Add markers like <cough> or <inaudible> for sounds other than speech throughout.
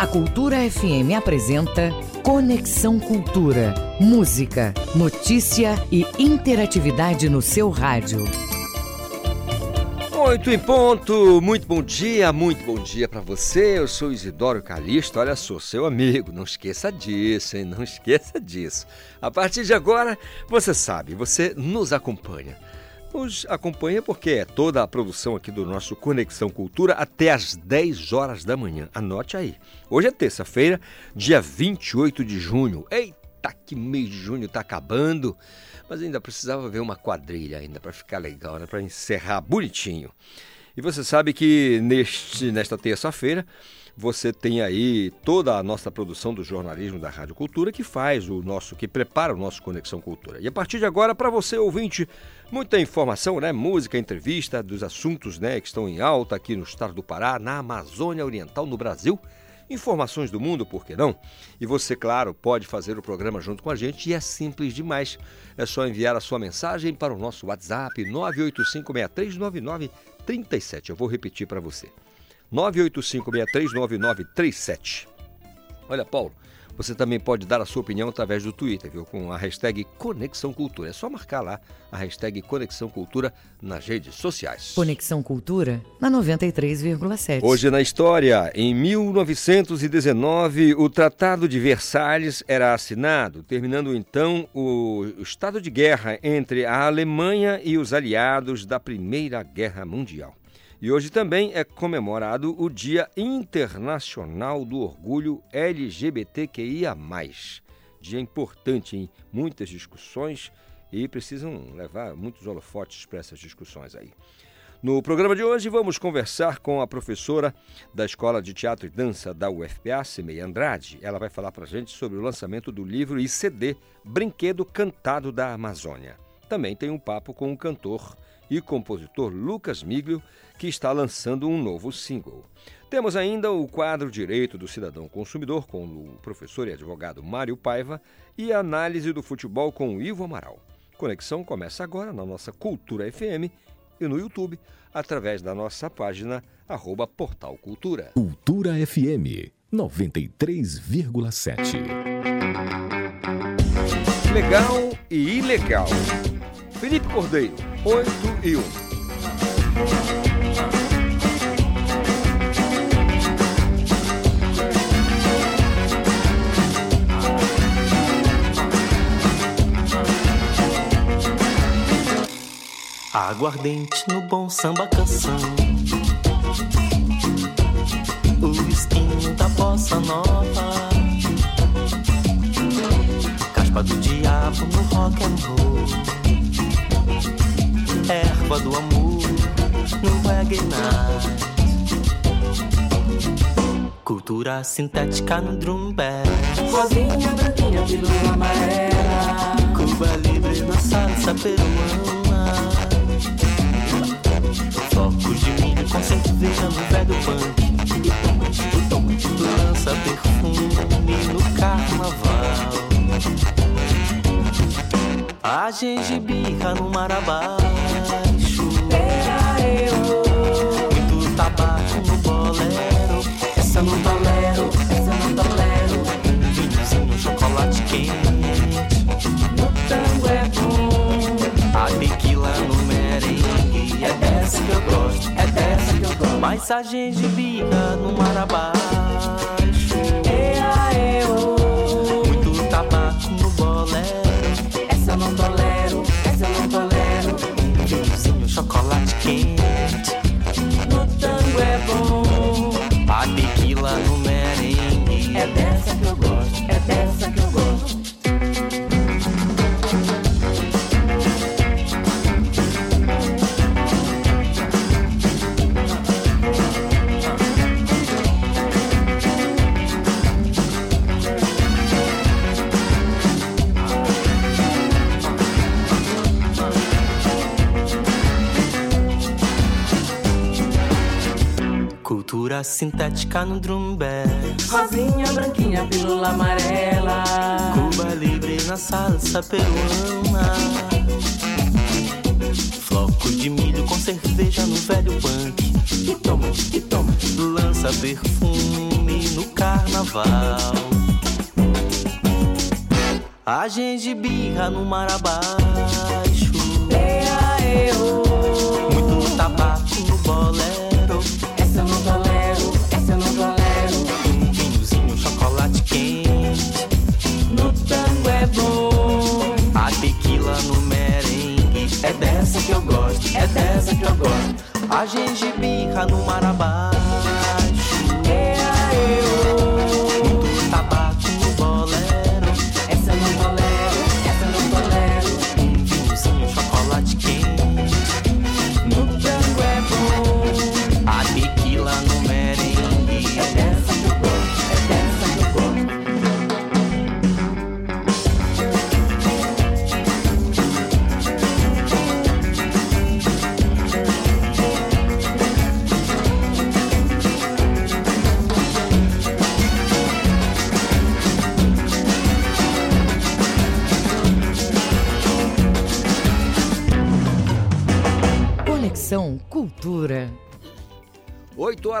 A Cultura FM apresenta Conexão Cultura. Música, notícia e interatividade no seu rádio. Oito em ponto, muito bom dia, muito bom dia para você. Eu sou Isidoro Calixto, olha só, seu amigo. Não esqueça disso, hein? Não esqueça disso. A partir de agora, você sabe, você nos acompanha nos acompanha porque é toda a produção aqui do nosso Conexão Cultura até às 10 horas da manhã. Anote aí. Hoje é terça-feira, dia 28 de junho. Eita, que mês de junho está acabando. Mas ainda precisava ver uma quadrilha ainda para ficar legal, né? para encerrar bonitinho. E você sabe que neste, nesta terça-feira você tem aí toda a nossa produção do jornalismo da Rádio Cultura que faz o nosso, que prepara o nosso Conexão Cultura. E a partir de agora, para você ouvinte, muita informação, né? Música, entrevista dos assuntos, né, que estão em alta aqui no estado do Pará, na Amazônia Oriental, no Brasil. Informações do mundo, por que não? E você, claro, pode fazer o programa junto com a gente e é simples demais. É só enviar a sua mensagem para o nosso WhatsApp 985639937. Eu vou repetir para você. 985639937. Olha, Paulo, você também pode dar a sua opinião através do Twitter, viu? Com a hashtag Conexão Cultura. É só marcar lá a hashtag Conexão Cultura nas redes sociais. Conexão Cultura na 93,7. Hoje na história, em 1919, o Tratado de Versalhes era assinado, terminando então o estado de guerra entre a Alemanha e os aliados da Primeira Guerra Mundial. E hoje também é comemorado o Dia Internacional do Orgulho LGBTQIA. Dia importante em muitas discussões e precisam levar muitos holofotes para essas discussões aí. No programa de hoje vamos conversar com a professora da Escola de Teatro e Dança da UFPA, Cimei Andrade. Ela vai falar para a gente sobre o lançamento do livro e CD Brinquedo Cantado da Amazônia. Também tem um papo com o cantor e compositor Lucas Miglio, que está lançando um novo single. Temos ainda o quadro Direito do Cidadão Consumidor com o professor e advogado Mário Paiva e a análise do futebol com o Ivo Amaral. Conexão começa agora na nossa Cultura FM e no YouTube através da nossa página arroba Portal Cultura. Cultura FM 93,7 Legal e ilegal. Felipe Cordeiro, 8 e 1. Aguardente no bom samba canção. O esquinho da bossa nova. Caspa do diabo no rock and roll. Erva do amor no reggae night. Cultura sintética no drum bass. Rosinha, branquinha, pílula amarela. Cuba livre na salsa peruana. Flocos de milho com cerveja no velho punk. Lança perfume no carnaval. A gengibirra no mar abaixo. Muito tabaco no bolero. Essa não tolero, essa não tolero. Um vinhozinho, chocolate quente. No tango é bom. A tequila no merengue. É dessa que eu gosto, É dessa que eu gosto. Mas a gengibirra no mar abaixo. Sintética no drum bass. Rosinha, branquinha, pílula amarela. Cuba livre na salsa peruana. Flocos de milho com cerveja no velho punk. E toma, e toma. Lança perfume no carnaval. A gengibirra no mar gengibirra no mar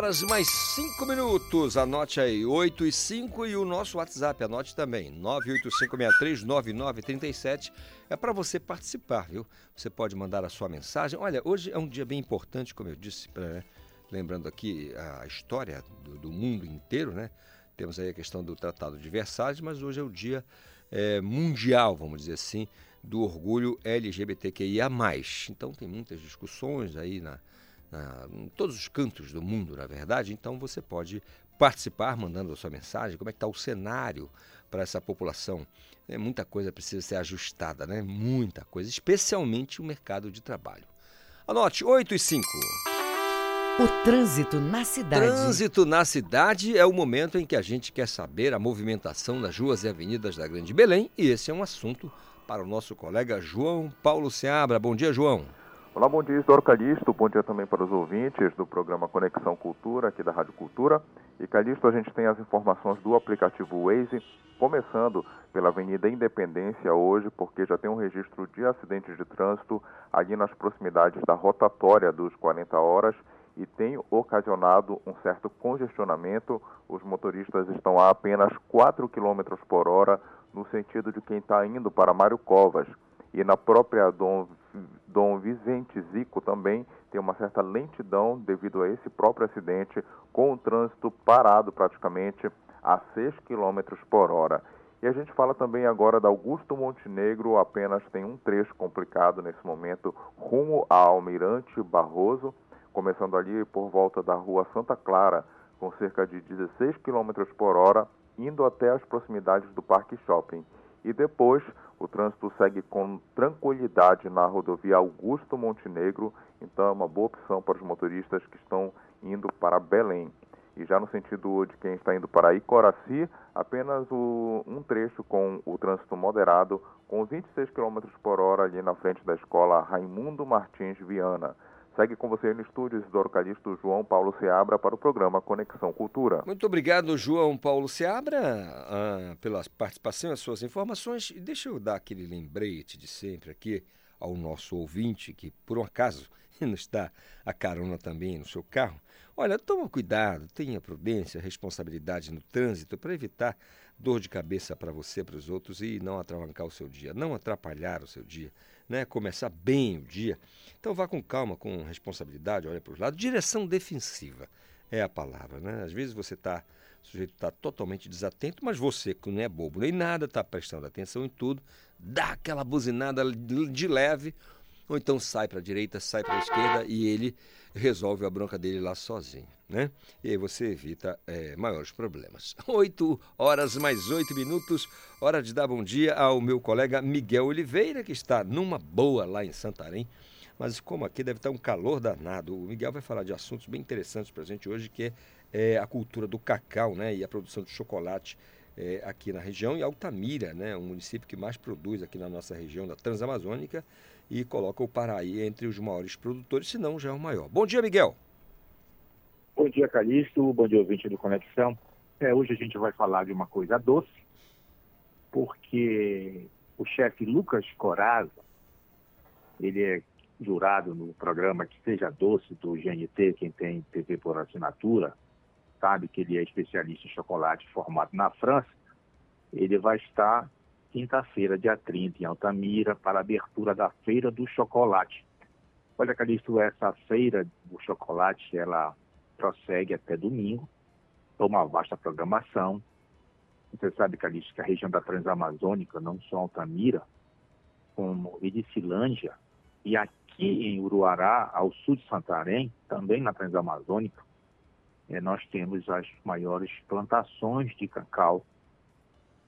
horas mais 5 minutos. Anote aí, 8 e 5 e o nosso WhatsApp, anote também, 985639937. É para você participar, viu? Você pode mandar a sua mensagem. Olha, hoje é um dia bem importante, como eu disse, pra- lembrando aqui a história do, do mundo inteiro, né? Temos aí a questão do Tratado de Versalhes, mas hoje é o dia eh, mundial, vamos dizer assim, do orgulho LGBTQIA+. Então tem muitas discussões aí na, na- em todos os cantos do mundo, na verdade. Então você pode participar mandando a sua mensagem, como é que está o cenário para essa população. É, muita coisa precisa ser ajustada, né? Muita coisa, especialmente o mercado de trabalho. Anote, 8 e 5. O trânsito na cidade. Trânsito na cidade é o momento em que a gente quer saber a movimentação nas ruas e avenidas da Grande Belém e esse é um assunto para o nosso colega João Paulo Seabra. Bom dia, João. Olá, bom dia, Isidoro Calixto. Bom dia também para os ouvintes do programa Conexão Cultura, aqui da Rádio Cultura. E Calixto, a gente tem as informações do aplicativo Waze, começando pela Avenida Independência hoje, porque já tem um registro de acidentes de trânsito ali nas proximidades da rotatória dos 40 horas e tem ocasionado um certo congestionamento. Os motoristas estão a apenas 4 km por hora no sentido de quem está indo para Mário Covas. E na própria Dom, Dom Vicente Zico também tem uma certa lentidão devido a esse próprio acidente, com o trânsito parado praticamente a 6 km por hora. E a gente fala também agora da Augusto Montenegro, apenas tem um trecho complicado nesse momento, rumo a Almirante Barroso, começando ali por volta da rua Santa Clara, com cerca de 16 km por hora, indo até as proximidades do Parque Shopping. E depois o trânsito segue com tranquilidade na rodovia Augusto Montenegro, então é uma boa opção para os motoristas que estão indo para Belém. E já no sentido de quem está indo para Icoraci, apenas o- um trecho com o trânsito moderado, com 26 km por hora ali na frente da escola Raimundo Martins Viana. Segue com você no estúdio Isidoro Calixto, João Paulo Seabra, para o programa Conexão Cultura. Muito obrigado, João Paulo Seabra, ah, pela participação e as suas informações. E deixa eu dar aquele lembrete de sempre aqui ao nosso ouvinte, que por um acaso <laughs> nos dá a carona também no seu carro. Olha, toma cuidado, tenha prudência, responsabilidade no trânsito para evitar dor de cabeça para você, para os outros e não atravancar o seu dia, não atrapalhar o seu dia, né? Começar bem o dia. Então vá com calma, com responsabilidade, olha para os lados. Direção defensiva é a palavra, né? Às vezes você está, o sujeito está totalmente desatento, mas você que não é bobo nem nada, está prestando atenção em tudo, dá aquela buzinada de leve, ou então sai para a direita, sai para a esquerda e ele resolve a bronca dele lá sozinho, né? E aí você evita é, maiores problemas. <laughs> Oito horas mais oito minutos, hora de dar bom dia ao meu colega Miguel Oliveira, que está numa boa lá em Santarém. Mas como aqui deve estar um calor danado, o Miguel vai falar de assuntos bem interessantes para a gente hoje, que é, é a cultura do cacau né, e a produção de chocolate é, aqui na região. E Altamira, né, o município que mais produz aqui na nossa região da Transamazônica e coloca o Paraí entre os maiores produtores, se não já é o maior. Bom dia, Miguel. Bom dia, Calixto. Bom dia, ouvinte do Conexão. É, hoje a gente vai falar de uma coisa doce, porque o chefe Lucas Coraza, ele é jurado no programa Que Seja Doce do GNT, quem tem TV por assinatura, sabe que ele é especialista em chocolate formado na França, ele vai estar quinta-feira, dia 30, em Altamira, para a abertura da Feira do Chocolate. Olha, Calixto, essa feira do chocolate, ela prossegue até domingo, é uma vasta programação. Você sabe, Calixto, que a região da Transamazônica, não só Altamira, como Edicilândia, e aqui em Uruará, ao sul de Santarém, também na Transamazônica, é, nós temos as maiores plantações de cacau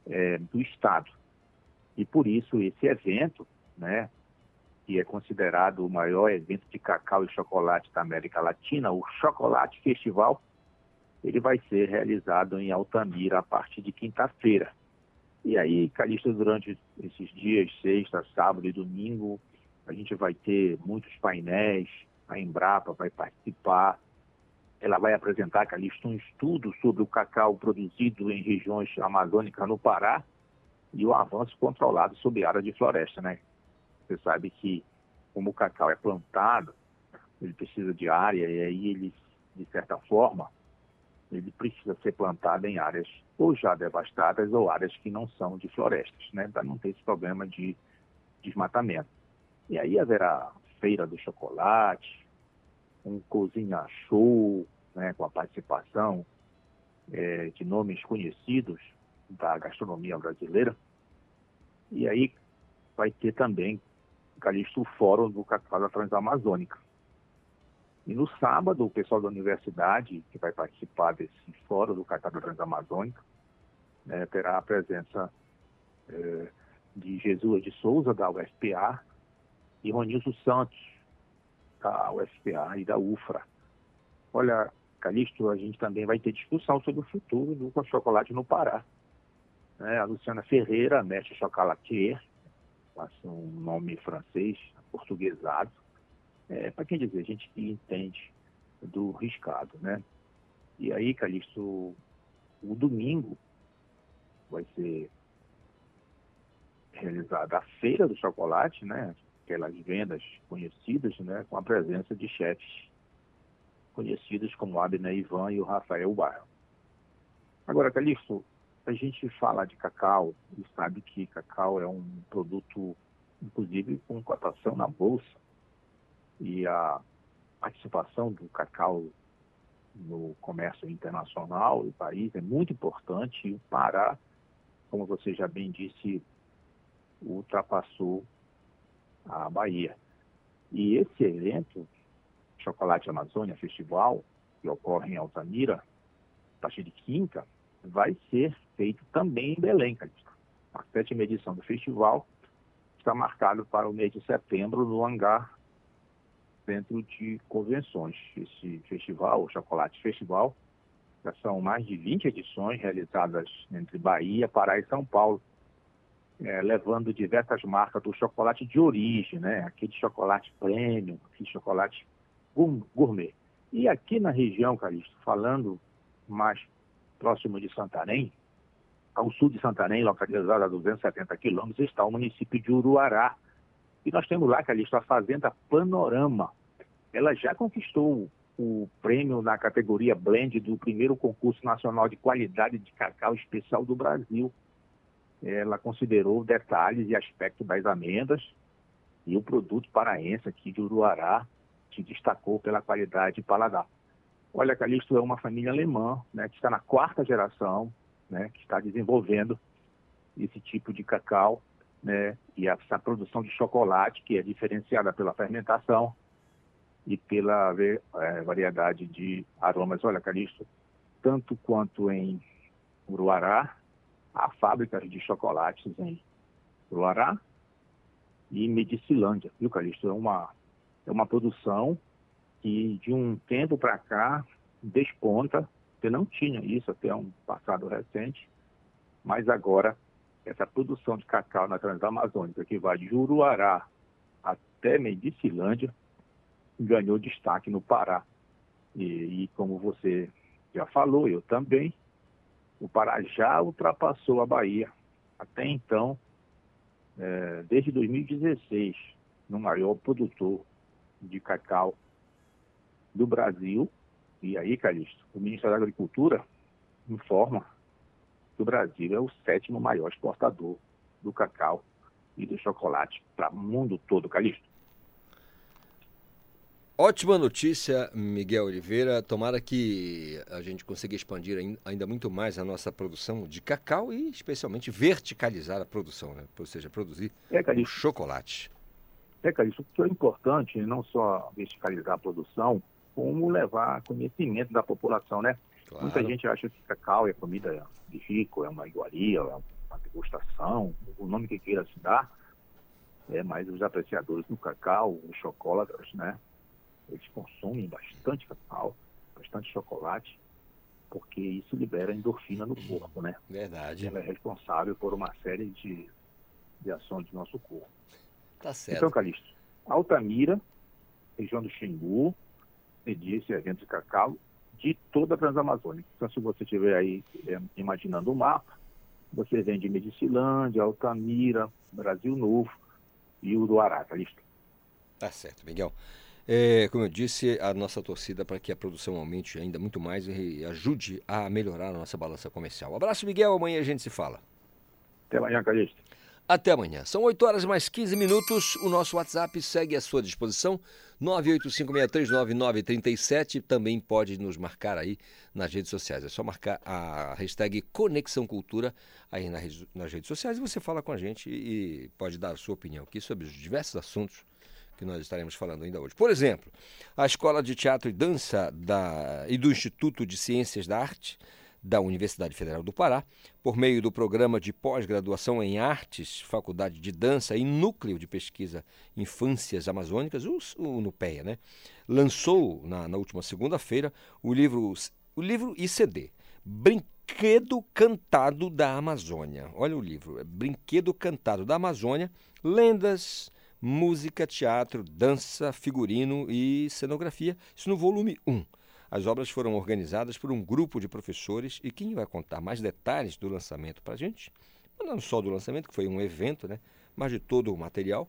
é, do estado. E por isso esse evento, né, que é considerado o maior evento de cacau e chocolate da América Latina, o Chocolate Festival, ele vai ser realizado em Altamira a partir de quinta-feira. E aí, Calixto, durante esses dias, sexta, sábado e domingo, a gente vai ter muitos painéis, a Embrapa vai participar, ela vai apresentar, Calixto, um estudo sobre o cacau produzido em regiões amazônicas no Pará e o avanço controlado sobre área de floresta, né? Você sabe que como o cacau é plantado, ele precisa de área e aí ele, de certa forma, ele precisa ser plantado em áreas ou já devastadas ou áreas que não são de florestas, né? Para não ter esse problema de desmatamento. E aí haverá feira do chocolate, um cozinha show, né, com a participação é, de nomes conhecidos da gastronomia brasileira. E aí vai ter também, Calixto, o Fórum do Cacau Transamazônica. E no sábado, o pessoal da universidade, que vai participar desse Fórum do Cacau Transamazônica, né, terá a presença é, de Jesus de Souza, da UFPA, e Ronilson Santos, da UFPA e da UFRA. Olha, Calixto, a gente também vai ter discussão sobre o futuro do chocolate no Pará. Né? A Luciana Ferreira, mestre chocolatier, um nome francês, portuguesado. É, Para quem dizer, gente que entende do riscado, né? E aí, Calixto, o domingo vai ser realizada a Feira do Chocolate, né? Aquelas vendas conhecidas, né? Com a presença de chefes conhecidos como Abner Ivan e o Rafael Barro. Agora, Calixto, a gente fala de cacau e sabe que cacau é um produto, inclusive, com cotação na bolsa. E a participação do cacau no comércio internacional do país é muito importante e o Pará, como você já bem disse, ultrapassou a Bahia. E esse evento Chocolate Amazônia Festival, que ocorre em Altamira, a partir de quinta, vai ser feito também em Belém, Calixto. A sétima edição do festival está marcado para o mês de setembro no hangar Centro de Convenções. Esse festival, o Chocolate Festival, já são mais de 20 edições realizadas entre Bahia, Pará e São Paulo, é, levando diversas marcas do chocolate de origem, né? Aquele chocolate premium, aquele chocolate gourmet. E aqui na região, Calixto, falando mais próximo de Santarém, ao sul de Santarém, localizado a 270 quilômetros, está o município de Uruará. E nós temos lá, Calixto, a Fazenda Panorama. Ela já conquistou o prêmio na categoria Blend do primeiro concurso nacional de qualidade de cacau especial do Brasil. Ela considerou detalhes e aspectos das amendas e o produto paraense aqui de Uruará se destacou pela qualidade de paladar. Olha, Calixto é uma família alemã, né, que está na quarta geração, né, que está desenvolvendo esse tipo de cacau, né, e essa produção de chocolate, que é diferenciada pela fermentação e pela é, variedade de aromas. Olha, Calixto, tanto quanto em Uruará, há fábricas de chocolates em Uruará e Medicilândia, viu, Calixto? É uma é uma produção que de um tempo para cá desponta. Você não tinha isso até um passado recente, mas agora essa produção de cacau na Transamazônica, que vai de Uruará até Medicilândia, ganhou destaque no Pará. E, e, como você já falou, eu também, o Pará já ultrapassou a Bahia. Até então, é, desde 2016, no maior produtor de cacau do Brasil E aí, Calixto, o Ministério da Agricultura informa que o Brasil é o sétimo maior exportador do cacau e do chocolate para o mundo todo, Calixto. Ótima notícia, Miguel Oliveira. Tomara que a gente consiga expandir ainda muito mais a nossa produção de cacau e, especialmente, verticalizar a produção, né? ou seja, produzir é, o chocolate. É, Calixto, o que é importante não só verticalizar a produção, como levar conhecimento da população, né? Claro. Muita gente acha que cacau é comida de rico, é uma iguaria, é uma degustação, o nome que queira se dar, é, mas os apreciadores do cacau, os chocolatras, né? Eles consomem bastante cacau, bastante chocolate, porque isso libera endorfina no corpo, né? Verdade. Ela é responsável por uma série de, de ações do nosso corpo. Tá certo. Então, Calixto, Altamira, região do Xingu, medir esse evento de cacau de toda a Transamazônica. Então, se você estiver aí é, imaginando o mapa, você vem de Medicilândia, Altamira, Brasil Novo e o do Ará, tá listo? Tá certo, Miguel. É, como eu disse, a nossa torcida para que a produção aumente ainda muito mais e ajude a melhorar a nossa balança comercial. Um abraço, Miguel. Amanhã a gente se fala. Até amanhã, Calixto. Até amanhã. São 8 horas mais 15 minutos. O nosso WhatsApp segue à sua disposição. 985639937. Também pode nos marcar aí nas redes sociais. É só marcar a hashtag Conexão Cultura aí nas redes sociais e você fala com a gente e pode dar a sua opinião aqui sobre os diversos assuntos que nós estaremos falando ainda hoje. Por exemplo, a Escola de Teatro e Dança da, e do Instituto de Ciências da Arte da Universidade Federal do Pará, por meio do programa de pós-graduação em Artes, Faculdade de Dança e Núcleo de Pesquisa Infâncias Amazônicas, o, o NUPEA, né? lançou na, na última segunda-feira o livro, o livro ICD, Brinquedo Cantado da Amazônia. Olha o livro, é Brinquedo Cantado da Amazônia, Lendas, Música, Teatro, Dança, Figurino e Cenografia, isso no volume 1. As obras foram organizadas por um grupo de professores e quem vai contar mais detalhes do lançamento para a gente, não só do lançamento, que foi um evento, né, mas de todo o material,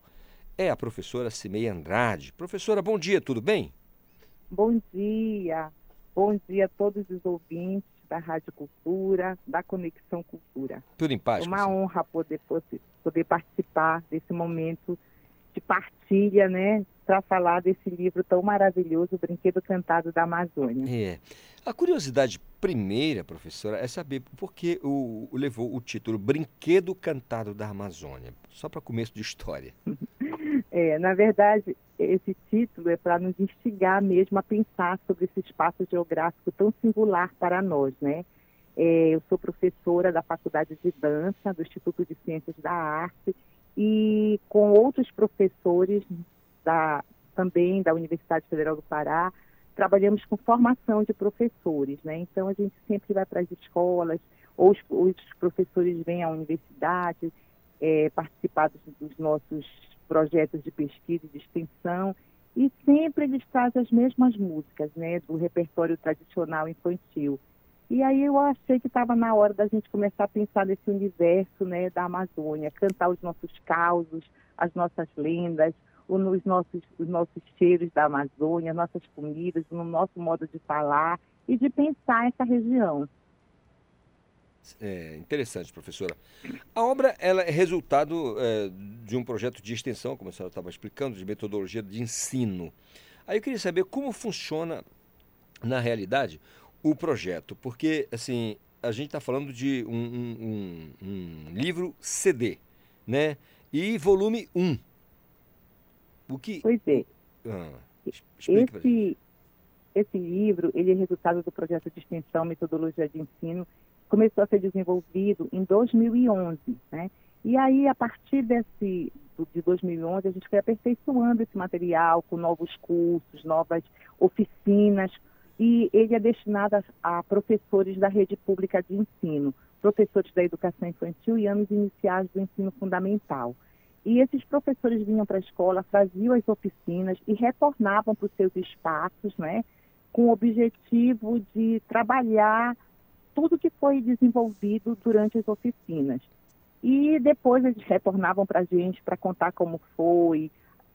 é a professora Cimei Andrade. Professora, bom dia, tudo bem? Bom dia, bom dia a todos os ouvintes da Rádio Cultura, da Conexão Cultura. Tudo em paz. É uma honra poder, poder participar desse momento de partilha, né, para falar desse livro tão maravilhoso, O Brinquedo Cantado da Amazônia. É. A curiosidade primeira, professora, é saber por que o, levou o título Brinquedo Cantado da Amazônia, só para começo de história. <laughs> É, na verdade, esse título é para nos instigar mesmo a pensar sobre esse espaço geográfico tão singular para nós, né? É, eu sou professora da Faculdade de Dança do Instituto de Ciências da Arte e com outros professores da, também da Universidade Federal do Pará, trabalhamos com formação de professores, né? Então a gente sempre vai para as escolas, ou os, os, professores vêm à universidade é, participar dos nossos projetos de pesquisa e de extensão, e sempre eles trazem as mesmas músicas, né? Do repertório tradicional infantil. E aí eu achei que estava na hora da gente começar a pensar nesse universo né, da Amazônia, cantar os nossos causos, as nossas lendas, os nossos, os nossos cheiros da Amazônia, nossas comidas, no nosso modo de falar e de pensar essa região. É interessante, professora. A obra ela é resultado é, de um projeto de extensão, como a senhora estava explicando, de metodologia de ensino. Aí eu queria saber como funciona, na realidade, o projeto, porque assim a gente está falando de um, um, um, um, livro CD, né? E volume 1. O que? Pois é. Ah, esse, esse livro ele é resultado do projeto de extensão Metodologia de Ensino, começou a ser desenvolvido em 2011, né? E aí, a partir desse, de 2011, a gente foi aperfeiçoando esse material com novos cursos, novas oficinas, e ele é destinado a, a, professores da rede pública de ensino, professores da educação infantil e anos iniciais do ensino fundamental. E esses professores vinham para a escola, faziam as oficinas e retornavam para os seus espaços, né, com o objetivo de trabalhar tudo que foi desenvolvido durante as oficinas. E depois eles retornavam para a gente para contar como foi,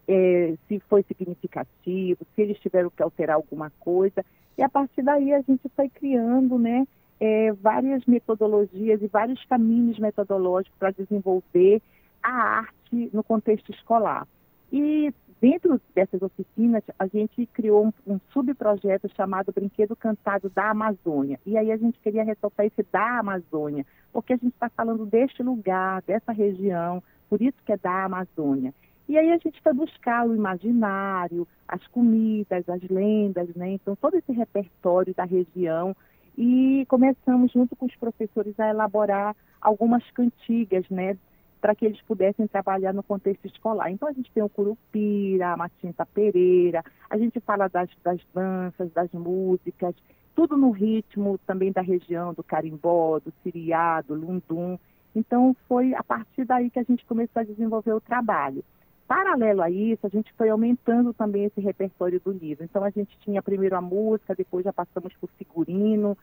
é, se foi significativo, se eles tiveram que alterar alguma coisa. E a partir daí a gente foi criando né, é, várias metodologias e vários caminhos metodológicos para desenvolver a arte no contexto escolar. E dentro dessas oficinas, a gente criou um, um subprojeto chamado Brinquedo Cantado da Amazônia. E aí a gente queria ressaltar esse da Amazônia, porque a gente está falando deste lugar, dessa região, por isso que é da Amazônia. E aí a gente foi buscar o imaginário, as comidas, as lendas, né? Então todo esse repertório da região e começamos junto com os professores a elaborar algumas cantigas, né? Para que eles pudessem trabalhar no contexto escolar. Então a gente tem o Curupira, a Matinta Pereira, a gente fala das, das danças, das músicas, tudo no ritmo também da região do carimbó, do siriá, do lundum. Então foi a partir daí que a gente começou a desenvolver o trabalho. Paralelo a isso, a gente foi aumentando também esse repertório do livro. Então, a gente tinha primeiro a música, depois já passamos por figurino,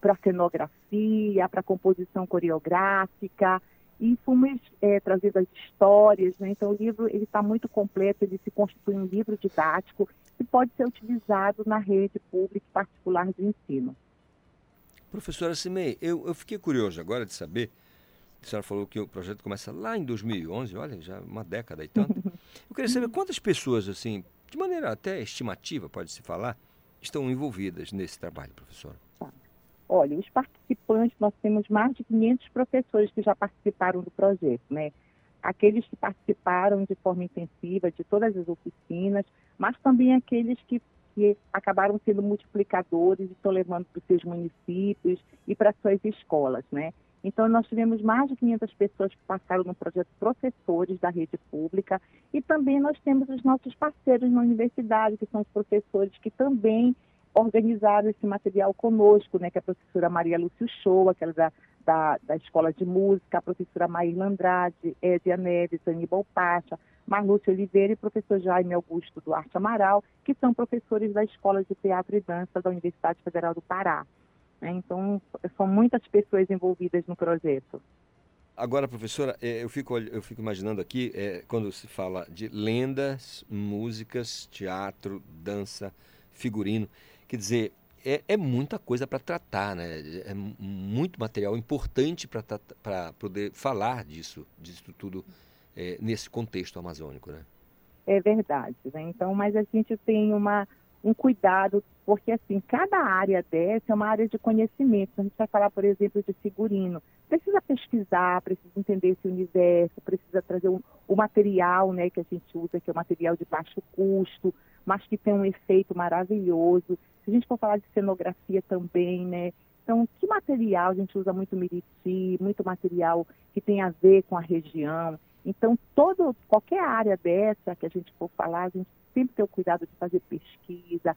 para cenografia, para composição coreográfica, e fomos é, trazendo as histórias. Né? Então, o livro ele está muito completo, ele se constitui um livro didático que pode ser utilizado na rede pública e particular de ensino. Professora Cimei, eu, eu fiquei curioso agora de saber a senhora falou que o projeto começa lá em 2011, olha, já uma década e tanto. <laughs> Eu queria saber quantas pessoas, assim, de maneira até estimativa, pode-se falar, estão envolvidas nesse trabalho, professora? Olha, os participantes, nós temos mais de 500 professores que já participaram do projeto, né? Aqueles que participaram de forma intensiva de todas as oficinas, mas também aqueles que, que acabaram sendo multiplicadores e estão levando para os seus municípios e para suas escolas, né? Então, nós tivemos mais de 500 pessoas que passaram no projeto Professores da Rede Pública e também nós temos os nossos parceiros na universidade, que são os professores que também organizaram esse material conosco, né, que é a professora Maria Lúcia Shoa, que é da, da, da Escola de Música, a professora Maíla Andrade, Édia Neves, Aníbal Pacha, Marlúcia Oliveira e professor Jaime Augusto Duarte Amaral, que são professores da Escola de Teatro e Dança da Universidade Federal do Pará. Né? Então, são muitas pessoas envolvidas no projeto. Agora, professora, é, eu fico, eu fico imaginando aqui, é, quando se fala de lendas, músicas, teatro, dança, figurino, quer dizer, é, é muita coisa para tratar, né? É muito material importante para poder falar disso, disso tudo é, nesse contexto amazônico, né? É verdade, né? Então, mas a gente tem uma, um cuidado, porque assim, cada área dessa é uma área de conhecimento. A gente vai falar, por exemplo, de figurino. Precisa pesquisar, precisa entender esse universo, precisa trazer o, o material né, que a gente usa, que é um material de baixo custo, mas que tem um efeito maravilhoso. Se a gente for falar de cenografia também, né? Então, que material? A gente usa muito miriti, muito material que tem a ver com a região. Então, todo, qualquer área dessa que a gente for falar, a gente sempre ter o cuidado de fazer pesquisa,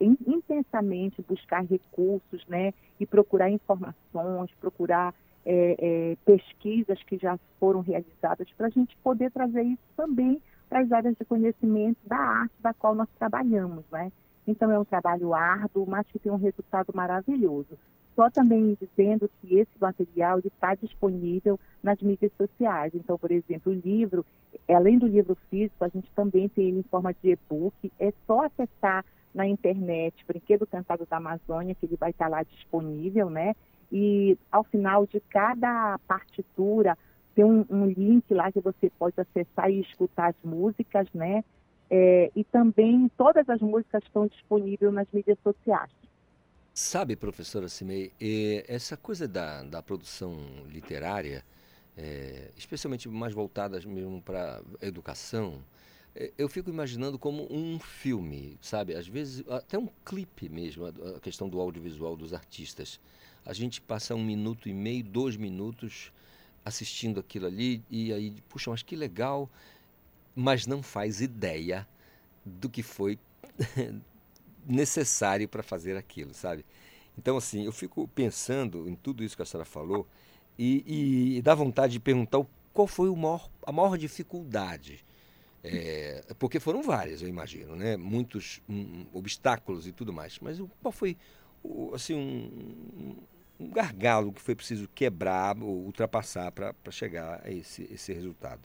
intensamente buscar recursos, né, e procurar informações, procurar é, é, pesquisas que já foram realizadas para a gente poder trazer isso também para as áreas de conhecimento da arte da qual nós trabalhamos, né? Então é um trabalho árduo, mas que tem um resultado maravilhoso. Só também dizendo que esse material está disponível nas mídias sociais. Então, por exemplo, o livro, além do livro físico, a gente também tem ele em forma de e-book. É só acessar na internet Brinquedo Cantado da Amazônia, que ele vai estar lá disponível, né? E ao final de cada partitura tem um, um link lá que você pode acessar e escutar as músicas, né? É, e também todas as músicas estão disponíveis nas mídias sociais. Sabe, professora Cimei, essa coisa da, da produção literária, é, especialmente mais voltada mesmo para educação, é, eu fico imaginando como um filme, sabe? Às vezes, até um clipe mesmo, a questão do audiovisual dos artistas. A gente passa um minuto e meio, dois minutos assistindo aquilo ali e aí, puxa, mas que legal, mas não faz ideia do que foi <laughs> necessário para fazer aquilo, sabe? Então, assim, eu fico pensando em tudo isso que a senhora falou e, e dá vontade de perguntar qual foi maior, a maior dificuldade. É, porque foram várias, eu imagino, né? Muitos um, obstáculos e tudo mais. Mas qual foi, assim, um, um, gargalo que foi preciso quebrar ou ultrapassar para chegar a esse, esse resultado?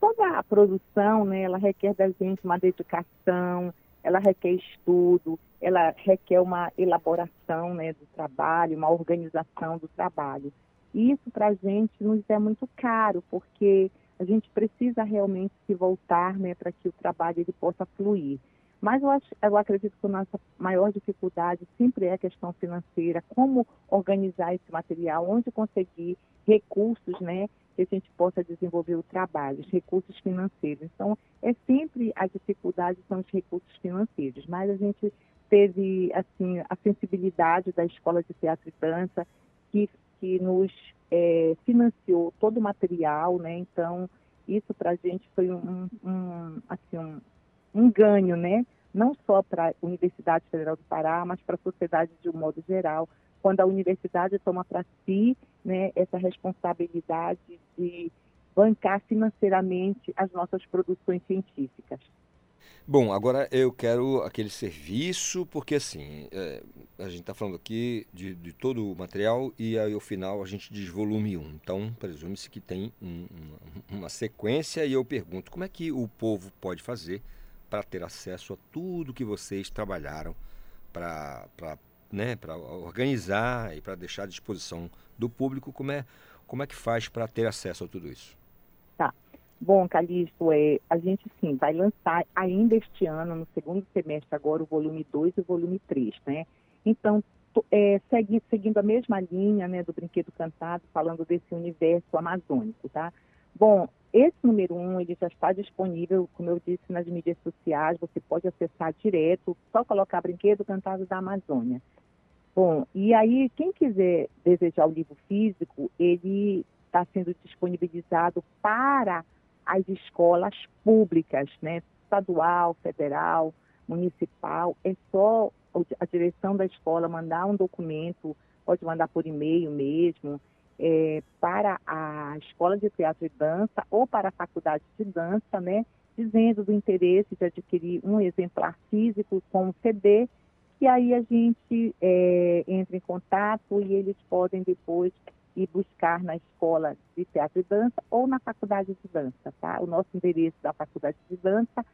Toda produção, né, ela requer da gente uma dedicação, ela requer estudo, ela requer uma elaboração né, do trabalho, uma organização do trabalho. E isso para a gente nos é muito caro, porque a gente precisa realmente se voltar né, para que o trabalho ele possa fluir. Mas eu, acho, eu acredito que a nossa maior dificuldade sempre é a questão financeira, como organizar esse material, onde conseguir recursos, né, que a gente possa desenvolver o trabalho, os recursos financeiros. Então, é sempre a dificuldade são os recursos financeiros, mas a gente teve assim a sensibilidade da Escola de Teatro e Dança que, que nos é, financiou todo o material, né? Então, isso para a gente foi um, um, assim, um, um ganho, né? Não só para a Universidade Federal do Pará, mas para a sociedade de um modo geral, quando a universidade toma para si né, essa responsabilidade de bancar financeiramente as nossas produções científicas. Bom, agora eu quero aquele serviço, porque assim, é, a gente está falando aqui de, de, todo o material e aí ao final a gente diz volume 1. Então, presume-se que tem um, uma, uma sequência e eu pergunto, como é que o povo pode fazer para ter acesso a tudo que vocês trabalharam para né, organizar e para deixar à disposição do público? Como é, como é que faz para ter acesso a tudo isso? Tá. Bom, Calixto, é, a gente sim vai lançar ainda este ano, no segundo semestre agora, o volume 2 e o volume 3, né? Então, é, segui, seguindo a mesma linha né, do Brinquedo Cantado, falando desse universo amazônico, tá? Bom, esse número 1, um, ele já está disponível, como eu disse, nas mídias sociais, você pode acessar direto, só colocar Brinquedo Cantado da Amazônia. Bom, e aí, quem quiser desejar o livro físico, ele está sendo disponibilizado para as escolas públicas, né? estadual, federal, municipal. É só a direção da escola mandar um documento, pode mandar por e-mail mesmo, é, para a escola de teatro e dança ou para a faculdade de dança, né? Dizendo do interesse de adquirir um exemplar físico com CD, e aí a gente é, entra em contato e eles podem depois e buscar na escola de teatro e dança ou na faculdade de dança, tá? O nosso endereço da faculdade de dança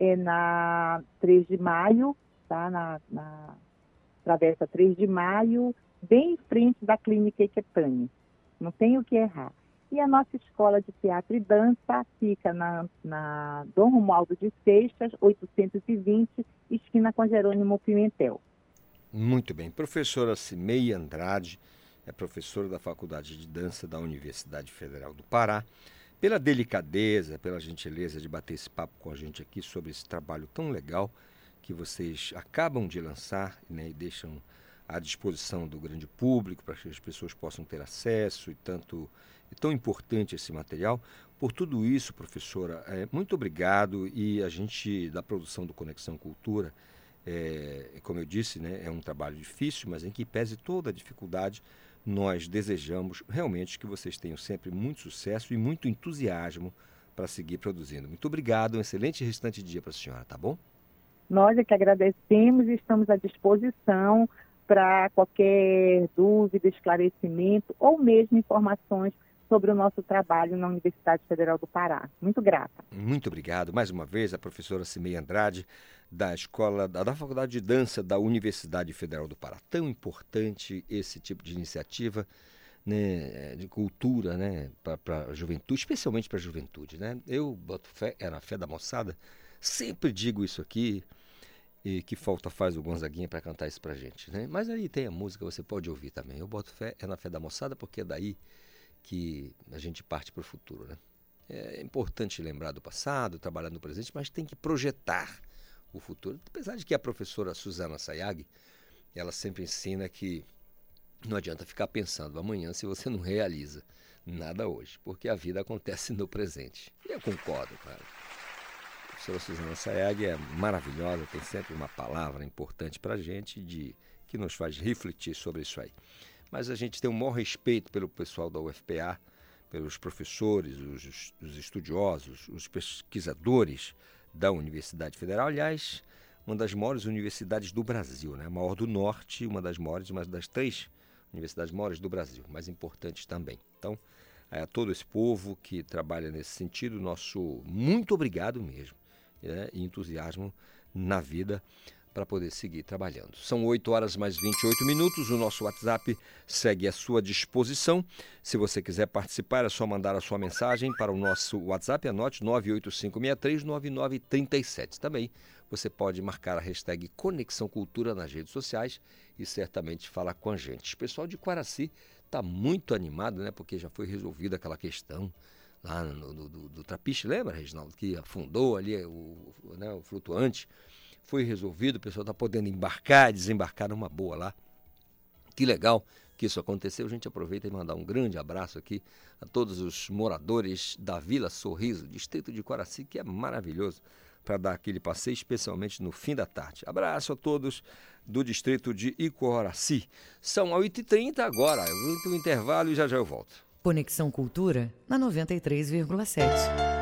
é na 3 de maio, tá? Na, na travessa 3 de maio, bem em frente da clínica Equetane. Não tem o que errar. E a nossa escola de teatro e dança fica na, na Dom Romualdo de Seixas, 820, esquina com Jerônimo Pimentel. Muito bem. Professora Cimei Andrade, é professora da Faculdade de Dança da Universidade Federal do Pará, pela delicadeza, pela gentileza de bater esse papo com a gente aqui sobre esse trabalho tão legal que vocês acabam de lançar né, e deixam à disposição do grande público para que as pessoas possam ter acesso e tanto e tão importante esse material. Por tudo isso, professora, é, muito obrigado e a gente da produção do Conexão Cultura, é, como eu disse, né, é um trabalho difícil, mas em que pese toda a dificuldade, nós desejamos realmente que vocês tenham sempre muito sucesso e muito entusiasmo para seguir produzindo. Muito obrigado, um excelente restante dia para a senhora, tá bom? Nós é que agradecemos e estamos à disposição para qualquer dúvida, esclarecimento ou mesmo informações sobre o nosso trabalho na Universidade Federal do Pará. Muito grata. Muito obrigado. Mais uma vez, a professora Cimei Andrade, da Escola, da, da Faculdade de Dança da Universidade Federal do Pará. Tão importante esse tipo de iniciativa né, de cultura né, para a juventude, especialmente para a juventude. Né? Eu boto fé, é na fé da moçada, sempre digo isso aqui, e que falta faz o Gonzaguinha para cantar isso para gente. Né? Mas aí tem a música, você pode ouvir também. Eu boto fé, é na fé da moçada, porque daí que a gente parte para o futuro. Né? É importante lembrar do passado, trabalhar no presente, mas tem que projetar o futuro. Apesar de que a professora Suzana Sayag, ela sempre ensina que não adianta ficar pensando amanhã se você não realiza nada hoje, porque a vida acontece no presente. E eu concordo, cara. A professora Suzana Sayag é maravilhosa, tem sempre uma palavra importante para a gente de, que nos faz refletir sobre isso aí. Mas a gente tem um maior respeito pelo pessoal da UFPA, pelos professores, os, os estudiosos, os pesquisadores, da Universidade Federal, aliás, uma das maiores universidades do Brasil, né? a maior do Norte, uma das maiores, uma das três universidades maiores do Brasil, mais importantes também. Então, a todo esse povo que trabalha nesse sentido, nosso muito obrigado mesmo, né? e entusiasmo na vida para poder seguir trabalhando. São 8 horas mais 28 minutos. O nosso WhatsApp segue à sua disposição. Se você quiser participar, é só mandar a sua mensagem para o nosso WhatsApp. Anote 985639937. Também você pode marcar a hashtag Conexão Cultura nas redes sociais e certamente falar com a gente. O pessoal de Quaraci está muito animado, né? Porque já foi resolvida aquela questão lá no, do, do, do Trapiche, lembra, Reginaldo? Que afundou ali o, né, o flutuante foi resolvido, o pessoal está podendo embarcar, desembarcar numa boa lá. Que legal que isso aconteceu. A gente aproveita e mandar um grande abraço aqui a todos os moradores da Vila Sorriso, distrito de Coraci, que é maravilhoso para dar aquele passeio, especialmente no fim da tarde. Abraço a todos do distrito de Icoraci. São 8h30 agora. Eu vou o intervalo e já já eu volto. Conexão Cultura na 93,7.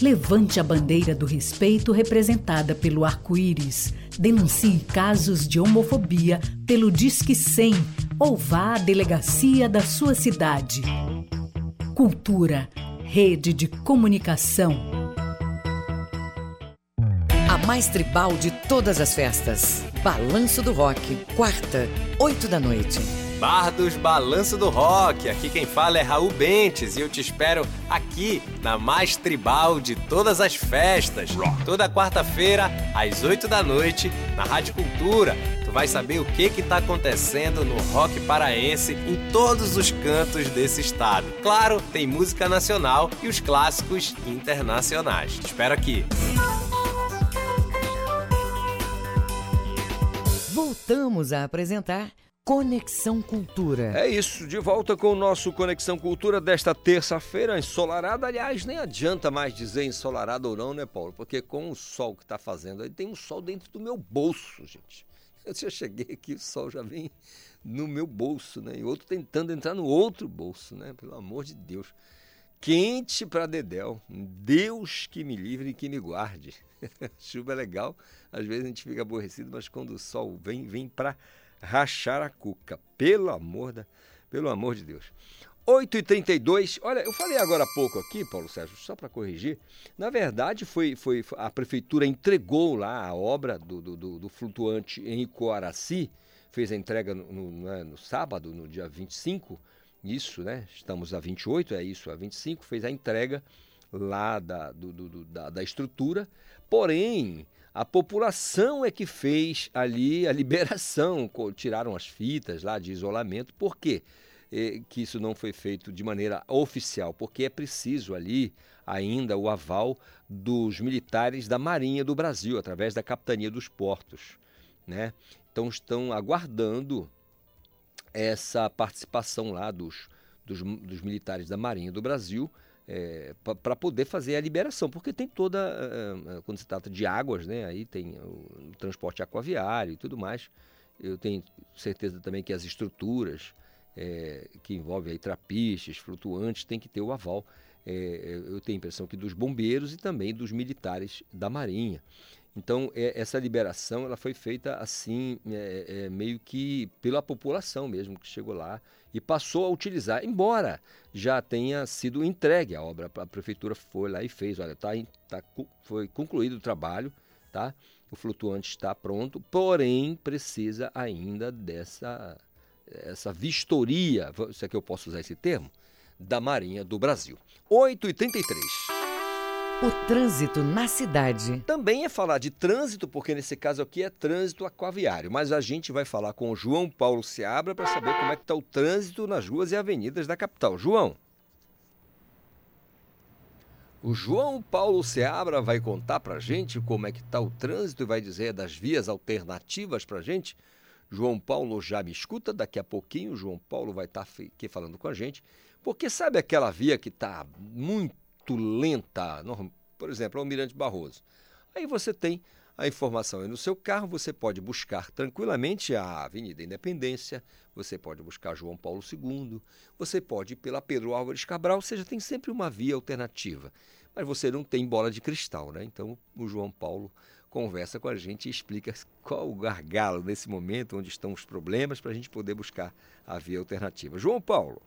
Levante a bandeira do respeito representada pelo arco-íris. Denuncie casos de homofobia pelo Disque 100 ou vá à delegacia da sua cidade. Cultura, rede de comunicação. A mais tribal de todas as festas. Balanço do Rock, quarta, oito da noite. Bar dos Balanço do Rock. Aqui quem fala é Raul Bentes e eu te espero aqui na mais tribal de todas as festas. Toda quarta-feira, às 8 da noite, na Rádio Cultura. Tu vai saber o que que tá acontecendo no rock paraense em todos os cantos desse estado. Claro, tem música nacional e os clássicos internacionais. Te espero aqui. Voltamos a apresentar Conexão Cultura. É isso, de volta com o nosso Conexão Cultura desta terça-feira, ensolarada. Aliás, nem adianta mais dizer ensolarada ou não, né, Paulo? Porque com o sol que está fazendo aí, tem um sol dentro do meu bolso, gente. <laughs> Eu já cheguei aqui, o sol já vem no meu bolso, né? E outro tentando entrar no outro bolso, né? Pelo amor de Deus. Quente para Dedéu. Deus que me livre e que me guarde. <laughs> Chuva é legal, às vezes a gente fica aborrecido, mas quando o sol vem, vem para rachar a cuca. Pelo amor, da, pelo amor de Deus. 8h32, olha, eu falei agora há pouco aqui, Paulo Sérgio, só para corrigir. Na verdade, foi, foi a prefeitura entregou lá a obra do, do, do flutuante em Icoaraci, fez a entrega no, no, né, no, sábado, no dia 25, isso, né? Estamos a 28, é isso, a 25, fez a entrega lá da, do, do, da, da estrutura, porém a população é que fez ali a <laughs> liberação, tiraram as fitas lá de isolamento. Por quê? que isso não foi feito de maneira oficial, porque é preciso ali ainda o aval dos militares da Marinha do Brasil, através da Capitania dos Portos. Né? Então estão aguardando essa participação lá dos, dos, dos militares da Marinha do Brasil é, para poder fazer a liberação, porque tem toda, uh, quando se trata de águas, né, aí tem o, transporte aquaviário e tudo mais. Eu tenho certeza também que as estruturas é, que envolvem aí trapiches, flutuantes, tem que ter o aval. É, eu tenho a impressão que dos bombeiros e também dos militares da Marinha. Então, é, essa liberação ela foi feita assim, é, é, meio que pela população mesmo que chegou lá e passou a utilizar, embora já tenha sido entregue a obra. A prefeitura foi lá e fez, olha, tá, tá, foi concluído o trabalho, tá? o flutuante está pronto, porém precisa ainda dessa, essa vistoria, se é que eu posso usar esse termo, da Marinha do Brasil. 8h33. O trânsito na cidade. Também é falar de trânsito, porque nesse caso aqui é trânsito aquaviário. Mas a gente vai falar com o João Paulo Seabra para saber como é que está o trânsito nas ruas e avenidas da capital. João. O João Paulo Seabra vai contar para a gente como é que está o trânsito e vai dizer das vias alternativas para a gente. João Paulo já me escuta, daqui a pouquinho o João Paulo vai estar tá aqui falando com a gente, porque sabe aquela via que está muito muito lenta, por exemplo, Almirante Barroso. Aí você tem a informação aí no seu carro, você pode buscar tranquilamente a Avenida Independência, você pode buscar João Paulo II, você pode ir pela Pedro Álvares Cabral, ou seja, tem sempre uma via alternativa. Mas você não tem bola de cristal, né? Então o João Paulo conversa com a gente e explica qual o gargalo nesse momento, onde estão os problemas, para a gente poder buscar a via alternativa. João Paulo.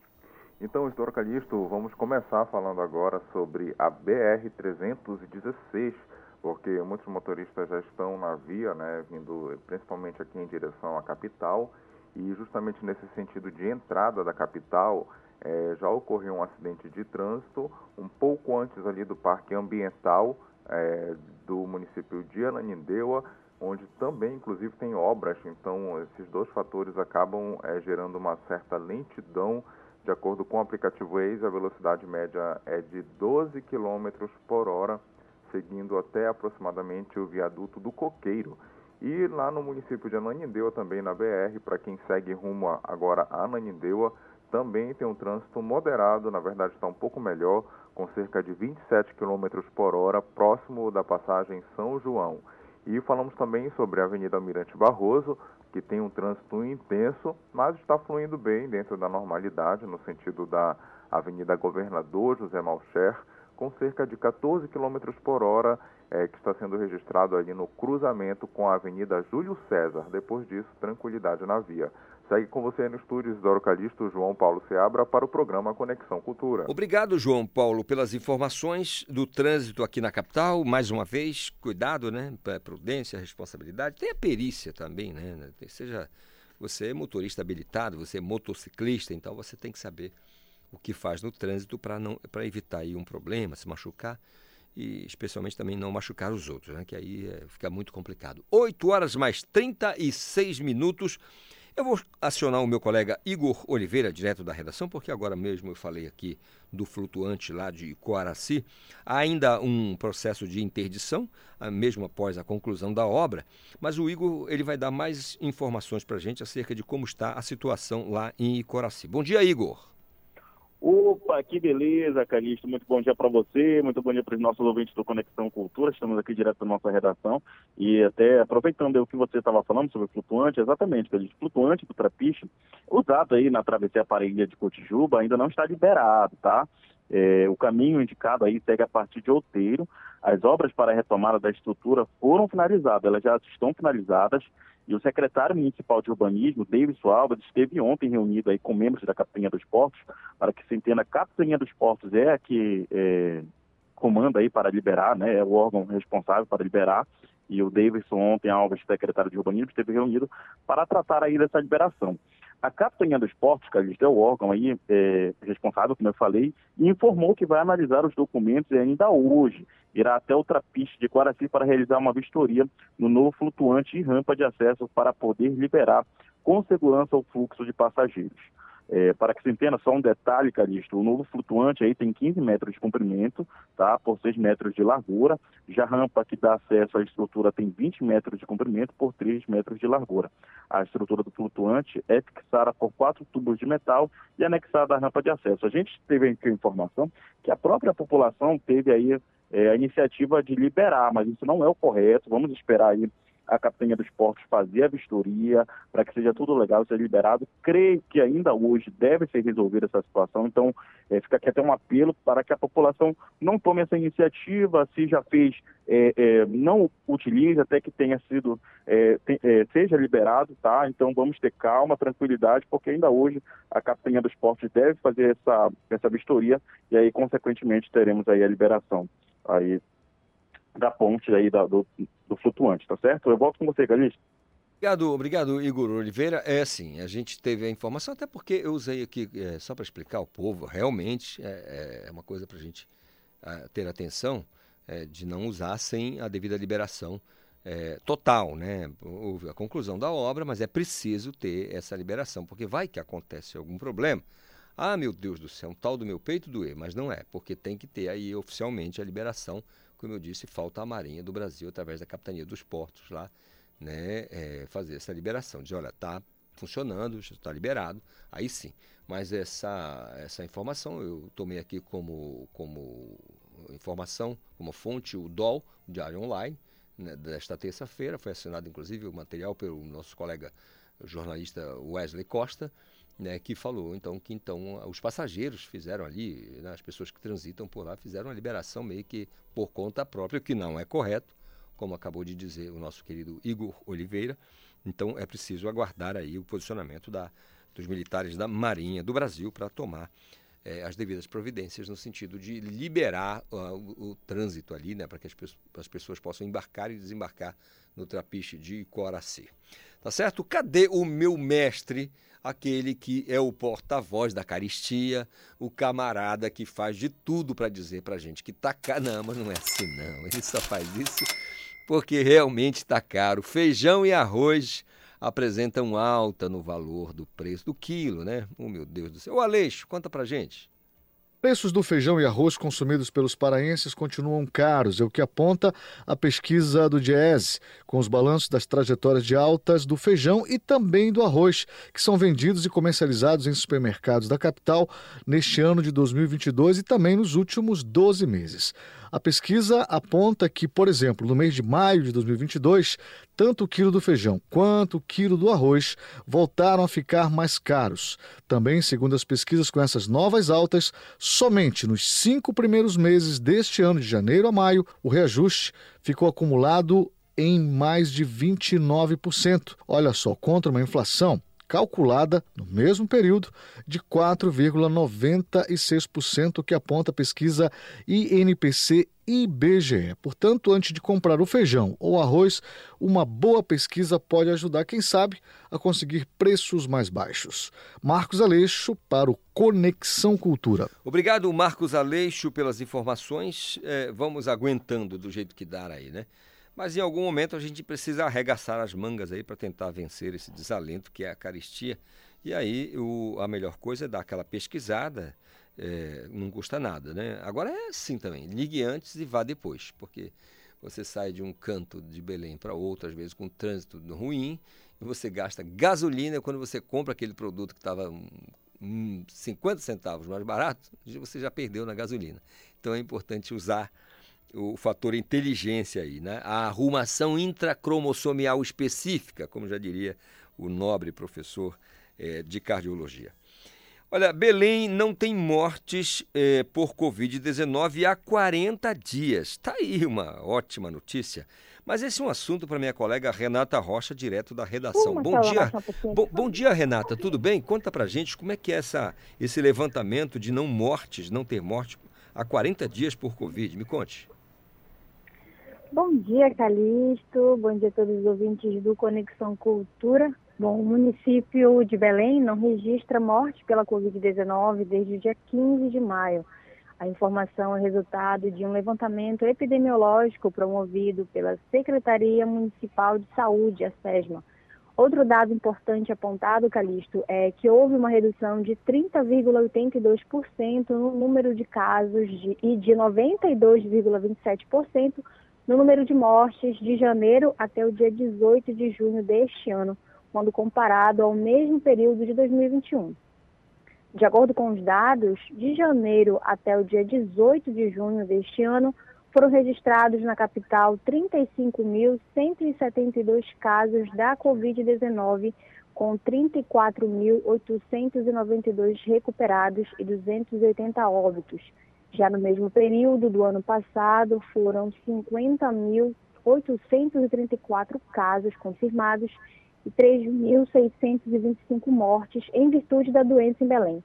Então, Isidoro Calixto, vamos começar falando agora sobre a BR-316, porque muitos motoristas já estão na via, né, vindo principalmente aqui em direção à capital, e justamente nesse sentido de entrada da capital, é, já ocorreu um acidente de trânsito um pouco antes ali do Parque Ambiental é, do município de Ananindeua, onde também, inclusive, tem obras, então esses dois fatores acabam é, gerando uma certa lentidão de acordo com o aplicativo Waze, a velocidade média é de 12 km por hora, seguindo até aproximadamente o viaduto do Coqueiro. E lá no município de Ananindeua, também na BR, para quem segue rumo agora a Ananindeua, também tem um trânsito moderado, na verdade está um pouco melhor, com cerca de 27 km por hora, próximo da passagem São João. E falamos também sobre a Avenida Almirante Barroso, que tem um trânsito intenso, mas está fluindo bem dentro da normalidade, no sentido da Avenida Governador José Malcher, com cerca de 14 km por hora, é, que está sendo registrado ali no cruzamento com a Avenida Júlio César. Depois disso, tranquilidade na via. Segue com você no estúdio Isidoro Calixto, João Paulo Seabra, para o programa Conexão Cultura. Obrigado, João Paulo, pelas informações do trânsito aqui na capital. Mais uma vez, cuidado, né? Prudência, responsabilidade. Tem a perícia também, né? Seja você é motorista habilitado, você é motociclista, então você tem que saber o que faz no trânsito para evitar aí um problema, se machucar e especialmente também não machucar os outros, né? Que aí é, fica muito complicado. 8 horas mais 36 minutos. Eu vou acionar o meu colega Igor Oliveira, direto da redação, porque agora mesmo eu falei aqui do flutuante lá de Coaraci. Há ainda um processo de interdição, ah, mesmo após a conclusão da obra, mas o Igor ele vai dar mais informações para a gente acerca de como está a situação lá em Coraci. Bom dia, Igor. Opa, que beleza, Calixto. Muito bom dia para você, muito bom dia para os nossos ouvintes do Conexão Cultura. Estamos aqui direto da nossa redação e até aproveitando o que você estava falando sobre flutuante, exatamente, Calixto, flutuante do trapiche, usado aí na travessia Parelha de Cotijuba, ainda não está liberado, tá? É, o caminho indicado aí segue a partir de Outeiro. As obras para a retomada da estrutura foram finalizadas, elas já estão finalizadas e o secretário municipal de urbanismo, David Alves, esteve ontem reunido aí com membros da Capitania dos Portos, para que se entenda, a Capitania dos Portos é a que é, comanda aí para liberar, né, é o órgão responsável para liberar, e o Davidson ontem, Alves, secretário de urbanismo, esteve reunido para tratar aí dessa liberação. A Capitania dos Portos, que é o órgão aí é, responsável, como eu falei, informou que vai analisar os documentos ainda hoje. Irá até o Trapiche de Quaraci para realizar uma vistoria no novo flutuante e rampa de acesso para poder liberar com segurança o fluxo de passageiros. É, para que se entenda, só um detalhe, Calixto, o novo flutuante aí tem 15 metros de comprimento, tá? Por 6 metros de largura. Já a rampa que dá acesso à estrutura tem 20 metros de comprimento por 3 metros de largura. A estrutura do flutuante é fixada por quatro tubos de metal e anexada à rampa de acesso. A gente teve aqui a informação que a própria população teve aí é, a iniciativa de liberar, mas isso não é o correto. Vamos esperar aí a Capitania dos Portos fazer a vistoria para que seja tudo legal, seja liberado. Creio que ainda hoje deve ser resolvida essa situação, então é, fica aqui até um apelo para que a população não tome essa iniciativa, se já fez, é, é, não utilize até que tenha sido, seja liberado, tá? Então vamos ter calma, tranquilidade, porque ainda hoje a Capitania dos Portos deve fazer essa, essa vistoria e aí, consequentemente, teremos aí a liberação aí da ponte aí da, do, do flutuante, tá certo? Eu volto com você, Calixto. Obrigado, obrigado, Igor Oliveira. É assim, a gente teve a informação, até porque eu usei aqui, é, só para explicar ao povo, realmente é, é uma coisa para a gente é, ter atenção é, de não usar sem a devida liberação é, total, né? Houve a conclusão da obra, mas é preciso ter essa liberação, porque vai que acontece algum problema. Ah, meu Deus do céu, um tal do meu peito doer, mas não é, porque tem que ter aí oficialmente a liberação, como eu disse, falta a Marinha do Brasil, através da Capitania dos Portos lá, né, é, fazer essa liberação. Dizer, olha, está funcionando, está liberado, aí sim. Mas essa, essa informação eu tomei aqui como, como informação, como fonte, o DOL, o Diário Online, né, desta terça-feira. Foi assinado, inclusive, o material pelo nosso colega jornalista Wesley Costa, né, que falou então que então os passageiros fizeram ali, né, as pessoas que transitam por lá fizeram a liberação meio que por conta própria, o que não é correto, como acabou de dizer o nosso querido Igor Oliveira. Então é preciso aguardar aí o posicionamento da, dos militares da Marinha do Brasil para tomar é, as devidas providências no sentido de liberar uh, o, o, trânsito ali, né, para que as, as, pessoas possam embarcar e desembarcar no trapiche de Coraci. Tá certo? Cadê o meu mestre, aquele que é o porta-voz da caristia, o camarada que faz de tudo para dizer para gente que tá caro? Não, mas não é assim não. Ele só faz isso porque realmente está caro. Feijão e arroz apresentam alta no valor do preço do quilo, né? Oh, meu Deus do céu. O Aleixo, conta pra gente. Preços do feijão e arroz consumidos pelos paraenses continuam caros, é o que aponta a pesquisa do Diese, com os balanços das trajetórias de altas do feijão e também do arroz, que são vendidos e comercializados em supermercados da capital neste ano de 2022 e também nos últimos 12 meses. A pesquisa aponta que, por exemplo, no mês de maio de 2022, tanto o quilo do feijão quanto o quilo do arroz voltaram a ficar mais caros. Também, segundo as pesquisas com essas novas altas, somente nos cinco primeiros meses deste ano, de janeiro a maio, o reajuste ficou acumulado em mais de 29%. Olha só, contra uma inflação calculada no mesmo período de 4,96%, que aponta a pesquisa INPC IBGE. Portanto, antes de comprar o feijão ou arroz, uma boa pesquisa pode ajudar, quem sabe, a conseguir preços mais baixos. Marcos Aleixo para o Conexão Cultura. Obrigado, Marcos Aleixo, pelas informações. É, vamos aguentando do jeito que dá aí, né? Mas em algum momento a gente precisa arregaçar as mangas aí para tentar vencer esse desalento que é a caristia. E aí o, a melhor coisa é dar aquela pesquisada, é, não custa nada, né? Agora é assim também, ligue antes e vá depois, porque você sai de um canto de Belém para outro, às vezes com trânsito ruim, e você gasta gasolina quando você compra aquele produto que estava um, 50 centavos mais barato, você já perdeu na gasolina. Então é importante usar o fator inteligência aí, né? A arrumação intracromossomial específica, como já diria o nobre professor é, de cardiologia. Olha, Belém não tem mortes é, por Covid-19 há 40 dias. Está aí uma ótima notícia. Mas esse é um assunto para minha colega Renata Rocha, direto da redação. bom dia, bom, bom, dia, Renata. Tudo bem? Conta para gente como é que é essa, esse levantamento de não mortes, não ter morte há 40 dias por Covid. Me conte. Bom dia, Calixto. Bom dia a todos os ouvintes do Conexão Cultura. Bom, o município de Belém não registra morte pela Covid-19 desde o dia 15 de maio. A informação é resultado de um levantamento epidemiológico promovido pela Secretaria Municipal de Saúde, a SESMA. Outro dado importante apontado, Calixto, é que houve uma redução de 30,82% no número de casos de, e de 92,27% no número de mortes de janeiro até o dia 18 de junho deste ano, quando comparado ao mesmo período de 2021. De acordo com os dados, de janeiro até o dia 18 de junho deste ano, foram registrados na capital 35.172 casos da Covid-19, com 34.892 recuperados e 280 óbitos, já no mesmo período do ano passado, foram 50.834 casos confirmados e 3.625 mortes em virtude da doença em Belém.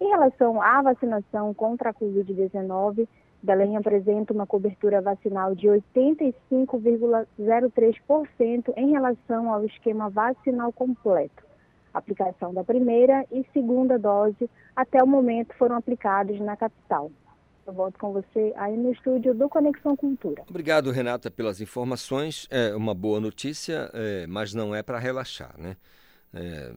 Em relação à vacinação contra a Covid-19, Belém apresenta uma cobertura vacinal de 85,03% em relação ao esquema vacinal completo. Aplicação da primeira e segunda dose até o momento foram aplicados na capital. Eu volto com você aí no estúdio do Conexão Cultura. Obrigado, Renata, pelas informações. É uma boa notícia, é, mas não é para relaxar, né? É,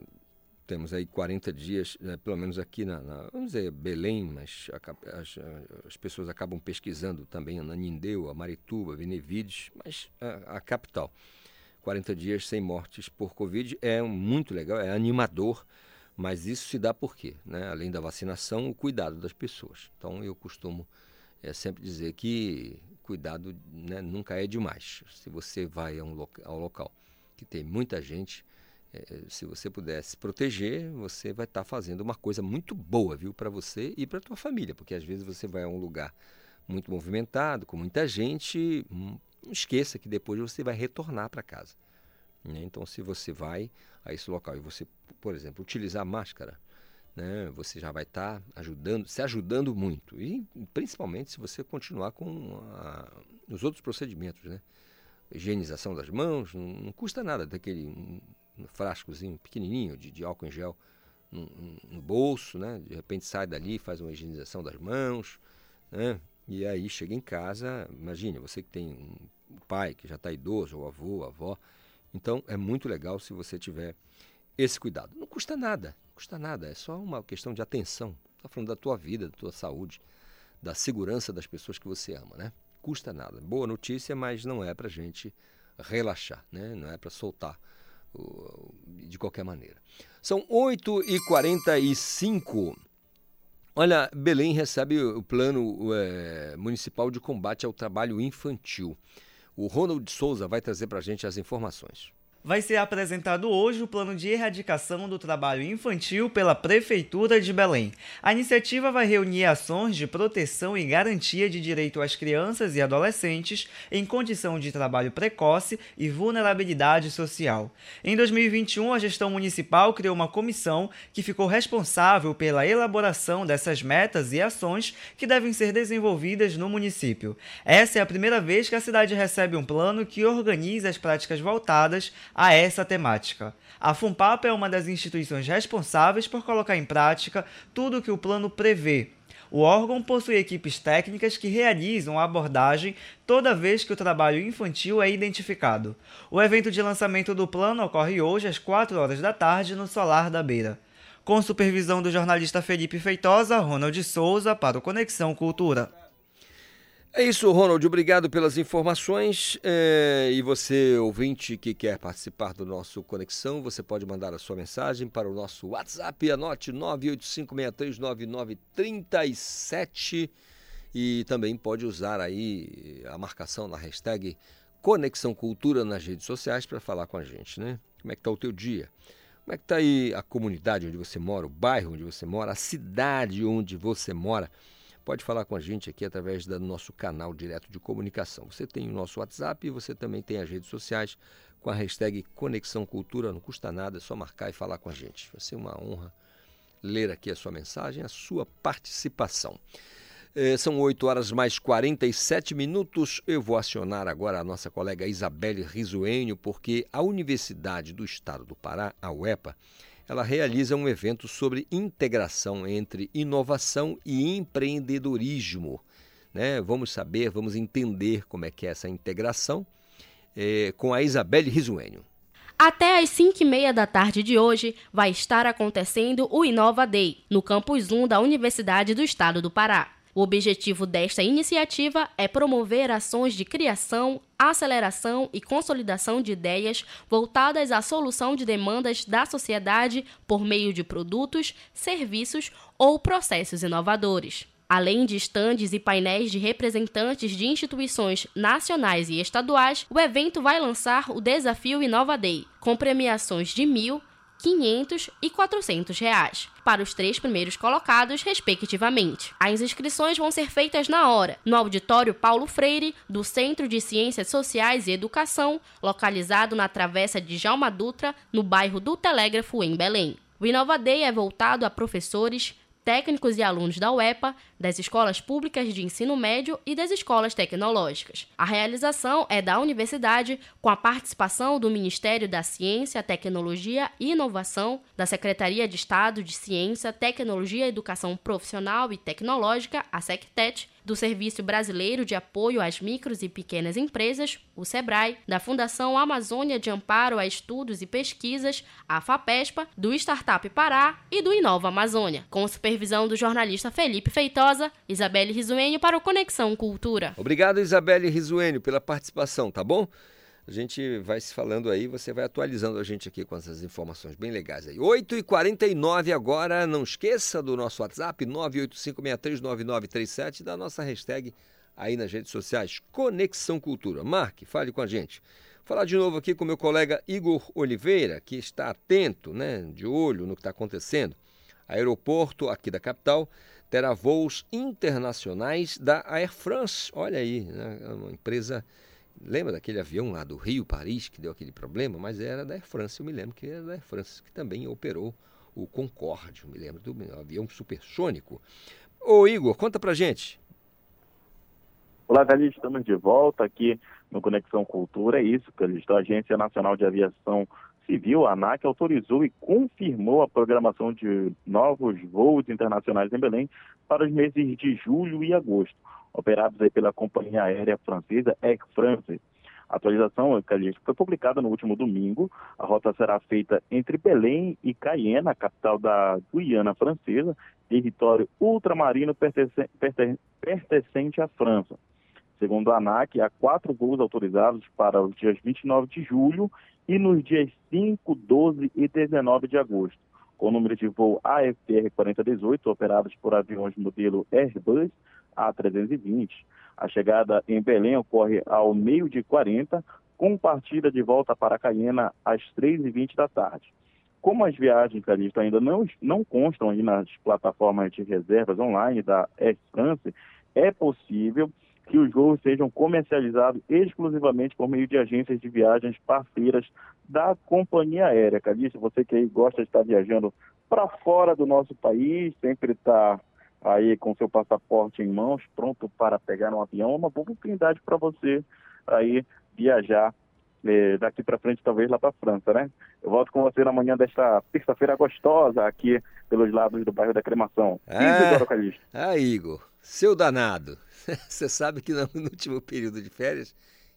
temos aí 40 dias, é, pelo menos aqui na, na, vamos dizer, Belém, mas a, as, as, pessoas acabam pesquisando também na Nindeu, a Marituba, Benevides, mas a, a, capital. 40 dias sem mortes por Covid é muito legal, é animador mas isso se dá por quê? Né? Além da vacinação, o cuidado das pessoas. Então eu costumo é, sempre dizer que cuidado né, nunca é demais. Se você vai a um ao local que tem muita gente, é, se você puder se proteger, você vai estar tá fazendo uma coisa muito boa, viu, para você e para tua família, porque às vezes você vai a um lugar muito movimentado, com muita gente, hum, não esqueça que depois você vai retornar para casa. Né? Então, se você vai a esse local e você, por exemplo, utilizar máscara, né, você já vai estar tá ajudando, se ajudando muito. E principalmente se você continuar com a, os outros procedimentos, né? Higienização das mãos, não, não custa nada daquele um, um frascozinho pequenininho de, de álcool em gel no, no, bolso, né? De repente sai dali, faz uma higienização das mãos, né? E aí chega em casa, imagine, você que tem um pai que já está idoso, ou avô, avó, então é muito legal se você tiver esse cuidado. Não custa nada, custa nada, é só uma questão de atenção. Está falando da tua vida, da tua saúde, da segurança das pessoas que você ama, né? Custa nada. Boa notícia, mas não é para gente relaxar, né? Não é para soltar de qualquer maneira. São 8h45. Olha, Belém recebe o plano é, municipal de combate ao trabalho infantil. O Ronald Souza vai trazer para a gente as informações vai ser apresentado hoje o plano de erradicação do trabalho infantil pela Prefeitura de Belém. A iniciativa vai reunir ações de proteção e garantia de direito às crianças e adolescentes em condição de trabalho precoce e vulnerabilidade social. Em 2021, a gestão municipal criou uma comissão que ficou responsável pela elaboração dessas metas e ações que devem ser desenvolvidas no município. Essa é a primeira vez que a cidade recebe um plano que organiza as práticas voltadas a essa temática. A FUNPAP é uma das instituições responsáveis por colocar em prática tudo o que o plano prevê. O órgão possui equipes técnicas que realizam a abordagem toda vez que o trabalho infantil é identificado. O evento de lançamento do plano ocorre hoje às 4 horas da tarde no Solar da Beira. Com supervisão do jornalista Felipe Feitosa, Ronald Souza para o Conexão Cultura. É isso, Ronald. Obrigado pelas informações. É, e você, ouvinte que quer participar do nosso Conexão, você pode mandar a sua mensagem para o nosso WhatsApp. Anote 985639937 e também pode usar aí a marcação na hashtag Conexão Cultura nas redes sociais para falar com a gente, né? Como é que está o teu dia? Como é que está aí a comunidade onde você mora, o bairro onde você mora, a cidade onde você mora? Pode falar com a gente aqui através do nosso canal direto de comunicação. Você tem o nosso WhatsApp e você também tem as redes sociais com a hashtag Conexão Cultura. Não custa nada, é só marcar e falar com a gente. Vai ser uma honra ler aqui a sua mensagem, a sua participação. É, são 8 horas mais 47 minutos. Eu vou acionar agora a nossa colega Isabelle Risuênio, porque a Universidade do Estado do Pará, a UEPA, ela realiza um evento sobre integração entre inovação e empreendedorismo. Né? Vamos saber, vamos entender como é que é essa integração é, com a Isabelle Risuênio. Até às 5 e meia da tarde de hoje vai estar acontecendo o Inova Day, no Campus 1 da Universidade do Estado do Pará. O objetivo desta iniciativa é promover ações de criação, aceleração e consolidação de ideias voltadas à solução de demandas da sociedade por meio de produtos, serviços ou processos inovadores. Além de estandes e painéis de representantes de instituições nacionais e estaduais, o evento vai lançar o Desafio Inova Day, com premiações de mil, 500 e 400 reais, para os três primeiros colocados, respectivamente. As inscrições vão ser feitas na hora, no auditório Paulo Freire, do Centro de Ciências Sociais e Educação, localizado na Travessa de Jalma Dutra, no bairro do Telégrafo, em Belém. O Inova Day é voltado a professores, técnicos e alunos da UEPA, das escolas públicas de ensino médio e das escolas tecnológicas. A realização é da universidade, com a participação do Ministério da Ciência, Tecnologia e Inovação, da Secretaria de Estado de Ciência, Tecnologia Educação Profissional e Tecnológica, a SECTET, do Serviço Brasileiro de Apoio às Micros e Pequenas Empresas, o SEBRAE, da Fundação Amazônia de Amparo a Estudos e Pesquisas, a FAPESPA, do Startup Pará e do Inova Amazônia, com supervisão do jornalista Felipe Feitosa, Isabelle Risuênio para o Conexão Cultura. Obrigado, Isabelle Risuênio, pela participação, tá bom? A gente vai se falando aí, você vai atualizando a gente aqui com essas informações bem legais aí. 8h49 agora, não esqueça do nosso WhatsApp, 985639937, da nossa hashtag aí nas redes sociais, Conexão Cultura. Marque, fale com a gente. Falar de novo aqui com meu colega Igor Oliveira, que está atento, né, de olho no que está acontecendo. Aeroporto aqui da capital terá voos internacionais da Air France. Olha aí, né, é uma empresa Lembra daquele avião lá do Rio, Paris, que deu aquele problema? Mas era da Air France, eu me lembro que era da Air France, que também operou o Concorde, eu me lembro do avião supersônico. Ô Igor, conta pra gente. Olá, Calixto, estamos de volta aqui no Conexão Cultura. É isso, Calixto. A Agência Nacional de Aviação Civil, a ANAC, autorizou e confirmou a programação de novos voos internacionais em Belém para os meses de julho e agosto operados pela companhia aérea francesa Air France. A atualização, foi publicada no último domingo. A rota será feita entre Belém e Cayenne, a capital da Guiana Francesa, território ultramarino pertencente à França. Segundo a ANAC, há quatro voos autorizados para os dias 29 de julho e nos dias 5, 12 e 19 de agosto, com o número de voo AFR 4018 operados por aviões modelo Airbus a320. A chegada em Belém ocorre ao meio de 40, com partida de volta para Caiena às 3h20 da tarde. Como as viagens, Calixto, ainda não, não constam aí nas plataformas de reservas online da Air France, é possível que os voos sejam comercializados exclusivamente por meio de agências de viagens parceiras da companhia aérea. Calixto, você que aí gosta de estar viajando para fora do nosso país, sempre está aí com seu passaporte em mãos, pronto para pegar um avião, é uma boa oportunidade para você aí viajar eh, daqui para frente, talvez lá para a França, né? Eu volto com você na manhã desta terça-feira gostosa aqui pelos lados do bairro da Cremação. Ah, ah Igor, seu danado. <laughs> Você sabe que no último período de férias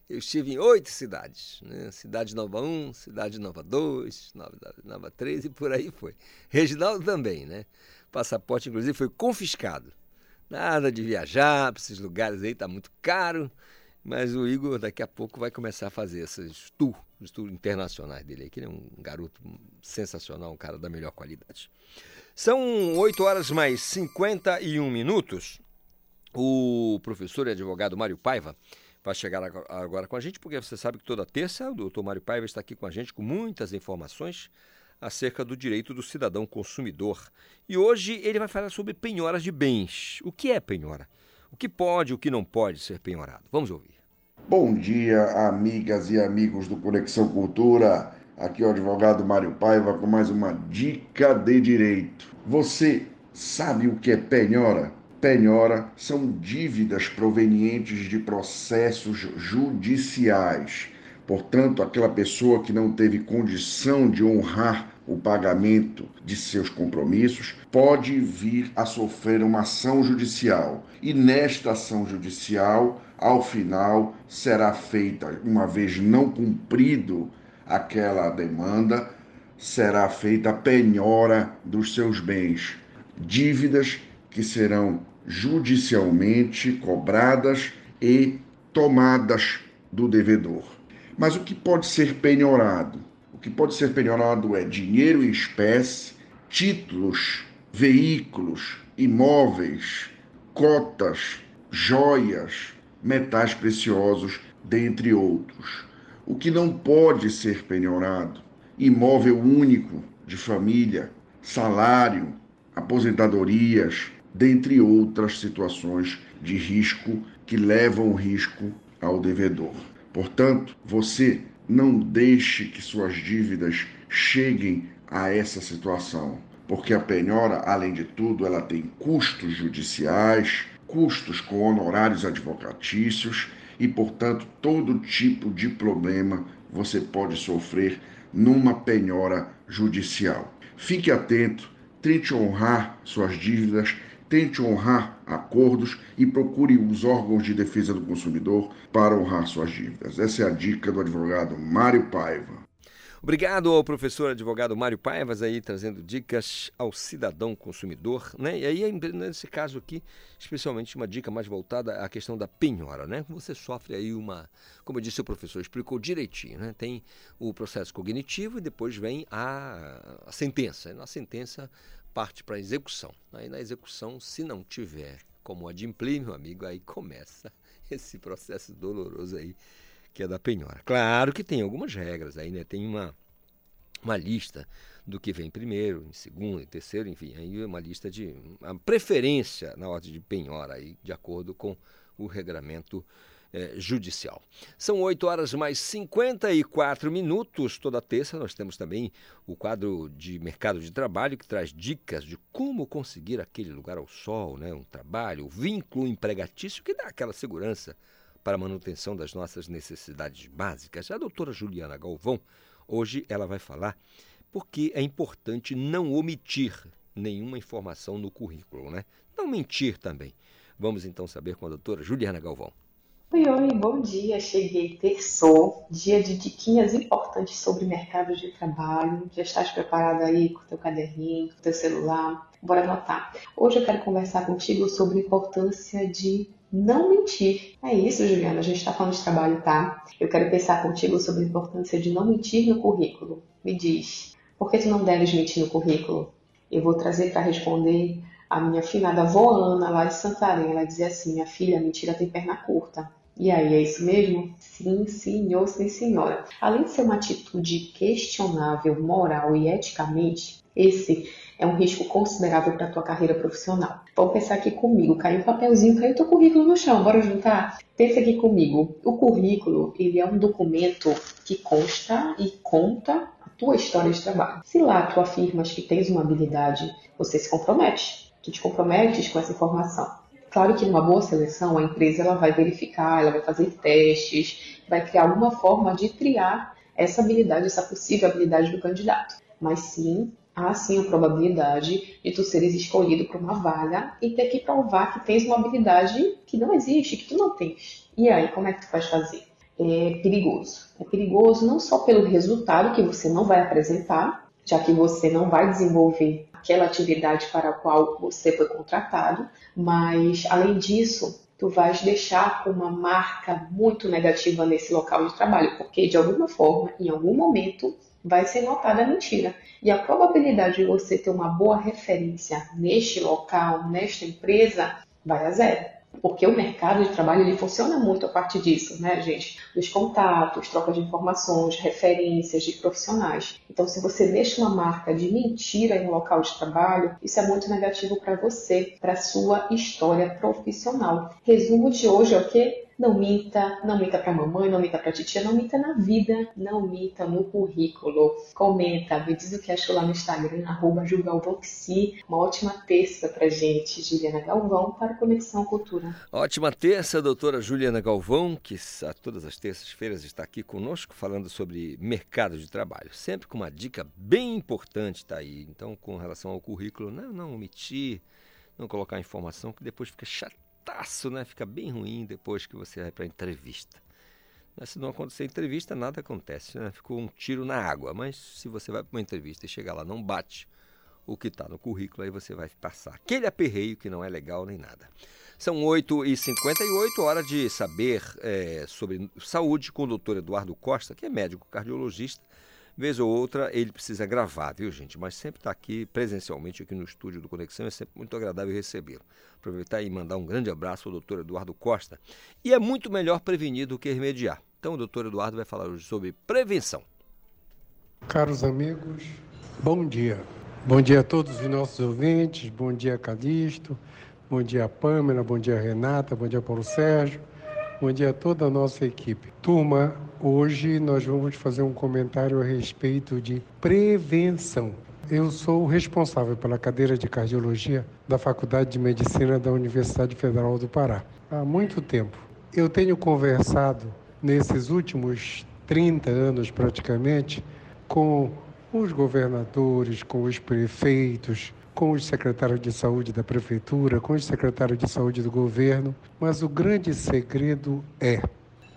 eu estive em oito cidades. Né? Cidade Nova 1, Cidade Nova 2, Nova, Nova 3 e por aí foi. Reginaldo também, né? passaporte, inclusive, foi confiscado. Nada de viajar para esses lugares aí, tá muito caro. Mas o Igor daqui a pouco vai começar a fazer esses tours, os tours internacionais dele aqui. Ele é um garoto sensacional, um cara da melhor qualidade. São 8 horas mais 51 minutos. O professor e advogado Mário Paiva vai chegar agora com a gente, porque você sabe que toda terça o doutor Mário Paiva está aqui com a gente com muitas informações acerca do direito do cidadão consumidor. E hoje ele vai falar sobre penhoras de bens. O que é penhora? O que pode e o que não pode ser penhorado? Vamos ouvir. Bom dia, amigas e amigos do Conexão Cultura. Aqui é o advogado Mário Paiva com mais uma dica de direito. Você sabe o que é penhora? Penhora são dívidas provenientes de processos judiciais Portanto, aquela pessoa que não teve condição de honrar o pagamento de seus compromissos pode vir a sofrer uma ação judicial. E nesta ação judicial, ao final, será feita, uma vez não cumprido aquela demanda, será feita a penhora dos seus bens, dívidas que serão judicialmente cobradas e tomadas do devedor. Mas o que pode ser penhorado? O que pode ser penhorado é dinheiro em espécie, títulos, veículos, imóveis, cotas, joias, metais preciosos, dentre outros. O que não pode ser penhorado? Imóvel único de família, salário, aposentadorias, dentre outras situações de risco que levam risco ao devedor. Portanto, você não deixe que suas dívidas cheguem a essa situação. porque a penhora, além de tudo, ela tem custos judiciais, custos com honorários advocatícios e, portanto, todo tipo de problema você pode sofrer numa penhora judicial. Fique atento, tente honrar suas dívidas, tente honrar acordos e procure os órgãos de defesa do consumidor para honrar suas dívidas. Essa é a dica do advogado Mário Paiva. Obrigado ao professor advogado Mário Paivas aí trazendo dicas ao cidadão consumidor, né? E aí nesse caso aqui, especialmente uma dica mais voltada à questão da penhora, né? Você sofre aí uma, como disse o professor, explicou direitinho, né? Tem o processo cognitivo e depois vem a, a sentença. Na sentença parte para a execução. Aí na execução, se não tiver como adimplir, meu amigo, aí começa <laughs> esse processo doloroso aí que é da penhora. Claro que tem algumas regras aí, né? Tem uma, uma lista do que vem primeiro, em segundo, em terceiro, enfim, aí é uma lista de uma preferência na ordem de penhora aí, de acordo com o regramento eh, judicial. São 8 horas mais 54 minutos. Toda terça nós temos também o quadro de mercado de trabalho que traz dicas de como conseguir aquele lugar ao sol, né? um trabalho, o vínculo empregatício que dá aquela segurança para a manutenção das nossas necessidades básicas. A doutora Juliana Galvão, hoje ela vai falar porque é importante não omitir nenhuma informação no currículo, né? Não mentir também. Vamos então saber com a doutora Juliana Galvão. Oi, oi, bom dia. Cheguei terçou, dia de diquinhas importantes sobre mercado de trabalho. Já estás preparado aí com teu caderninho, com teu celular? Bora anotar. Hoje eu quero conversar contigo sobre a importância de não mentir. É isso, Juliana. A gente está falando de trabalho, tá? Eu quero pensar contigo sobre a importância de não mentir no currículo. Me diz, por que tu não deves mentir no currículo? Eu vou trazer para responder a minha finada avó Ana, lá de Santarém. Ela dizia assim: minha filha, mentira tem perna curta. E aí, é isso mesmo? Sim, senhor, sim, senhora. Além de ser uma atitude questionável moral e eticamente, esse é um risco considerável para a tua carreira profissional. Vamos pensar aqui comigo, caiu um papelzinho, caiu teu currículo no chão, bora juntar? Pensa aqui comigo, o currículo, ele é um documento que consta e conta a tua história de trabalho. Se lá tu afirmas que tens uma habilidade, você se compromete. Tu te comprometes com essa informação. Claro que numa boa seleção, a empresa ela vai verificar, ela vai fazer testes, vai criar alguma forma de triar essa habilidade, essa possível habilidade do candidato. Mas sim, há sim a probabilidade de tu seres escolhido para uma vaga e ter que provar que tens uma habilidade que não existe, que tu não tens. E aí, como é que tu vais fazer? É perigoso. É perigoso não só pelo resultado que você não vai apresentar, já que você não vai desenvolver aquela atividade para a qual você foi contratado, mas além disso, tu vais deixar uma marca muito negativa nesse local de trabalho, porque de alguma forma, em algum momento, vai ser notada a mentira. E a probabilidade de você ter uma boa referência neste local, nesta empresa, vai a zero. Porque o mercado de trabalho ele funciona muito a partir disso, né, gente? Dos contatos, troca de informações, referências de profissionais. Então, se você deixa uma marca de mentira em um local de trabalho, isso é muito negativo para você, para sua história profissional. Resumo de hoje é o quê? Não minta, não minta para mamãe, não minta para titia, não minta na vida, não minta no currículo. Comenta, me diz o que achou lá no Instagram, arroba Uma ótima terça pra gente, Juliana Galvão, para Conexão Cultura. Ótima terça, doutora Juliana Galvão, que a todas as terças-feiras está aqui conosco falando sobre mercado de trabalho. Sempre com uma dica bem importante, tá aí. Então, com relação ao currículo, não, não omitir, não colocar informação que depois fica chato né? Fica bem ruim depois que você vai para a entrevista. Mas se não acontecer entrevista, nada acontece, né? Ficou um tiro na água. Mas se você vai para uma entrevista e chegar lá não bate o que está no currículo, aí você vai passar aquele aperreio que não é legal nem nada. São 8h58, hora de saber é, sobre saúde com o doutor Eduardo Costa, que é médico cardiologista Vez ou outra ele precisa gravar, viu, gente? Mas sempre está aqui presencialmente, aqui no estúdio do Conexão, é sempre muito agradável recebê-lo. Aproveitar e mandar um grande abraço ao doutor Eduardo Costa. E é muito melhor prevenir do que remediar. Então o doutor Eduardo vai falar hoje sobre prevenção. Caros amigos, bom dia. Bom dia a todos os nossos ouvintes, bom dia Calixto, bom dia Pâmela, bom dia Renata, bom dia Paulo Sérgio, bom dia a toda a nossa equipe. Turma, Hoje nós vamos fazer um comentário a respeito de prevenção. Eu sou responsável pela cadeira de cardiologia da Faculdade de Medicina da Universidade Federal do Pará. Há muito tempo. Eu tenho conversado nesses últimos 30 anos praticamente com os governadores, com os prefeitos, com os secretários de saúde da prefeitura, com os secretários de saúde do governo, mas o grande segredo é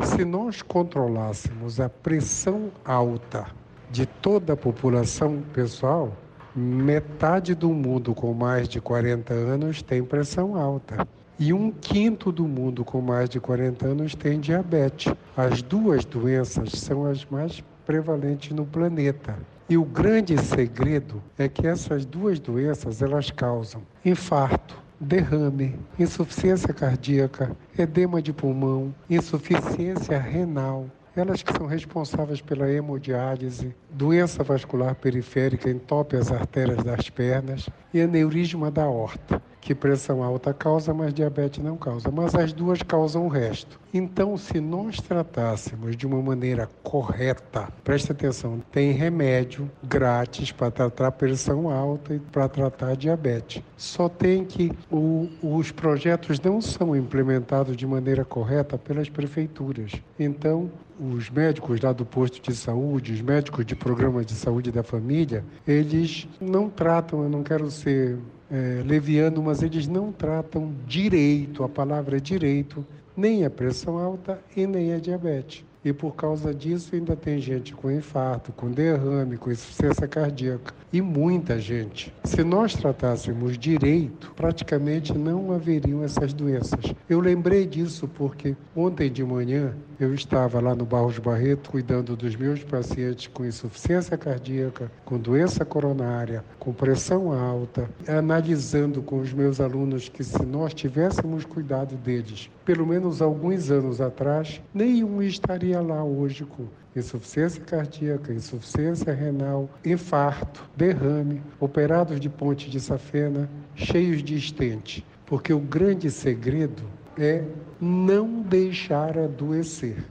se nós controlássemos a pressão alta de toda a população pessoal, metade do mundo com mais de 40 anos tem pressão alta. E um quinto do mundo com mais de 40 anos tem diabetes. As duas doenças são as mais prevalentes no planeta. E o grande segredo é que essas duas doenças elas causam infarto, derrame, insuficiência cardíaca, edema de pulmão, insuficiência renal, elas que são responsáveis pela hemodiálise, doença vascular periférica, entope as artérias das pernas e aneurisma da horta que pressão alta causa, mas diabetes não causa. Mas as duas causam o resto. Então, se nós tratássemos de uma maneira correta, preste atenção, tem remédio grátis para tratar pressão alta e para tratar diabetes. Só tem que o, os projetos não são implementados de maneira correta pelas prefeituras. Então, os médicos lá do posto de saúde, os médicos de programa de saúde da família, eles não tratam, eu não quero ser é, leviano, mas eles não tratam direito, a palavra é direito, nem a pressão alta e nem a diabetes. E por causa disso ainda tem gente com infarto, com derrame, com insuficiência cardíaca e muita gente. Se nós tratássemos direito, praticamente não haveriam essas doenças. Eu lembrei disso porque ontem de manhã eu estava lá no Barros Barreto cuidando dos meus pacientes com insuficiência cardíaca, com doença coronária, com pressão alta, analisando com os meus alunos que se nós tivéssemos cuidado deles, pelo menos alguns anos atrás, nenhum estaria lá hoje com insuficiência cardíaca, insuficiência renal, infarto, derrame, operados de ponte de safena, cheios de estente. Porque o grande segredo é não deixar adoecer.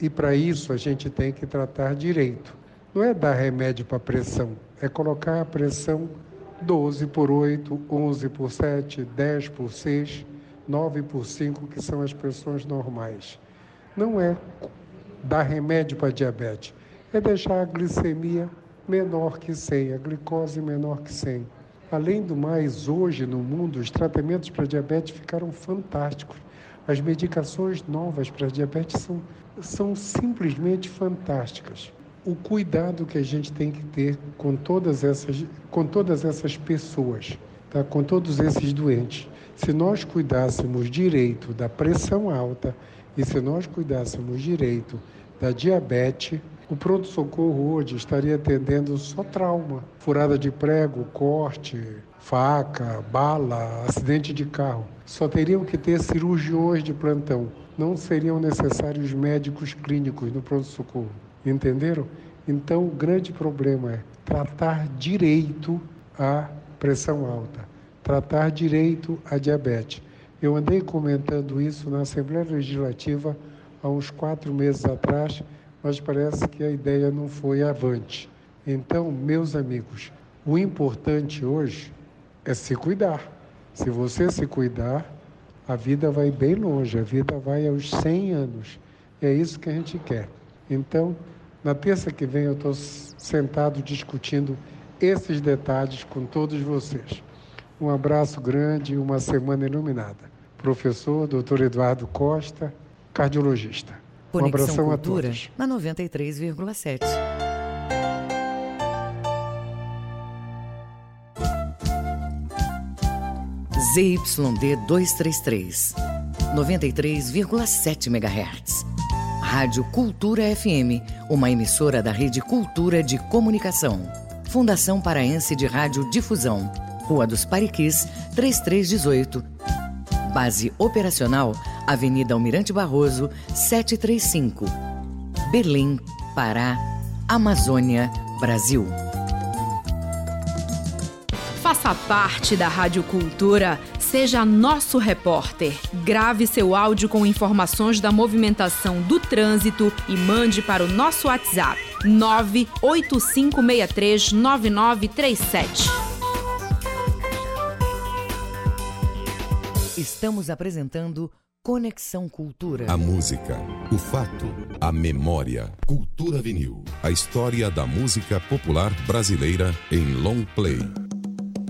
E para isso a gente tem que tratar direito. Não é dar remédio para pressão, é colocar a pressão 12 por 8, 11 por 7, 10 por 6, 9 por 5, que são as pressões normais. Não é dar remédio para diabetes, é deixar a glicemia menor que 100, a glicose menor que 100. Além do mais, hoje no mundo, os tratamentos para diabetes ficaram fantásticos. As medicações novas para diabetes são, são simplesmente fantásticas. O cuidado que a gente tem que ter com todas essas, com todas essas pessoas, tá? com todos esses doentes. Se nós cuidássemos direito da pressão alta e se nós cuidássemos direito da diabetes, o pronto-socorro hoje estaria atendendo só trauma, furada de prego, corte, faca, bala, acidente de carro. Só teriam que ter cirurgiões de plantão. Não seriam necessários médicos clínicos no pronto-socorro. Entenderam? Então, o grande problema é tratar direito a pressão alta, tratar direito a diabetes. Eu andei comentando isso na Assembleia Legislativa há uns quatro meses atrás, mas parece que a ideia não foi avante. Então, meus amigos, o importante hoje é se cuidar. Se você se cuidar, a vida vai bem longe, a vida vai aos 100 anos. E é isso que a gente quer. Então, na terça que vem eu estou sentado discutindo esses detalhes com todos vocês. Um abraço grande e uma semana iluminada. Professor Dr. Eduardo Costa, cardiologista. Conexão um abração Cultura, a todos. na 93,7. ZYD 233, 93,7 MHz. Rádio Cultura FM, uma emissora da Rede Cultura de Comunicação. Fundação Paraense de Rádio Difusão. Rua dos Pariquis, 3318. Base operacional, Avenida Almirante Barroso, 735. Berlim, Pará, Amazônia, Brasil. Faça parte da Rádio Cultura, seja nosso repórter. Grave seu áudio com informações da movimentação do trânsito e mande para o nosso WhatsApp 985639937. Estamos apresentando Conexão Cultura. A música, o fato, a memória. Cultura Vinil. A história da música popular brasileira em long play.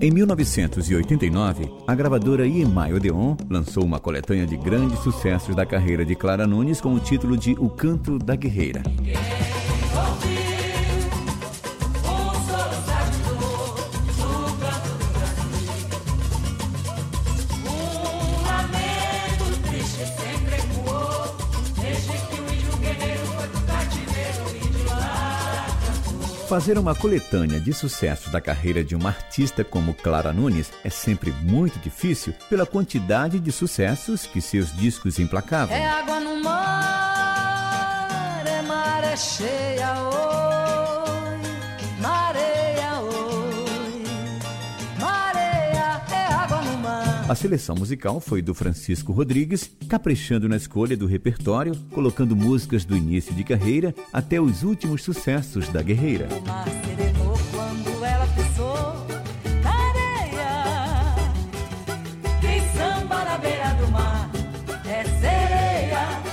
Em 1989, a gravadora EMI Odeon lançou uma coletânea de grandes sucessos da carreira de Clara Nunes com o título de O Canto da Guerreira. Fazer uma coletânea de sucessos da carreira de uma artista como Clara Nunes é sempre muito difícil pela quantidade de sucessos que seus discos emplacavam. É água no mar, é maré cheia, oi, A seleção musical foi do Francisco Rodrigues, caprichando na escolha do repertório, colocando músicas do início de carreira até os últimos sucessos da guerreira.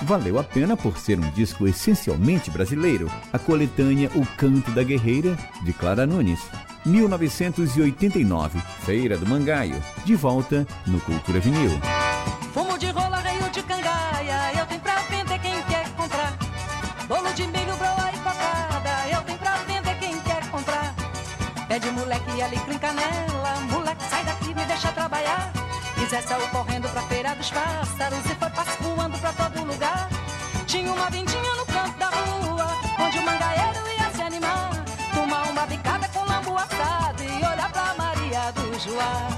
Valeu a pena por ser um disco essencialmente brasileiro, a coletânea O Canto da Guerreira, de Clara Nunes. 1989, Feira do Mangaio, de volta no Cultura Vinil. Fumo de rola, reio de cangaia, eu tenho pra vender quem quer comprar. Bolo de milho, broa e cocada, eu tenho pra vender quem quer comprar. Pede moleque ali com canela, moleque sai daqui, me deixa trabalhar. Zé saiu correndo pra feira dos pássaros e pra todo lugar. Tinha uma vindinha no canto da rua, onde o mangaeiro ia se animar. Tomar uma bicada com lambu assado e olhar pra Maria do Joá.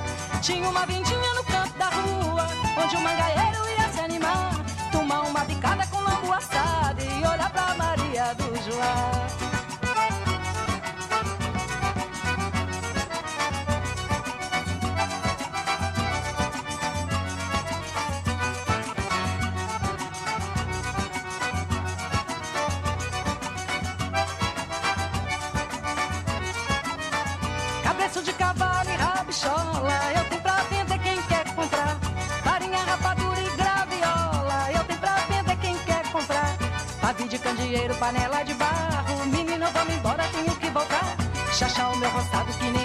Tinha uma vindinha no canto da rua, onde o mangaeiro ia se animar. Tomar uma bicada com lambu assado e olhar pra Maria do Joá. Panela de barro, menino, vamos embora, tenho que voltar. Chachar o meu roçado que nem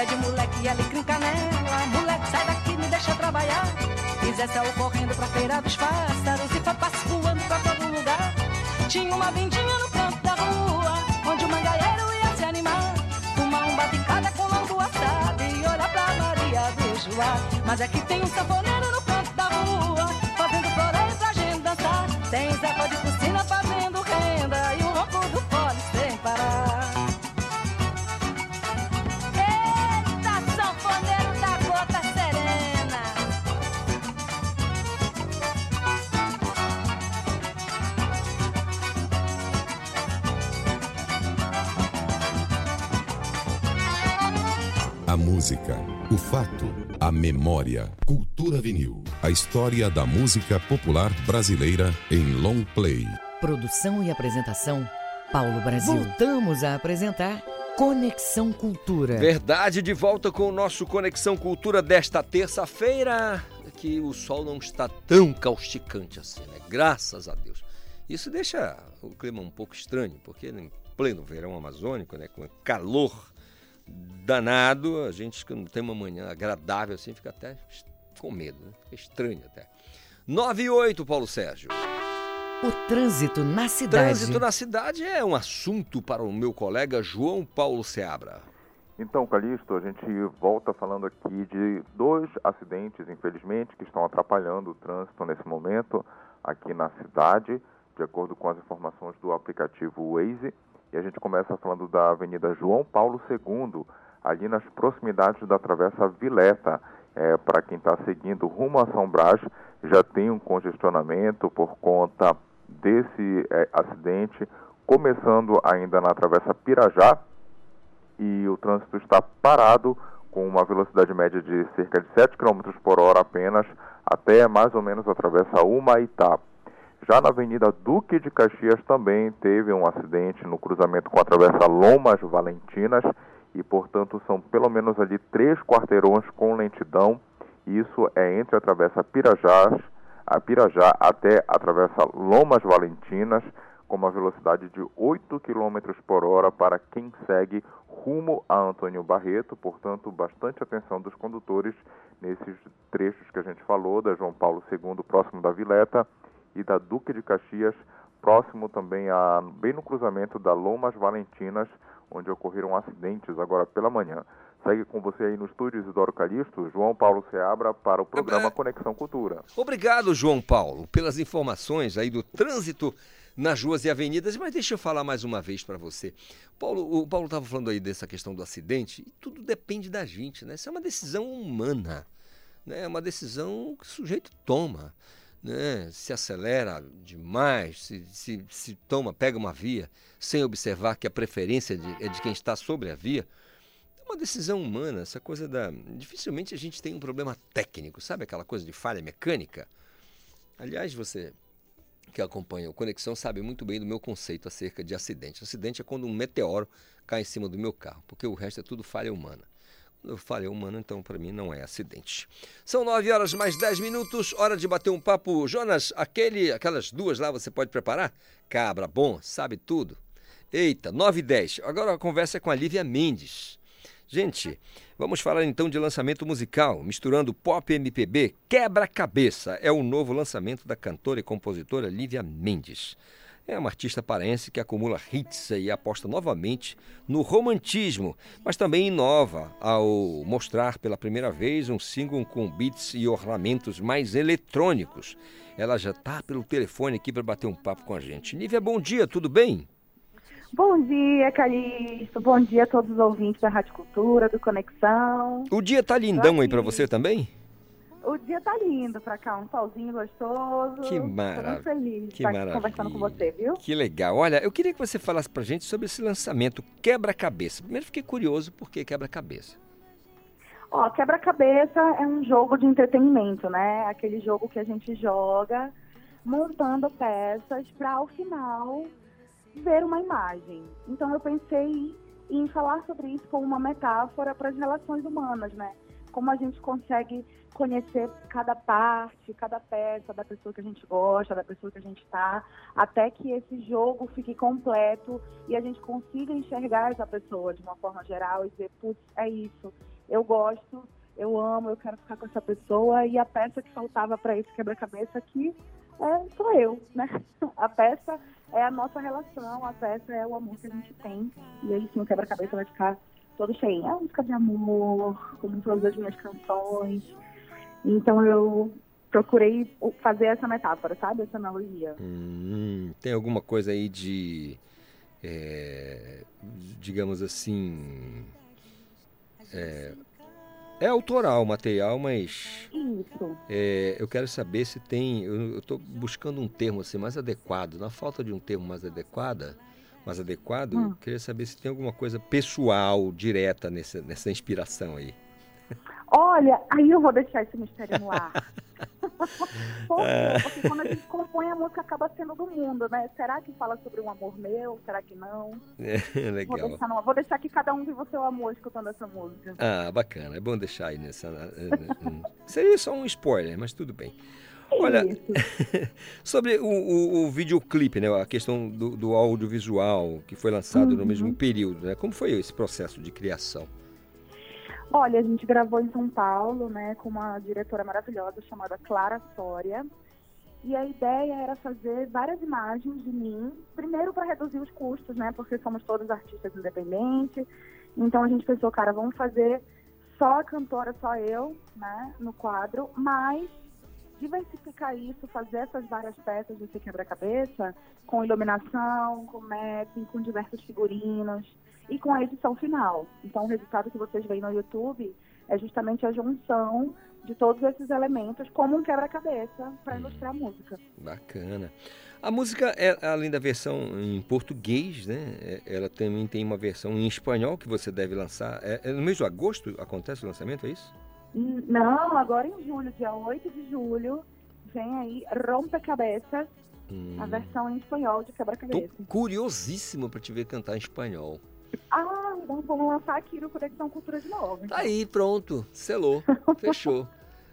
Pede moleque alecrim canela, moleque sai daqui, me deixa trabalhar. E Zé saiu correndo pra feira dos pássaros e foi passo voando pra todo lugar. Tinha uma vendinha no canto da rua, onde o mangaeiro ia se animar. Tomar um batucada com lambu assado e olhar pra Maria do Joá. Mas aqui tem um sanfoneiro no canto da rua, música, o fato, a memória. Cultura Vinil. A história da música popular brasileira em long play. Produção e apresentação, Paulo Brasil. Voltamos a apresentar Conexão Cultura. Verdade, de volta com o nosso Conexão Cultura desta terça-feira, que o sol não está tão causticante assim, né? Graças a Deus. Isso deixa o clima um pouco estranho, porque em pleno verão amazônico, né, com calor danado, a gente que não tem uma manhã agradável assim, fica até com medo, né? Fica estranho até. 9 e 8, Paulo Sérgio. O trânsito na cidade. Trânsito na cidade é um assunto para o meu colega João Paulo Seabra. Então, Calixto, a gente volta falando aqui de dois acidentes, infelizmente, que estão atrapalhando o trânsito nesse momento aqui na cidade, de acordo com as informações do aplicativo Waze. E a gente começa falando da Avenida João Paulo II, ali nas proximidades da Travessa Vileta. É, Para quem está seguindo rumo a São Brás, já tem um congestionamento por conta desse é, acidente, começando ainda na Travessa Pirajá, e o trânsito está parado com uma velocidade média de cerca de 7 km por hora apenas, até mais ou menos a Travessa Humaitá. Já na Avenida Duque de Caxias também teve um acidente no cruzamento com a Travessa Lomas Valentinas e, portanto, são pelo menos ali três quarteirões com lentidão. Isso é entre a Travessa Pirajás, a Pirajá até a Travessa Lomas Valentinas, com uma velocidade de 8 km por hora para quem segue rumo a Antônio Barreto, portanto, bastante atenção dos condutores nesses trechos que a gente falou, da João Paulo II, próximo da Vileta, e da Duque de Caxias, próximo também a bem no cruzamento da Lomas Valentinas, onde ocorreram acidentes agora pela manhã. Segue com você aí no estúdio Isidoro Calixto, João Paulo Seabra, para o programa Conexão Cultura. Obrigado, João Paulo, pelas informações aí do trânsito nas ruas e avenidas, mas deixa eu falar mais uma vez para você. Paulo, o Paulo estava falando aí dessa questão do acidente, e tudo depende da gente, né? Isso é uma decisão humana, né? É uma decisão que o sujeito toma, né? Se acelera demais, se, se, se toma, pega uma via sem observar que a preferência de, é de quem está sobre a via. É uma decisão humana, essa coisa da. Dificilmente a gente tem um problema técnico, sabe aquela coisa de falha mecânica? Aliás, você que acompanha o Conexão sabe muito bem do meu conceito acerca de acidente. Acidente é quando um meteoro cai em cima do meu carro, porque o resto é tudo falha humana. Falha humana, então para mim não é acidente. São 9 horas mais 10 minutos, hora de bater um papo. Jonas, aquele, aquelas duas lá você pode preparar? Cabra, bom, sabe tudo. Eita, 9 e 10. Agora a conversa é com a Lívia Mendes. Gente, vamos falar então de lançamento musical, misturando pop e MPB. Quebra-cabeça é o novo lançamento da cantora e compositora Lívia Mendes. É uma artista paraense que acumula hits e aposta novamente no romantismo, mas também inova ao mostrar pela primeira vez um single com beats e ornamentos mais eletrônicos. Ela já está pelo telefone aqui para bater um papo com a gente. Lívia, bom dia, tudo bem? Bom dia, Calixto. Bom dia a todos os ouvintes da Rádio Cultura, do Conexão. O dia tá lindão aí para você também? O dia tá lindo pra cá, um solzinho gostoso. Que maravilha. Tô muito feliz de Que estar aqui maravilha. conversando com você, viu? Que legal. Olha, eu queria que você falasse pra gente sobre esse lançamento Quebra-Cabeça. Primeiro fiquei curioso por que Quebra-Cabeça. Ó, quebra-cabeça é um jogo de entretenimento, né? Aquele jogo que a gente joga montando peças para ao final ver uma imagem. Então eu pensei em falar sobre isso como uma metáfora para as relações humanas, né? Como a gente consegue conhecer cada parte, cada peça da pessoa que a gente gosta, da pessoa que a gente está, até que esse jogo fique completo e a gente consiga enxergar essa pessoa de uma forma geral e dizer, putz, é isso, eu gosto, eu amo, eu quero ficar com essa pessoa e a peça que faltava para esse quebra-cabeça aqui é, sou eu, né? <laughs> A peça é a nossa relação, a peça é o amor que a gente tem. E aí sim o quebra-cabeça vai ficar todo cheio. É música de amor, como todas as minhas canções. Então eu procurei fazer essa metáfora, sabe? Essa analogia. Hum, tem alguma coisa aí de. é, digamos assim. É, é autoral o material, mas. Isso. é, eu quero saber se tem. Eu estou buscando um termo assim mais adequado. Na falta de um termo mais adequado, mais adequado, Hum. eu queria saber se tem alguma coisa pessoal, direta nessa, nessa inspiração aí. Olha, aí eu vou deixar esse mistério no ar. <laughs> É. Porque quando a gente compõe a música acaba sendo do mundo, né? Será que fala sobre um amor meu? Será que não? É, <laughs> Vou legal. deixar, no vou deixar que cada um viva o seu amor escutando essa música. Ah, bacana. É bom deixar aí nessa. eh, hum. Seria só um spoiler, mas tudo bem. Olha, <laughs> sobre o, o, o videoclipe, né? A questão do, do audiovisual que foi lançado no Uhum. mesmo período, né? Como foi esse processo de criação? Olha, a gente gravou em São Paulo, né, com uma diretora maravilhosa chamada Clara Soria. E a ideia era fazer várias imagens de mim, primeiro para reduzir os custos, né? Porque somos todos artistas independentes. Então a gente pensou, cara, vamos fazer só a cantora, só eu, né, no quadro, mas diversificar isso, fazer essas várias peças desse quebra-cabeça com iluminação, com mapping, com diversos figurinos e com a edição final. Então o resultado que vocês veem no YouTube é justamente a junção de todos esses elementos como um quebra-cabeça para ilustrar a música. Bacana. A música, é, além da versão em português, né? é- Ela também tem uma versão em espanhol que você deve lançar. É, é no mês de agosto acontece o lançamento, é isso? Hum, Não, agora em julho, dia 8 de julho, vem aí Rompe-Cabeças, a versão em espanhol de Tô quebra-cabeça. curiosíssimo para te ver cantar em espanhol. Ah, então vamos lançar aqui no Conexão Cultura de novo. Tá aí, pronto, selou, <laughs> fechou.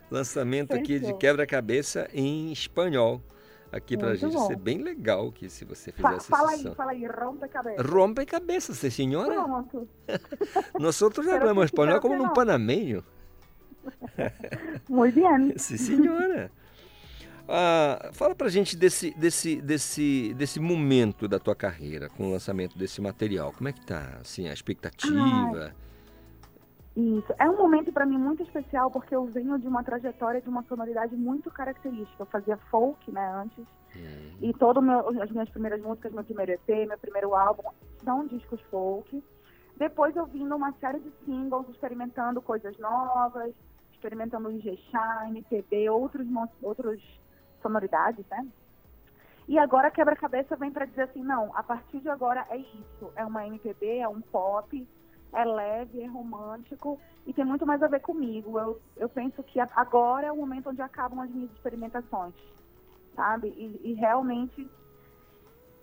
Lançamento aqui de Fechou. quebra-cabeça em espanhol. Aqui pra Muito gente bom. ser bem legal que se você Fa- fizesse fala essa aí, fala aí, Rompe-Cabeça. Rompe cabeça, sim, senhora. Pronto. Nosotros Pero hablamos sí, espanhol claro como num no. panameño. <laughs> Muy bien. Sim, senhora. Ah, fala pra gente desse, desse, desse, desse momento da tua carreira com o lançamento desse material. Como é que tá, assim, a expectativa? Isso. É um momento para mim muito especial porque eu venho de uma trajetória de uma sonoridade muito característica. Eu fazia folk, né, antes. E todas as minhas primeiras músicas, meu primeiro EP, meu primeiro álbum, são discos folk. Depois eu vim numa série de singles, experimentando coisas novas, experimentando Ijexá, MPB, outros, outros sonoridades, né? E agora Quebra-Cabeça vem para dizer assim, não, a partir de agora é isso. É uma MPB, é um pop, é leve, é romântico e tem muito mais a ver comigo. Eu, eu penso que agora é o momento onde acabam as minhas experimentações, sabe? E, e realmente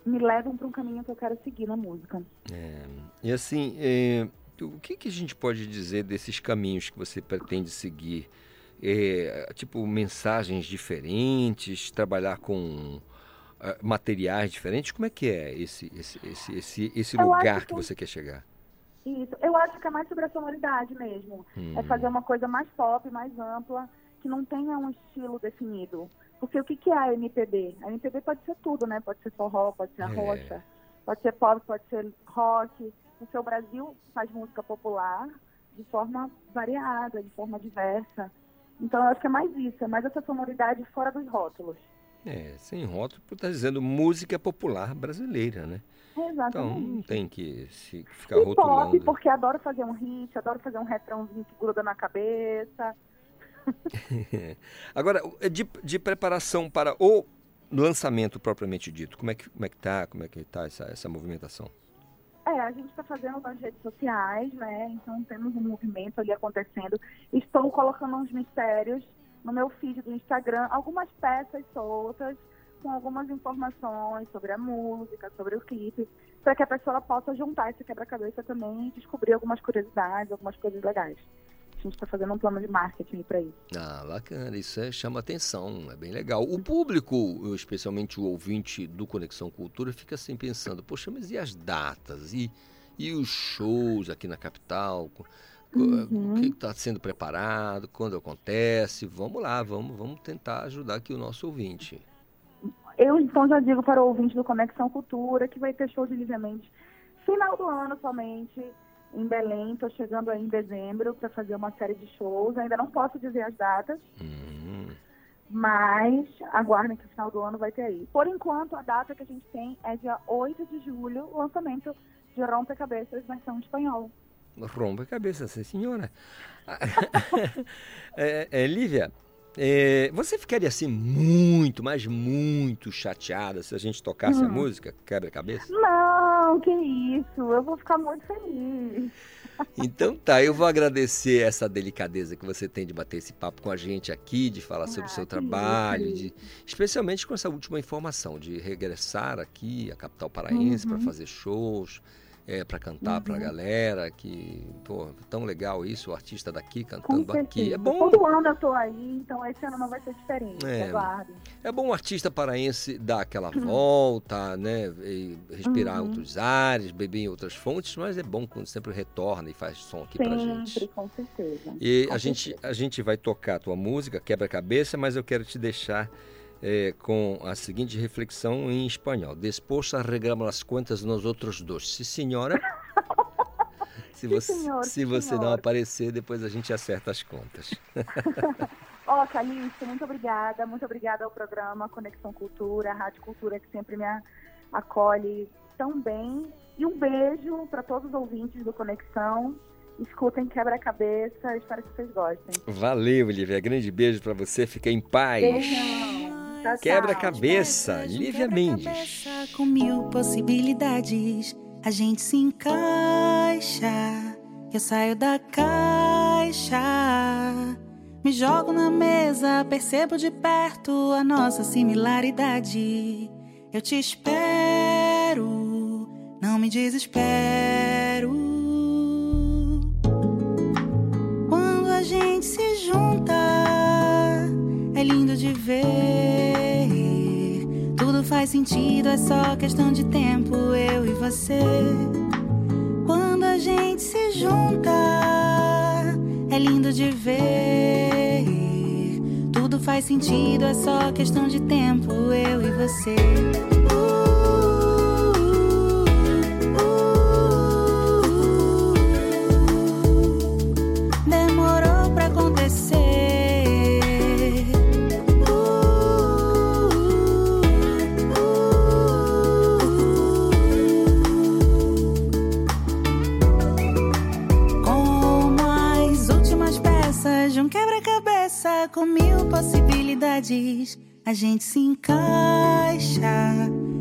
me levam para um caminho que eu quero seguir na música. É, e assim, é, o que, que a gente pode dizer desses caminhos que você pretende seguir? É, tipo, mensagens diferentes, trabalhar com ah, materiais diferentes? Como é que é esse, esse, esse, esse, esse lugar que que- você quer chegar? Isso, eu acho que é mais sobre a sonoridade mesmo. Hum. É fazer uma coisa mais pop, mais ampla, que não tenha um estilo definido. Porque o que, que é a MPB? A MPB pode ser tudo, né? Pode ser forró, pode ser É. rocha, pode ser pop, pode ser rock. O seu Brasil faz música popular de forma variada, de forma diversa. Então eu acho que é mais isso, é mais essa sonoridade fora dos rótulos. É, sem rótulo, estar dizendo música popular brasileira, né? Então Exatamente. não tem que se ficar E pop, rotulando. porque adoro fazer um hit, adoro fazer um refrãozinho que gruda na cabeça. <laughs> Agora, de, de preparação para o lançamento propriamente dito, como é que como é que tá, como é que tá essa, essa movimentação? É, a gente está fazendo nas redes sociais, né? Então temos um movimento ali acontecendo. Estou colocando uns mistérios no meu feed do Instagram, algumas peças soltas com algumas informações sobre a música, sobre o clipe, para que a pessoa possa juntar esse quebra-cabeça também e descobrir algumas curiosidades, algumas coisas legais. Gente está fazendo um plano de marketing para isso. Ah, bacana, isso é, chama atenção, é bem legal. O público, especialmente o ouvinte do Conexão Cultura, fica assim pensando, poxa, mas e as datas? E, e os shows aqui na capital? Uhum. O que está sendo preparado? Quando acontece? Vamos lá, vamos, vamos tentar ajudar aqui o nosso ouvinte. Eu então já digo para o ouvinte do Conexão Cultura que vai ter show de Lívia Mendes final do ano somente em Belém. Estou chegando aí em dezembro para fazer uma série de shows. Ainda não posso dizer as datas, mas aguardem que no final do ano vai ter aí. Por enquanto, a data que a gente tem é dia 8 de julho, o lançamento de Rompe Cabeças versão espanhol. Rompe a cabeça, sim, senhora. <laughs> é, é, Lívia, é, você ficaria assim muito, mas muito chateada se a gente tocasse a Hum. música Quebra-Cabeça? Não, que isso, eu vou ficar muito feliz. Então tá, eu vou agradecer essa delicadeza que você tem de bater esse papo com a gente aqui, de falar sobre o seu trabalho, de, especialmente com essa última informação, de regressar aqui à capital paraense para Uhum. fazer shows, é, para cantar Uhum. galera, que, pô, tão legal isso, o artista daqui cantando aqui. certeza. É bom. Todo ano eu tô aí, então esse ano não vai ser diferente. É. É bom o artista paraense dar aquela volta, né? e respirar Uhum. outros ares, beber em outras fontes, mas é bom quando sempre retorna e faz som aqui pra gente. Sempre, com certeza. E Com a gente, a gente vai tocar a tua música, Quebra-Cabeça, mas eu quero te deixar é, com a seguinte reflexão em espanhol: Depois arreglamos as contas nós outros dois. <laughs> Se senhora. se você, senhor, se você senhor. não aparecer, depois a gente acerta as contas. <laughs> Ó, oh, Calixto, muito obrigada. Muito obrigada ao programa Conexão Cultura, a Rádio Cultura, que sempre me acolhe tão bem. E um beijo para todos os ouvintes do Conexão. Escutem Quebra-Cabeça. Espero que vocês gostem. Valeu, Olivia. Grande beijo para você. Fica em paz. Beijão. Quebra-cabeça, Lívia Mendes. Com mil possibilidades, a gente se encaixa. Eu saio da caixa. Me jogo na mesa, percebo de perto a nossa similaridade. Eu te espero, não me desespero. Quando a gente se junta, é lindo de ver. Faz sentido, é só questão de tempo, eu e você. Quando a gente se junta, é lindo de ver. Tudo faz sentido, é só questão de tempo, eu e você. Demorou com mil possibilidades, a gente se encaixa.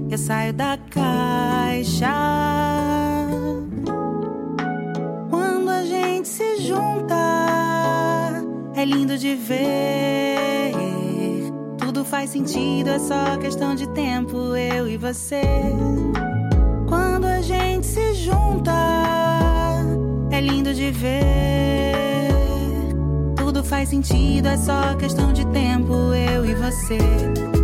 Eu saio da caixa. Quando a gente se junta, é lindo de ver. Tudo faz sentido, é só questão de tempo, eu e você. Quando a gente se junta, é lindo de ver. Faz sentido, é só questão de tempo, eu e você.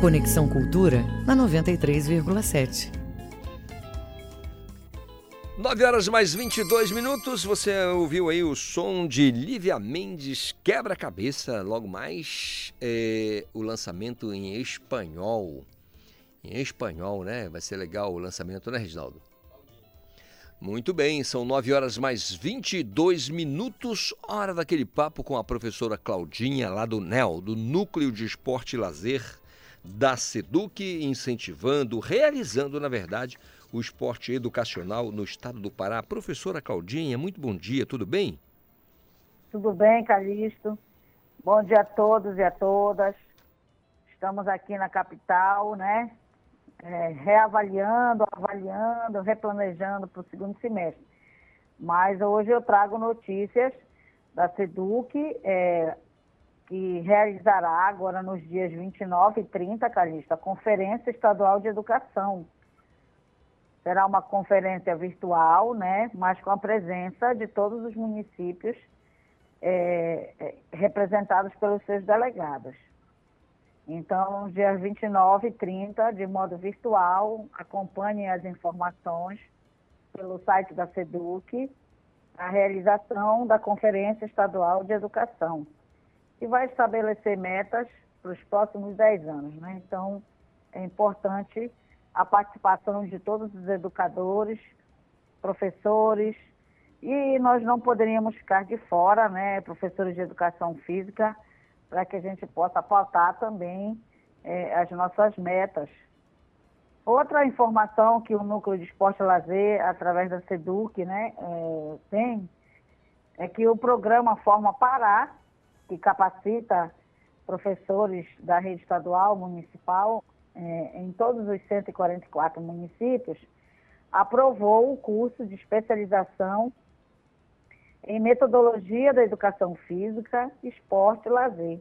Conexão Cultura na 93,7. 9 horas mais 22 minutos, você ouviu aí o som de Lívia Mendes, Quebra-Cabeça, logo mais é, o lançamento em espanhol. Em espanhol, né? Vai ser legal o lançamento, né, Reginaldo? Muito bem, são 9 horas mais 22 minutos, hora daquele papo com a professora Claudinha, lá do NEL, do Núcleo de Esporte e Lazer da SEDUC, incentivando, realizando, na verdade, o esporte educacional no estado do Pará. Professora Claudinha, muito bom dia, tudo bem? Tudo bem, Calixto? Bom dia a todos e a todas. Estamos aqui na capital, né? É, reavaliando, avaliando, replanejando para o segundo semestre. Mas hoje eu trago notícias da SEDUC, é, que realizará agora nos dias 29 e 30, Calixto, a Conferência Estadual de Educação. Será uma conferência virtual, né, mas com a presença de todos os municípios é, é, representados pelos seus delegados. Então, dias 29 e 30, de modo virtual, acompanhem as informações pelo site da SEDUC, a realização da Conferência Estadual de Educação, que vai estabelecer metas para os próximos 10 anos. Né? Então, é importante a participação de todos os educadores, professores, e nós não poderíamos ficar de fora, né, professores de educação física, para que a gente possa pautar também é, as nossas metas. Outra informação que o Núcleo de Esporte e Lazer, através da SEDUC, né, é, tem, é que o programa Forma Pará, que capacita professores da rede estadual, municipal, é, em todos os 144 municípios, aprovou o curso de especialização em metodologia da educação física, esporte e lazer,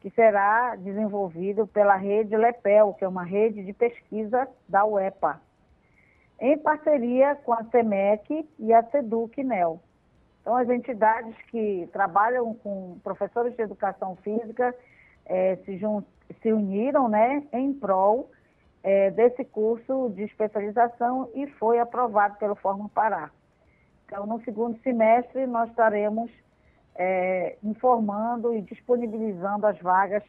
que será desenvolvido pela rede LEPEL, que é uma rede de pesquisa da UEPA, em parceria com a SEMEC e a SEDUC-NEL. Então, as entidades que trabalham com professores de educação física é, se, se, uniram né, em prol é, desse curso de especialização e foi aprovado pelo Fórum Pará. Então, no segundo semestre, nós estaremos é, informando e disponibilizando as vagas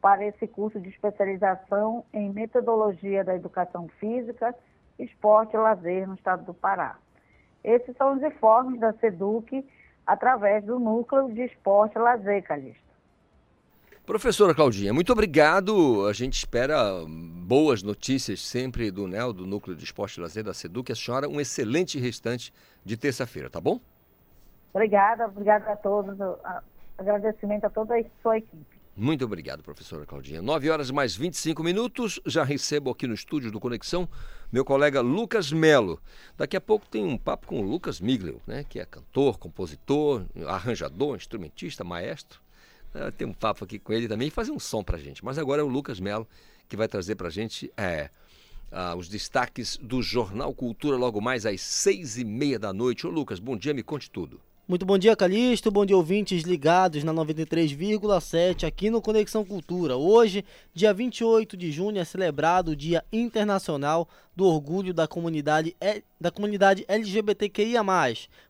para esse curso de especialização em metodologia da educação física, esporte e lazer no estado do Pará. Esses são os informes da SEDUC através do Núcleo de Esporte e Lazer, Calixto. Professora Claudinha, muito obrigado. A gente espera boas notícias sempre do NEL, do Núcleo de Esporte e Lazer da SEDUC. A senhora, um excelente restante de terça-feira, tá bom? Obrigada, obrigada a todos. Agradecimento a toda a sua equipe. Muito obrigado, professora Claudinha. 9 horas mais 25 minutos. Já recebo aqui no estúdio do Conexão meu colega Lucas Melo. Daqui a pouco tem um papo com o Lucas Miglio, né, que é cantor, compositor, arranjador, instrumentista, maestro. É, tem um papo aqui com ele também e fazer um som pra gente. Mas agora é o Lucas Melo que vai trazer pra gente é, os destaques do Jornal Cultura logo mais às seis e meia da noite. Ô Lucas, bom dia, me conte tudo. Muito bom dia, Calixto. Bom dia, ouvintes ligados na 93,7 aqui no Conexão Cultura. Hoje, dia 28 de junho, é celebrado o Dia Internacional do Orgulho da Comunidade, da comunidade LGBTQIA.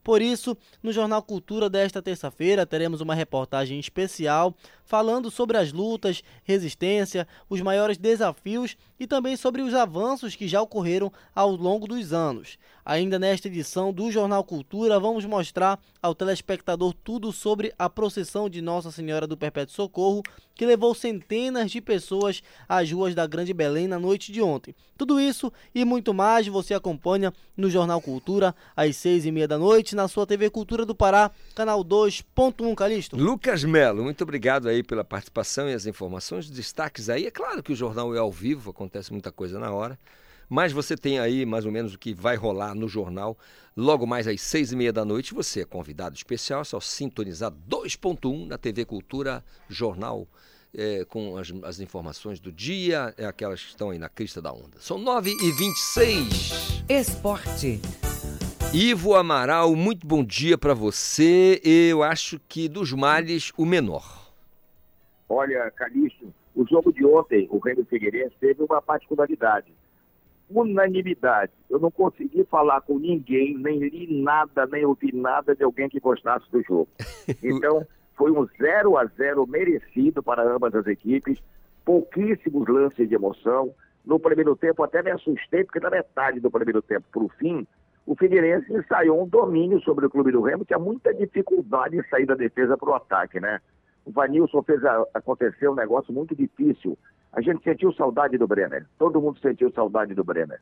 Por isso, no Jornal Cultura desta terça-feira, teremos uma reportagem especial falando sobre as lutas, resistência, os maiores desafios e também sobre os avanços que já ocorreram ao longo dos anos. Ainda nesta edição do Jornal Cultura, vamos mostrar ao telespectador tudo sobre a procissão de Nossa Senhora do Perpétuo Socorro, que levou centenas de pessoas às ruas da Grande Belém na noite de ontem. Tudo isso e muito mais você acompanha no Jornal Cultura, às seis e meia da noite, na sua TV Cultura do Pará, canal 2.1, Calixto. Lucas Melo, muito obrigado aí pela participação e as informações, destaques aí. É claro que o jornal é ao vivo, acontece muita coisa na hora. Mas você tem aí mais ou menos o que vai rolar no jornal logo mais às seis e meia da noite. Você é convidado especial, é só sintonizar 2.1 na TV Cultura Jornal. É, com as, as, informações do dia, é aquelas que estão aí na crista da onda. São 9 e 26 Esporte. Ivo Amaral, muito bom dia para você. Eu acho que dos males, o menor. Olha, Calixto, o jogo de ontem, o Remo Figueirense, teve uma particularidade unanimidade. Eu não consegui falar com ninguém, nem li nada, nem ouvi nada de alguém que gostasse do jogo. <laughs> Então, foi um 0 a 0 merecido para ambas as equipes, pouquíssimos lances de emoção. No primeiro tempo, até me assustei, porque na metade do primeiro tempo para o fim, o Figueirense ensaiou um domínio sobre o clube do Remo, tinha muita dificuldade em sair da defesa para o ataque, né? O Vanilson fez a, acontecer um negócio muito difícil a gente sentiu saudade do Brenner. Todo mundo sentiu saudade do Brenner.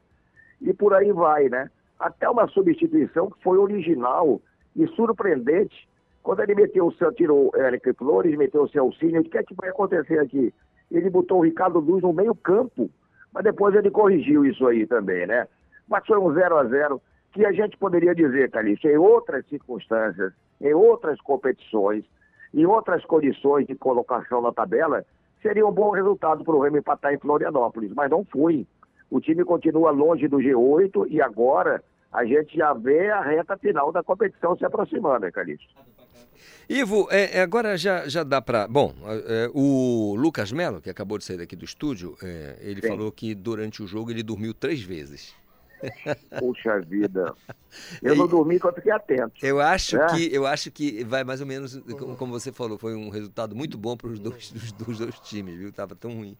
E por aí vai, né? Até uma substituição que foi original e surpreendente. Quando ele meteu o seu, tirou Eric Flores, meteu o Celcinho, o que é que vai acontecer aqui? Ele botou o Ricardo Luz no meio campo, mas depois ele corrigiu isso aí também, né? Mas foi um 0 a 0 que a gente poderia dizer, Calixto, em outras circunstâncias, em outras competições, em outras condições de colocação na tabela, seria um bom resultado para o Remo empatar em Florianópolis, mas não foi. O time continua longe do G8 e agora a gente já vê a reta final da competição se aproximando, né, Calixto? Ivo, é, é, agora já, já dá para. Bom, é, o Lucas Melo, que acabou de sair daqui do estúdio, é, ele Sim. falou que durante o jogo ele dormiu três vezes. Puxa vida. <laughs> Eu não dormi enquanto fiquei atento. Eu acho, é? que, eu acho que vai mais ou menos, como, você falou, foi um resultado muito bom para os dois, dos, dos dois times, viu? Tava tão ruim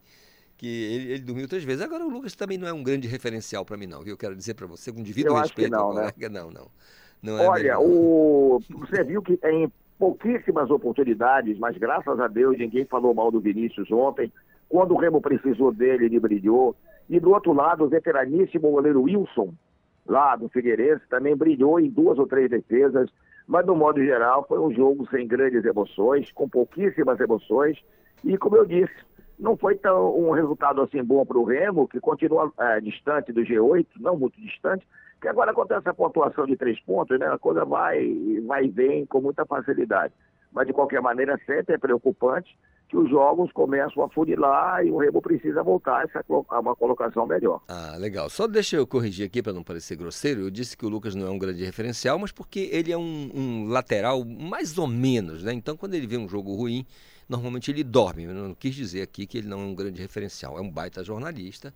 que ele, ele, dormiu três vezes. Agora o Lucas também não é um grande referencial para mim, não. Viu? Eu quero dizer para você, com devido eu respeito não, né? não, não. não é Olha, o... você viu que em pouquíssimas oportunidades, mas graças a Deus ninguém falou mal do Vinícius ontem. Quando o Remo precisou dele, ele brilhou. E do outro lado, o veteraníssimo goleiro Wilson, lá do Figueirense, também brilhou em duas ou três defesas. Mas, no modo geral, foi um jogo sem grandes emoções, com pouquíssimas emoções. E, como eu disse, não foi tão um resultado assim bom para o Remo, que continua é, distante do G8, não muito distante, que agora acontece a pontuação de três pontos, né? A coisa vai, vai e vem com muita facilidade. Mas, de qualquer maneira, sempre é preocupante que os jogos começam a funilar e o Remo precisa voltar a uma colocação melhor. Ah, legal. Só deixa eu corrigir aqui para não parecer grosseiro. Eu disse que o Lucas não é um grande referencial, mas porque ele é um, um lateral mais ou menos, né? Então, quando ele vê um jogo ruim, normalmente ele dorme. Eu não quis dizer aqui que ele não é um grande referencial. É um baita jornalista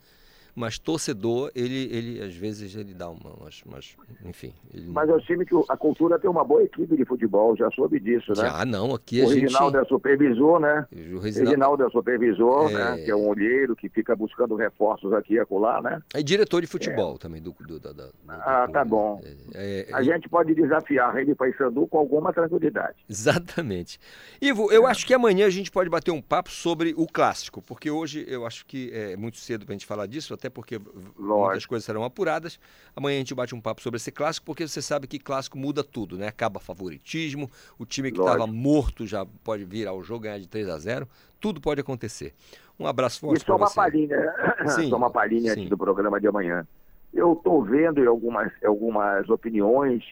mas torcedor, ele, ele às vezes ele dá uma, mas, mas enfim. Ele... Mas é o time que a cultura tem uma boa equipe de futebol, já soube disso, né? Ah, não, aqui a o gente... Reginaldo é supervisor, né? O Reginaldo, é supervisor, é... né? Que é um olheiro que fica buscando reforços aqui e acolá, né? É diretor de futebol é. também do, do, do, do, Ah, tá bom. É, é, a gente pode desafiar a Rede Paysandu com alguma tranquilidade. Exatamente. Ivo, eu acho que amanhã a gente pode bater um papo sobre o clássico, porque hoje eu acho que é muito cedo para a gente falar disso, até porque Lógico. muitas coisas serão apuradas. Amanhã a gente bate um papo sobre esse clássico, porque você sabe que clássico muda tudo, né? Acaba favoritismo, o time que estava morto já pode vir ao jogo ganhar de 3 a 0 tudo pode acontecer. Um abraço forte Isso é uma palhinha, sim, só uma palhinha do programa de amanhã. Eu estou vendo algumas, algumas opiniões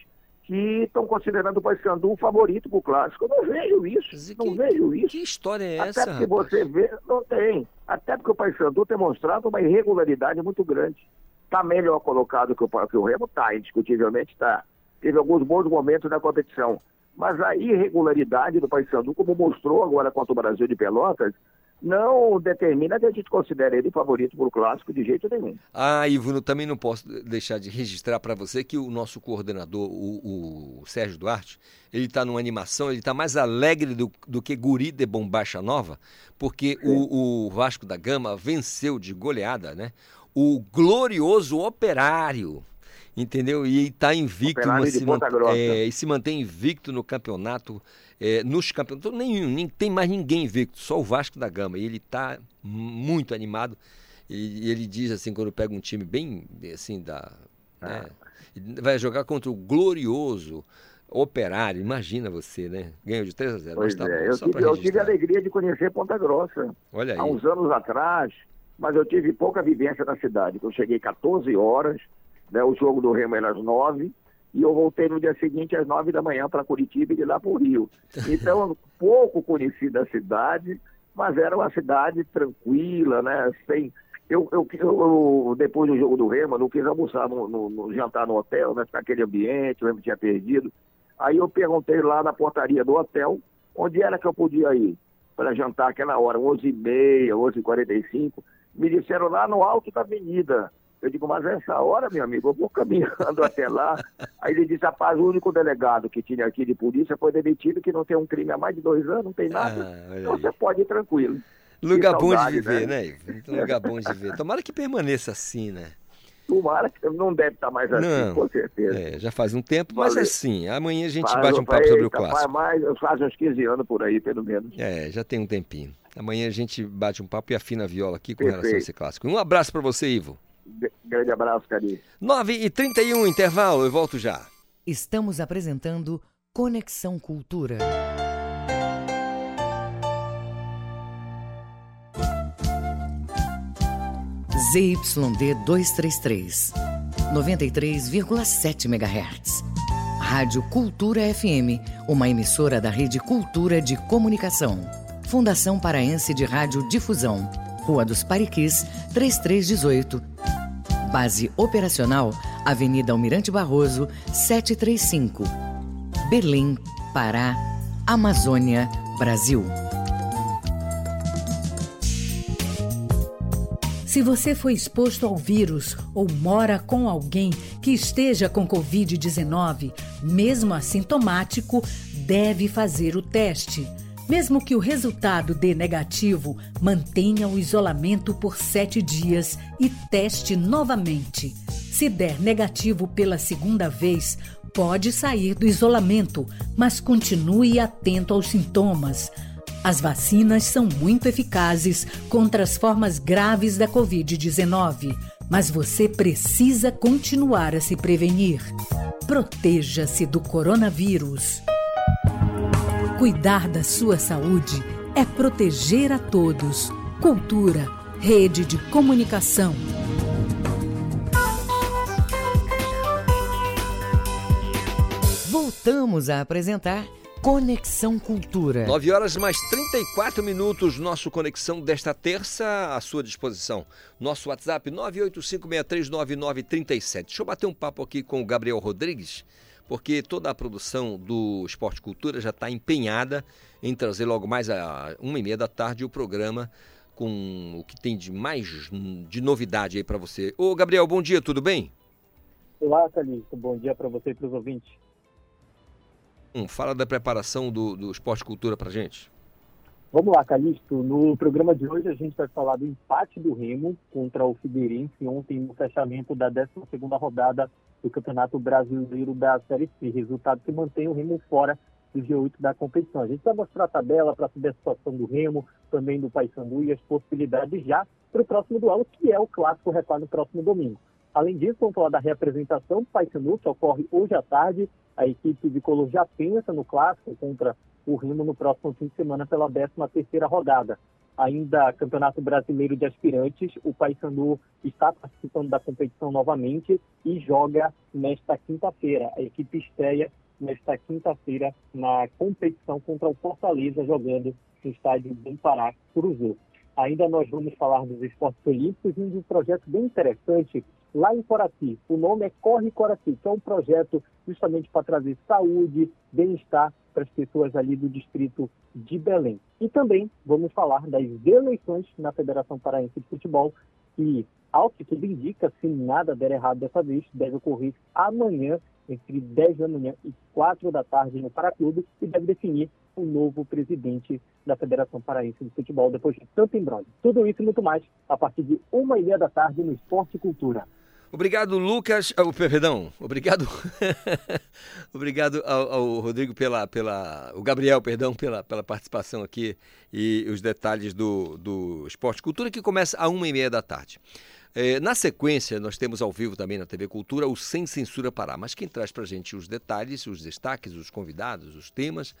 que estão considerando o Paysandu um favorito para o clássico. Eu não vejo isso, não vejo isso. Que história é Até essa? Até porque você vê, não tem. Até porque o Paysandu tem mostrado uma irregularidade muito grande. Está melhor colocado que o, que o Remo? Está, indiscutivelmente está. Teve alguns bons momentos na competição. Mas a irregularidade do Paysandu, como mostrou agora contra o Brasil de Pelotas, não determina que a gente considere ele favorito para o clássico de jeito nenhum. Ah, Ivo, também não posso deixar de registrar para você que o nosso coordenador, o, o Sérgio Duarte, ele está numa animação, ele está mais alegre do, do, que Guri de Bombacha Nova, porque o, o, Vasco da Gama venceu de goleada, né? O glorioso operário. Entendeu? E está invicto, se, é, e se mantém invicto no campeonato é, nos campeonatos, nenhum, nem tem mais ninguém invicto, só o Vasco da Gama. E ele está muito animado. E ele diz assim, quando pega um time bem assim da. Né, ah. vai jogar contra o glorioso Operário, imagina você, né? Ganhou de 3 a 0. Pois tá é, eu, tive, eu tive a alegria de conhecer Ponta Grossa. Olha aí. Há uns anos atrás, mas eu tive pouca vivência na cidade. Eu cheguei 14 horas, né, o jogo do Remo era às 9, e eu voltei no dia seguinte às nove da manhã para Curitiba e de lá para o Rio. <laughs> Então, pouco conhecido a cidade, mas era uma cidade tranquila, né? Sem, eu, eu, eu, depois do jogo do Remo, não quis almoçar no, no, no jantar no hotel, né? Naquele ambiente, o Remo tinha perdido. Aí eu perguntei lá na portaria do hotel onde era que eu podia ir para jantar aquela hora, 11h30, 11h45. Me disseram lá no alto da avenida, eu digo, mas essa hora, meu amigo, eu vou caminhando <laughs> até lá. Aí ele disse, rapaz, o único delegado que tinha aqui de polícia foi demitido, que não tem um crime há mais de dois anos, não tem nada. Ah, então você pode ir tranquilo. Lugar bom de viver, né? né? Lugar bom de viver. Tomara que permaneça assim, né? Tomara que não deve estar mais assim, não, com certeza. É, já faz um tempo, mas Valeu. assim, amanhã a gente faz, bate um papo sobre o clássico. Faz, mais, faz uns 15 anos por aí, pelo menos. É, já tem um tempinho. Amanhã a gente bate um papo e afina a viola aqui com Perfeito. relação a esse clássico. Um abraço para você, Ivo. Grande abraço, Cari. 9 e 31 intervalo, eu volto já. Estamos apresentando Conexão Cultura. ZYD 233, 93,7 MHz. Rádio Cultura FM, uma emissora da Rede Cultura de Comunicação. Fundação Paraense de Rádio Difusão. Rua dos Pariquis, 3318 Base operacional, Avenida Almirante Barroso, 735. Belém, Pará, Amazônia, Brasil. Se você foi exposto ao vírus ou mora com alguém que esteja com Covid-19, mesmo assintomático, deve fazer o teste. Mesmo que o resultado dê negativo, mantenha o isolamento por sete dias e teste novamente. Se der negativo pela segunda vez, pode sair do isolamento, mas continue atento aos sintomas. As vacinas são muito eficazes contra as formas graves da Covid-19, mas você precisa continuar a se prevenir. Proteja-se do coronavírus. Cuidar da sua saúde é proteger a todos. Cultura, rede de comunicação. Voltamos a apresentar Conexão Cultura. 9 horas mais 34 minutos, nosso Conexão desta terça à sua disposição. Nosso WhatsApp 985639937. Deixa eu bater um papo aqui com o Gabriel Rodrigues, porque toda a produção do Esporte Cultura já está empenhada em trazer logo mais a uma e meia da tarde o programa com o que tem de mais de novidade aí para você. Ô Gabriel, bom dia, tudo bem? Olá, Calixto, bom dia para você e para os ouvintes. Hum, fala da preparação do, do Esporte Cultura para gente. Vamos lá, Calixto. No programa de hoje a gente vai falar do empate do Remo contra o Figueirense ontem no fechamento da 12ª rodada do Campeonato Brasileiro da Série C. Resultado que mantém o Remo fora do G8 da competição. A gente vai mostrar a tabela para saber a situação do Remo, também do Paysandu e as possibilidades já para o próximo duelo, que é o Clássico Record no próximo domingo. Além disso, vamos falar da reapresentação do Paysandu, que ocorre hoje à tarde. A equipe de Color já pensa no clássico contra o Remo no próximo fim de semana pela 13ª rodada. Ainda Campeonato Brasileiro de Aspirantes, o Paysandu está participando da competição novamente e joga nesta quinta-feira. A equipe estreia nesta quinta-feira na competição contra o Fortaleza, jogando no estádio do Pará, Cruzeiro. Ainda nós vamos falar dos esportes olímpicos e um projeto bem interessante lá em Coraci. O nome é Corre Coraci, que é um projeto justamente para trazer saúde, bem-estar para as pessoas ali do distrito de Belém. E também vamos falar das eleições na Federação Paraense de Futebol, que, ao que tudo indica, se nada der errado dessa vez, deve ocorrer amanhã, entre 10 da manhã e 4 da tarde no Paraclube, e deve definir o novo presidente da Federação Paraense de Futebol, depois de tanto embrolho. Tudo isso e muito mais, a partir de uma e meia da tarde no Esporte Cultura. Obrigado, Lucas. Oh, perdão, obrigado. <laughs> obrigado ao, ao, Rodrigo pela, pela. O Gabriel, perdão, pela, pela participação aqui e os detalhes do, do Esporte Cultura, que começa a uma e meia da tarde. É, na sequência, nós temos ao vivo também na TV Cultura o Sem Censura Pará. Mas quem traz para gente os detalhes, os destaques, os convidados, os temas,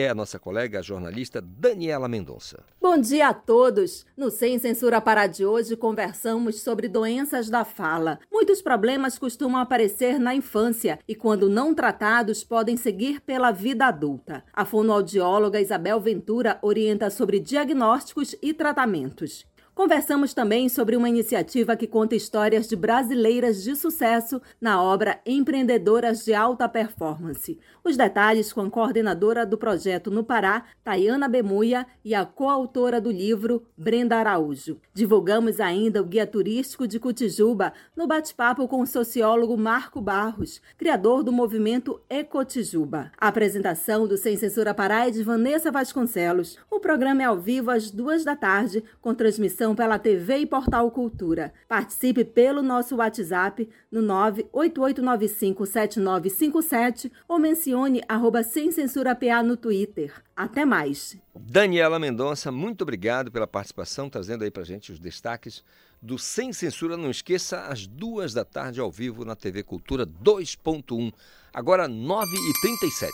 é a nossa colega a jornalista Daniela Mendonça. Bom dia a todos! No Sem Censura Pará de hoje conversamos sobre doenças da fala. Muitos problemas costumam aparecer na infância e, quando não tratados, podem seguir pela vida adulta. A fonoaudióloga Isabel Ventura orienta sobre diagnósticos e tratamentos. Conversamos também sobre uma iniciativa que conta histórias de brasileiras de sucesso na obra Empreendedoras de Alta Performance. Os detalhes com a coordenadora do projeto no Pará, Tayana Bemuia, e a coautora do livro, Brenda Araújo. Divulgamos ainda o Guia Turístico de Cotijuba no bate-papo com o sociólogo Marco Barros, criador do movimento Ecotijuba. A apresentação do Sem Censura Pará é de Vanessa Vasconcelos. O programa é ao vivo às duas da tarde, com transmissão pela TV e Portal Cultura. Participe pelo nosso WhatsApp no 988957957 ou mencione arroba sem censura PA no Twitter. Até mais. Daniela Mendonça, muito obrigado pela participação, trazendo aí pra gente os destaques do Sem Censura. Não esqueça, às duas da tarde, ao vivo, na TV Cultura 2.1. Agora, 9h37.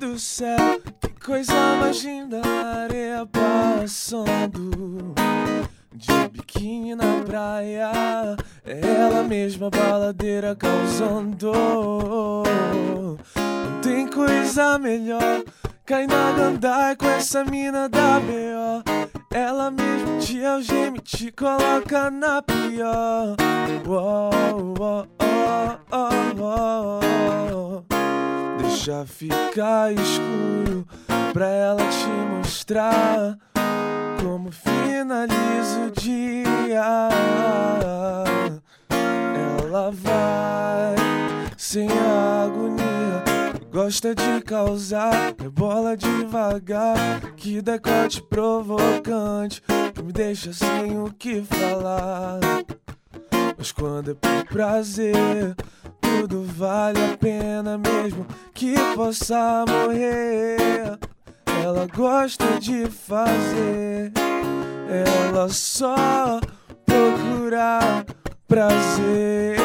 Do céu, que coisa mais linda, areia passando. De biquíni na praia, é ela mesma baladeira causando. Não tem coisa melhor, cai na gandai com essa mina da B.O. Ela mesmo te algema e te coloca na pior. Oh, oh, oh, oh, oh. Deixa ficar escuro pra ela te mostrar como finaliza o dia. Ela vai sem agonia. Gosta de causar, rebola devagar. Que decote provocante, que me deixa sem o que falar. Mas quando é por prazer, tudo vale a pena mesmo que possa morrer. Ela gosta de fazer, ela só procura prazer.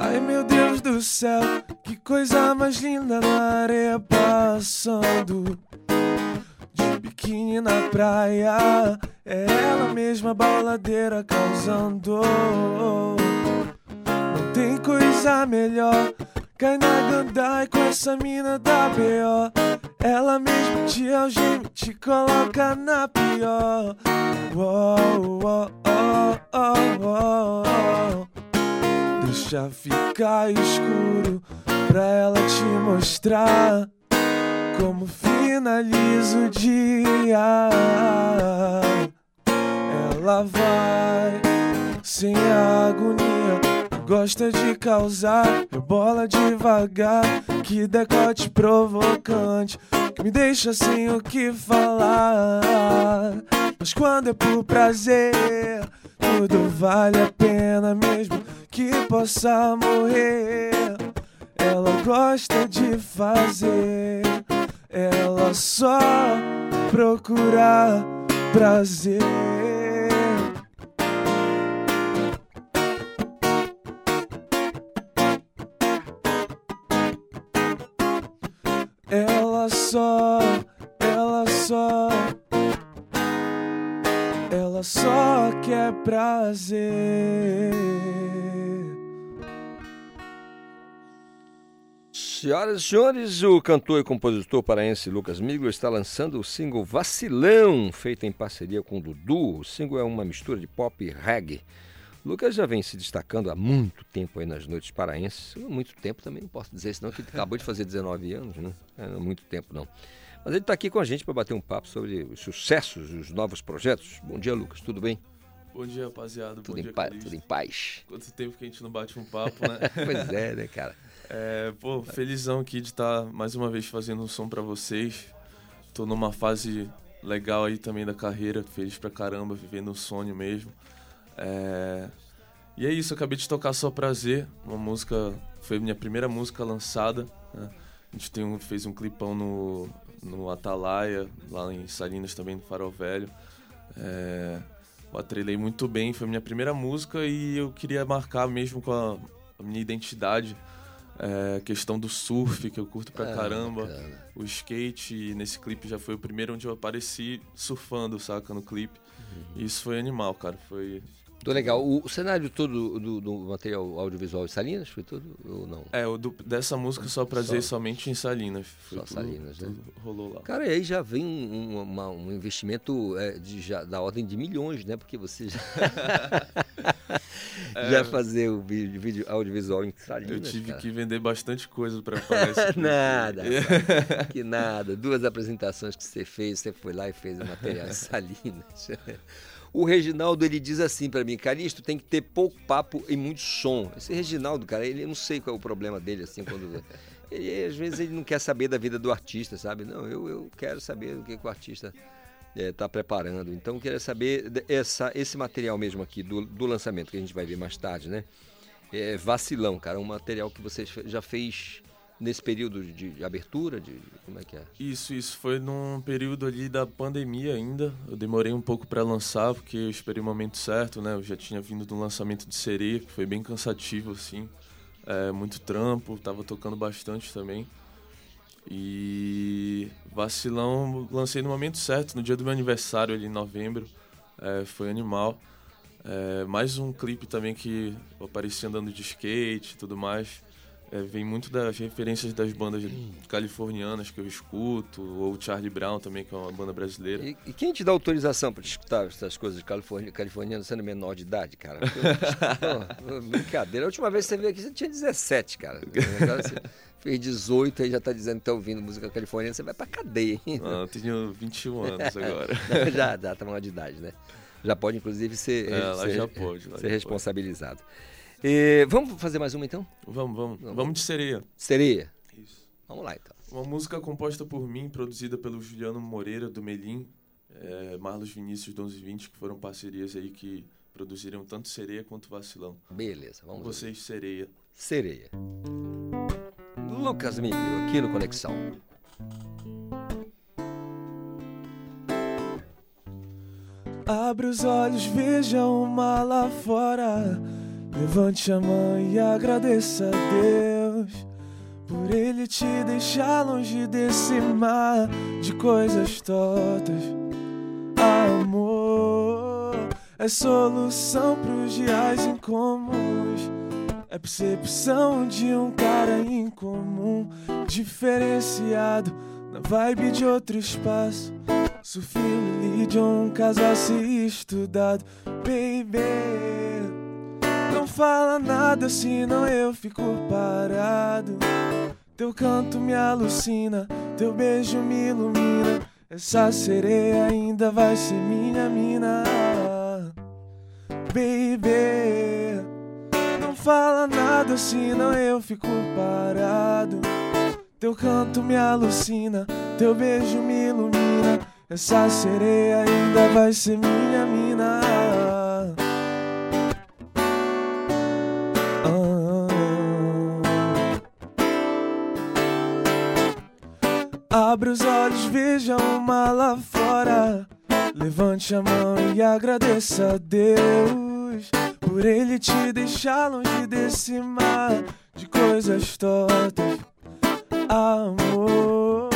Ai meu Deus do céu, que coisa mais linda na areia passando de biquíni na praia. É ela mesma baladeira causando. Não tem coisa melhor. Cai na gandai com essa mina da B.O. Ela mesma te algema, te coloca na pior. Uou, uou, oh. Deixa ficar escuro pra ela te mostrar como finaliza o dia. Ela vai sem agonia Gosta de causar, rebola devagar. Que decote provocante, que me deixa sem o que falar. Mas quando é por prazer, tudo vale a pena mesmo que possa morrer. Ela gosta de fazer, ela só procura prazer. Ela só quer prazer. Senhoras e senhores, o cantor e compositor paraense Lucas Miglo está lançando o single Vacilão, feito em parceria com o Dudu. O single é uma mistura de pop e reggae. Lucas já vem se destacando há muito tempo aí nas noites paraenses. Muito tempo também não posso dizer, senão que acabou de fazer 19 anos, né? É muito tempo não. Mas ele está aqui com a gente para bater um papo sobre os sucessos, os novos projetos. Bom dia, Lucas, tudo bem? Bom dia, rapaziada. Tudo, Bom em, dia, pa Calixto. tudo em paz. Quanto tempo que a gente não bate um papo, né? <laughs> pois é, né, cara? É, pô, felizão aqui de estar mais uma vez fazendo um som para vocês. Tô numa fase legal aí também da carreira, feliz pra caramba, vivendo um sonho mesmo. É... E é isso, acabei de tocar Só Prazer, uma música, foi minha primeira música lançada. Né? A gente tem um, fez um clipão no, no Atalaia, lá em Salinas também, no Farol Velho. É... Eu atrelei muito bem, foi minha primeira música e eu queria marcar mesmo com a, a minha identidade. É, questão do surf, que eu curto pra Ah, caramba. bacana. O skate, nesse clipe já foi o primeiro onde eu apareci surfando, saca, no clipe. E isso foi animal, cara. Foi. Tô legal. O, o cenário todo do, do material audiovisual de Salinas foi tudo ou não? É, o do- dessa música só prazer Só- somente em Salinas. Foi Só tudo- Salinas, né? tudo rolou lá. Cara, e aí já vem um, um- uma- um investimento é, de, já, da ordem de milhões, né? Porque você já, <laughs> É. já fazer o vídeo, vídeo audiovisual em Salinas. Eu tive cara. que vender bastante coisa pra esse <laughs> clipe. nada, <laughs> que nada. Duas apresentações que você fez, você foi lá e fez o material em Salinas. O Reginaldo, ele diz assim pra mim, Calixto, tem que ter pouco papo e muito som. Esse Reginaldo, cara, ele eu não sei qual é o problema dele, assim, quando... <laughs> Ele, às vezes ele não quer saber da vida do artista, sabe? Não, eu, eu quero saber o que, que o artista está preparando. Então, eu queria saber essa, esse material mesmo aqui, do, do lançamento, que a gente vai ver mais tarde, né? É Vacilão, cara, um material que você já fez nesse período de, abertura, de, de- como é que é? Isso, isso foi num período ali da pandemia ainda. Eu demorei um pouco pra lançar porque eu esperei o momento certo, né? Eu já tinha vindo do lançamento de Sereia, que foi bem cansativo assim. É, muito trampo, tava tocando bastante também. E Vacilão, lancei no momento certo, no dia do meu aniversário, ali em novembro. É, foi animal. É, mais um clipe também que eu apareci andando de skate e tudo mais. É, vem muito das referências das bandas californianas que eu escuto, ou Charlie Brown também, que é uma banda brasileira. E, e quem te dá autorização para escutar essas coisas californi californianas sendo menor de idade, cara? <laughs> Pô, brincadeira. A última vez que você veio aqui, você tinha 17, cara. <laughs> Você fez 18 e já tá dizendo que tá ouvindo música californiana, você vai pra cadeia. Hein? Não, eu tenho 21 anos agora. <laughs> já, já tá maior de idade, né? Já pode, inclusive, ser, é, ser, já pode, ser responsabilizado. E, vamos fazer mais uma então? Vamos, vamos. Vamos, vamos de sereia. Sereia? Isso. Vamos lá então. Uma música composta por mim, produzida pelo Juliano Moreira, do Melim, é, Marlos Vinícius, 1220, que foram parcerias aí que produziram tanto Sereia quanto Vacilão. Beleza, vamos vocês, Sereia. Sereia. Lucas Milho, aqui no Conexão. Abre os olhos, veja o mar lá fora. Levante a mão e agradeça a Deus por ele te deixar longe desse mar de coisas tortas. Amor é solução pros dias incomuns. É percepção de um cara incomum, diferenciado na vibe de outro espaço. Filho de um casal se estudado, baby. Não fala nada, senão eu fico parado. Teu canto me alucina, teu beijo me ilumina. Essa sereia ainda vai ser minha mina, baby. Não fala nada, senão eu fico parado. Teu canto me alucina, teu beijo me ilumina. Essa sereia ainda vai ser minha mina. Abre os olhos, veja o mar lá fora. Levante a mão e agradeça a Deus por ele te deixar longe desse mar de coisas tortas. Amor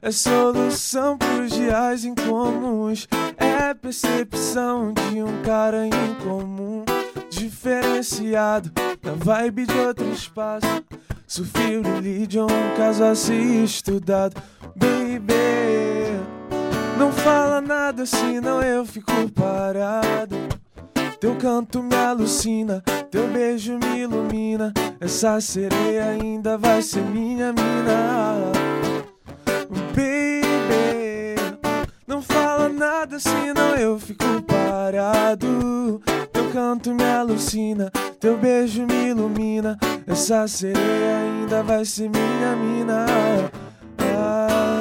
é solução pros dias incomuns. É percepção de um cara incomum, diferenciado na vibe de outro espaço. Sofreu religion, um caso a ser estudado, baby. Não fala nada, senão eu fico parado. Teu canto me alucina, teu beijo me ilumina. Essa sereia ainda vai ser minha mina, baby. Não fala nada, senão eu fico parado. Canto me alucina, teu beijo me ilumina. Essa sereia ainda vai ser minha mina. Ah,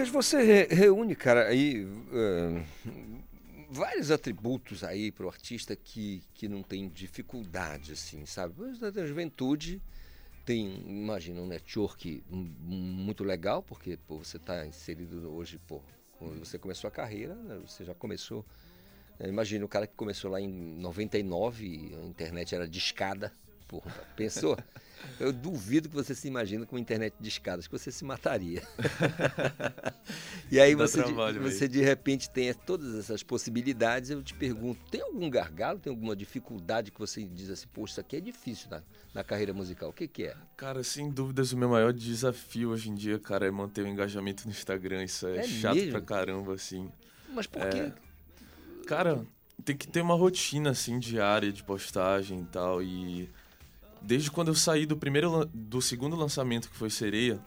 Lucas, você re reúne, cara, aí uh, vários atributos aí para o artista que, que não tem dificuldade, assim, sabe? Da juventude tem, imagina, um network muito legal, porque pô, você está inserido hoje, pô, quando você começou a carreira, né, você já começou. Né, imagina o cara que começou lá em 99, a internet era discada. Porra, pensou? <laughs> <laughs> Eu duvido que você se imagine com internet de escadas, que você se mataria. <laughs> e aí você, de, você de repente tem todas essas possibilidades. Eu te pergunto, tem algum gargalo, tem alguma dificuldade que você diz assim, poxa, isso aqui é difícil na, na carreira musical? O que, que é? Cara, sem dúvidas, o meu maior desafio hoje em dia, cara, é manter o engajamento no Instagram. Isso é, é chato mesmo? pra caramba, assim. Mas por é... quê? Cara, tem que ter uma rotina, assim, diária de postagem e tal. E desde quando eu saí do primeiro do segundo lançamento que foi Sereia,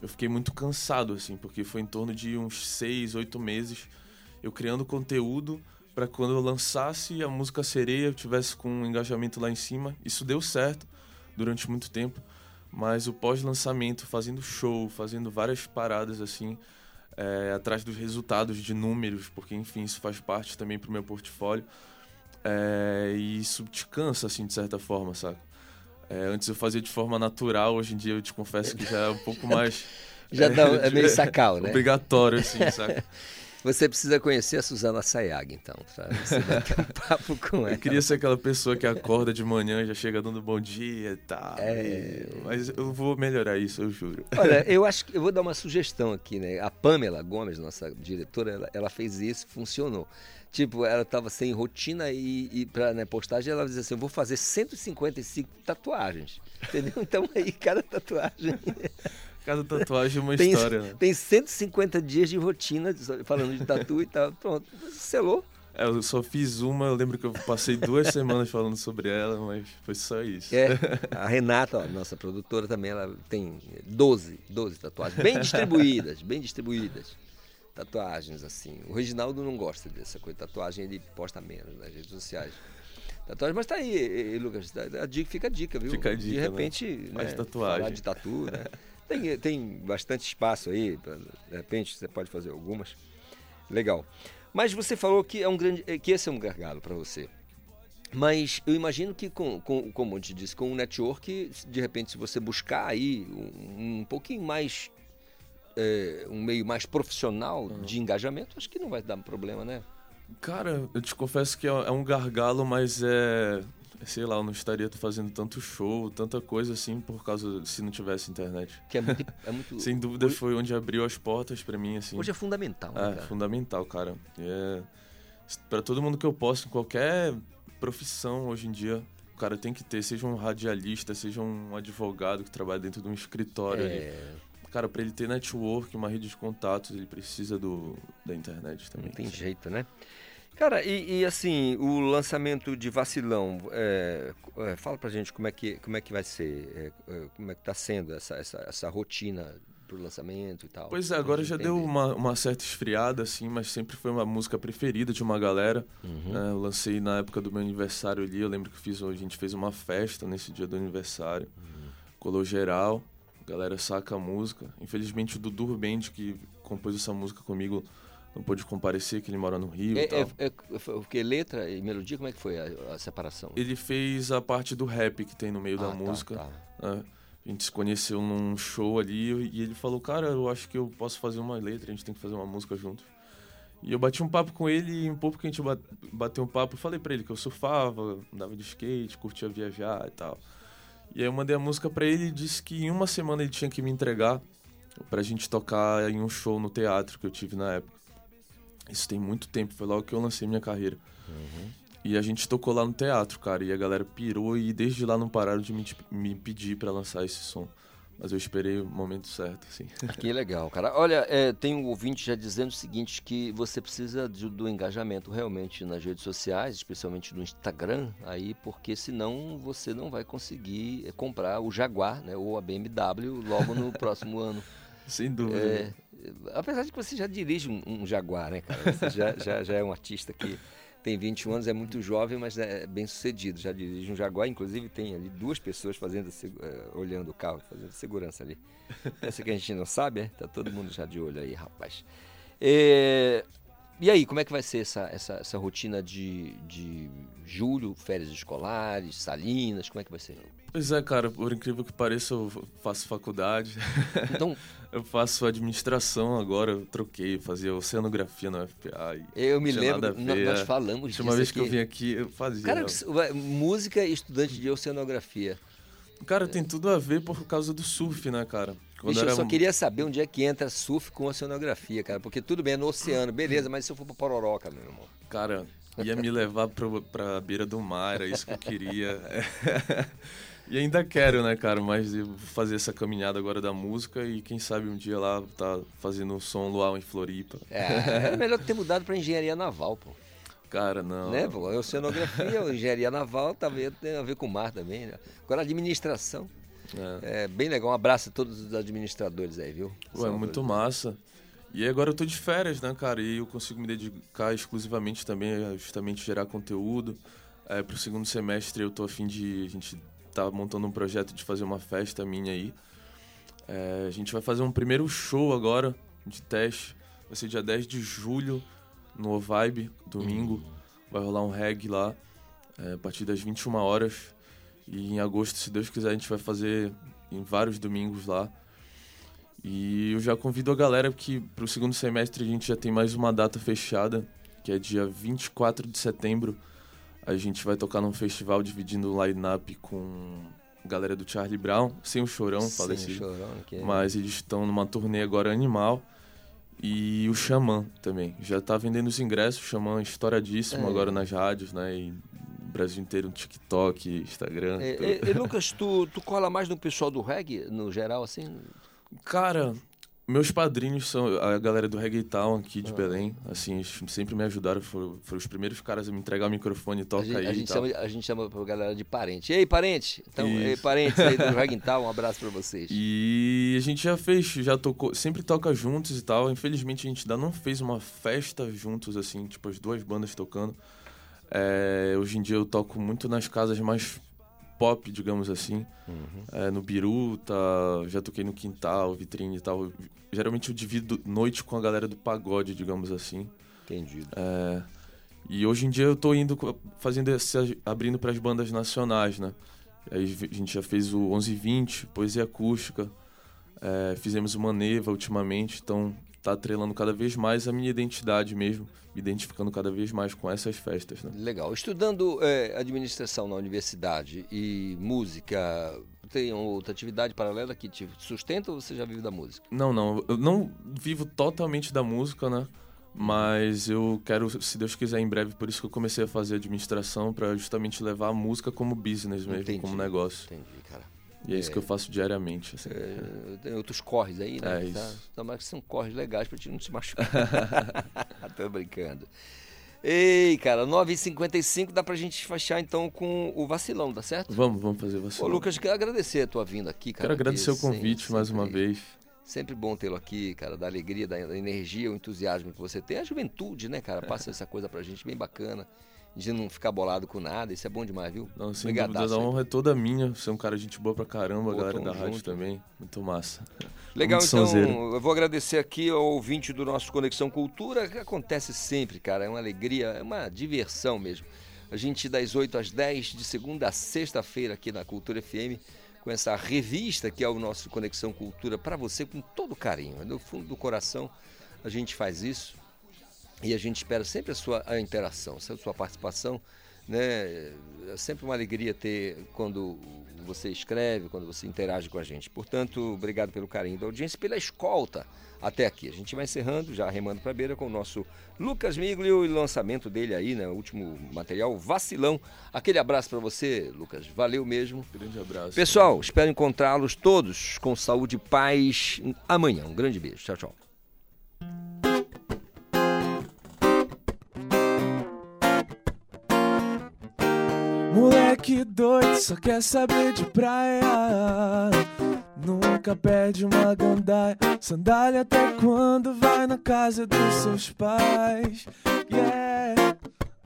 eu fiquei muito cansado assim, porque foi em torno de uns seis, oito meses eu criando conteúdo para quando eu lançasse a música Sereia eu tivesse com um engajamento lá em cima. Isso deu certo durante muito tempo, mas o pós-lançamento, fazendo show, fazendo várias paradas assim, é, atrás dos resultados de números, porque enfim isso faz parte também pro meu portfólio É, e isso te cansa, assim, de certa forma, saca? É, antes eu fazia de forma natural, hoje em dia eu te confesso que já é um pouco <laughs> mais. já dá, é <laughs> meio sacal, né? Obrigatório, assim, saca? <laughs> Você precisa conhecer a Suzana Sayag, então, pra você bater um <laughs> papo com ela. Eu queria ser aquela pessoa que acorda de manhã e já chega dando bom dia e tal. É... Mas eu vou melhorar isso, eu juro. Olha, <laughs> eu acho que eu vou dar uma sugestão aqui, né? A Pamela Gomes, nossa diretora, ela, ela fez isso, funcionou. Tipo, ela estava sem rotina e, e para né, postagem ela dizia assim: eu vou fazer 155 tatuagens. Entendeu? <laughs> Então aí cada tatuagem. Cada tatuagem é uma tem, história, né? Tem 150 dias de rotina falando de tatu e tal. Pronto, selou. É, eu só fiz uma, eu lembro que eu passei duas semanas falando sobre ela, mas foi só isso. É, <laughs> a Renata, ó, nossa produtora também, ela tem 12, 12 tatuagens, bem distribuídas, bem distribuídas. Tatuagens, assim. O Reginaldo não gosta dessa coisa, tatuagem ele posta menos nas redes sociais. Tatuagem, mas tá aí, Lucas, a dica, fica a dica, viu? Fica a dica, De repente, né? né, tatuagem. falar de tatu, né? <laughs> Tem, tem bastante espaço aí, pra, de repente você pode fazer algumas. Legal. Mas você falou que é um grande, que esse é um gargalo para você. Mas eu imagino que, com, com, como eu te disse, com o network, de repente, se você buscar aí um, um pouquinho mais, é, um meio mais profissional uhum. de engajamento, acho que não vai dar problema, né? Cara, eu te confesso que é, é um gargalo, mas é, sei lá, eu não estaria fazendo tanto show, tanta coisa assim, por causa se não tivesse internet. Que é muito. É muito... <laughs> Sem dúvida foi onde abriu as portas para mim, assim. Hoje é fundamental, né, É, cara? fundamental, cara. É, para todo mundo que eu posso, em qualquer profissão hoje em dia, o cara tem que ter, seja um radialista, seja um advogado que trabalha dentro de um escritório É. ali. Cara, para ele ter network, uma rede de contatos, ele precisa do, da internet também. Não tem jeito, né? Cara, e, e, assim, o lançamento de Vacilão, é, é, fala pra gente como é que, como é que vai ser, é, é, como é que tá sendo essa, essa, essa rotina pro lançamento e tal. Pois é, agora já deu uma, uma certa esfriada, assim, mas sempre foi uma música preferida de uma galera. Uhum. né? eu lancei na época do meu aniversário ali, eu lembro que fiz, a gente fez uma festa nesse dia do aniversário. Uhum. Colou geral, a galera saca a música. Infelizmente o Dudu Band, que compôs essa música comigo, não pôde comparecer, que ele mora no Rio É, e tal. é, é, o que? Letra e melodia, como é que foi a, a separação? Ele fez a parte do rap que tem no meio Ah, da tá, música. tá. né? A gente se conheceu num show ali e ele falou, cara, eu acho que eu posso fazer uma letra, a gente tem que fazer uma música juntos. E eu bati um papo com ele e um pouco que a gente ba- bateu um papo, eu falei pra ele que eu surfava, andava de skate, curtia viajar e tal. E aí eu mandei a música pra ele e disse que em uma semana ele tinha que me entregar pra gente tocar em um show no teatro que eu tive na época. Isso tem muito tempo, foi logo que eu lancei minha carreira. E a gente tocou lá no teatro, cara, e a galera pirou e desde lá não pararam de me, me pedir pra lançar esse som. Mas eu esperei o momento certo, assim. <laughs> Que legal, cara. Olha, é, tem um ouvinte já dizendo o seguinte, que você precisa de- do engajamento realmente nas redes sociais, especialmente no Instagram, aí, porque senão você não vai conseguir é, comprar o Jaguar, né, ou a BMW logo no <laughs> próximo ano. Sem dúvida. É, apesar de que você já dirige um, um Jaguar, né, cara? Você já, já, já é um artista que tem 21 anos, é muito jovem, mas é bem sucedido. Já dirige um Jaguar, inclusive tem ali duas pessoas fazendo, eh, olhando o carro, fazendo segurança ali. Essa que a gente não sabe, é? Tá todo mundo já de olho aí, rapaz. É, E aí, como é que vai ser essa, essa, essa rotina de, de julho, férias escolares, salinas, como é que vai ser? Pois é, cara, por incrível que pareça, eu faço faculdade. <laughs> Então... eu faço administração agora, eu troquei, fazia oceanografia na UFPA. Eu me lembro, nós é. falamos A última disso vez que eu aqui. vim aqui, eu fazia. Cara, música e estudante de oceanografia. Cara, tem tudo a ver por causa do surf, né, cara? Quando Bicho, era eu só queria saber onde é que entra surf com oceanografia, cara. Porque tudo bem, é no oceano, beleza, mas se eu for pra Pororoca, meu irmão. Cara, ia me levar pro, pra beira do mar, era isso que eu queria. <laughs> e ainda quero, né, cara? Mas fazer essa caminhada agora da música e quem sabe um dia lá tá fazendo um som luau em Floripa. É, era melhor ter mudado pra engenharia naval, pô. Cara, não. Né, pô? Oceanografia, engenharia naval, talvez tem a ver com o mar também, né? Agora, administração. É. bem legal. Um abraço a todos os administradores aí, viu? Pô, é muito massa. E agora eu tô de férias, né, cara? E eu consigo me dedicar exclusivamente também a justamente gerar conteúdo. É, pro segundo semestre eu tô a fim de. A gente tá montando um projeto de fazer uma festa minha aí. É, a gente vai fazer um primeiro show agora de teste. Vai ser dia 10 de julho no Vibe, domingo. Vai rolar um reggae lá. é, a partir das 21 horas. E em agosto, se Deus quiser, a gente vai fazer em vários domingos lá. E eu já convido a galera que para o segundo semestre a gente já tem mais uma data fechada, que é dia 24 de setembro. A gente vai tocar num festival dividindo o line-up com a galera do Charlie Brown, sem o Chorão, Sem o. Chorão, que é- Mas eles estão numa turnê agora animal. E o Xamã também. Já tá vendendo os ingressos, o Xamã estouradíssimo É. agora nas rádios, né? E Brasil inteiro, TikTok, Instagram. É, é, é, Lucas, tu, tu cola mais no pessoal do reggae, no geral, assim? Cara, meus padrinhos são a galera do Reggae Town aqui Ah. de Belém. Assim, eles sempre me ajudaram. Foram, foram os primeiros caras a me entregar o microfone e toca A gente, aí. a e gente chama, a gente chama pra galera de parente. Ei, parente! Então, ei, Isso. parentes aí do <laughs> Reggae Tal, um abraço pra vocês. E a gente já fez, já tocou, sempre toca juntos e tal. Infelizmente a gente ainda não fez uma festa juntos, assim, tipo as duas bandas tocando. É, hoje em dia eu toco muito nas casas mais pop, digamos assim. Uhum. É, no Biruta, já toquei no Quintal, Vitrine e tal. Geralmente eu divido noite com a galera do pagode, digamos assim. Entendido. É, e hoje em dia eu tô indo, fazendo esse, abrindo para as bandas nacionais, né? Aí a gente já fez o 1120, Poesia Acústica, é, fizemos uma Neva ultimamente, então tá atrelando cada vez mais a minha identidade mesmo, me identificando cada vez mais com essas festas, né? Legal. Estudando é, administração na universidade e música, tem outra atividade paralela que te sustenta ou você já vive da música? Não, não, eu não vivo totalmente da música, né? Mas eu quero, se Deus quiser, em breve, por isso que eu comecei a fazer administração, para justamente levar a música como business mesmo, Entendi, como negócio. Entendi, cara. E é, isso É. que eu faço diariamente. Assim. É, tem outros corres aí, né? É Tá- isso. Tomara que são corres legais pra te não se machucar. <laughs> <laughs> Tô brincando. Ei, cara, 9h55 dá pra gente fechar então com o vacilão, tá certo? Vamos, vamos fazer Ô, vacilão. Lucas, quero agradecer a tua vinda aqui, cara. Quero agradecer o convite sempre- mais uma vez. Sempre bom tê-lo aqui, cara, da alegria, da da energia, o entusiasmo que você tem. A juventude, né, cara? Passa essa coisa pra gente bem bacana. De não ficar bolado com nada, isso é bom demais, viu? Não, sem dúvida, a honra é toda minha. Você é um cara de gente boa pra caramba, a Pô, galera da rádio também. Muito massa. Legal, Muito então, sonzeiro. eu vou agradecer aqui ao ouvinte do nosso Conexão Cultura, que acontece sempre, cara, é uma alegria, é uma diversão mesmo. A gente das 8 às 10, de segunda a sexta-feira aqui na Cultura FM, com essa revista que é o nosso Conexão Cultura para você com todo carinho, no fundo do coração a gente faz isso e a gente espera sempre a sua a interação, a sua participação, né? É sempre uma alegria ter quando você escreve, quando você interage com a gente. Portanto, obrigado pelo carinho da audiência, e pela escolta até aqui. A gente vai encerrando, já remando para a beira com o nosso Lucas Miglio e o lançamento dele aí, né? O último material, Vacilão. Aquele abraço para você, Lucas. Valeu mesmo. Grande abraço. Pessoal, espero encontrá-los todos com saúde e paz amanhã. Um grande beijo. Tchau, tchau. Moleque doido, só quer saber de praia. Nunca perde uma gandaia. Sandália até quando vai na casa dos seus pais. Yeah.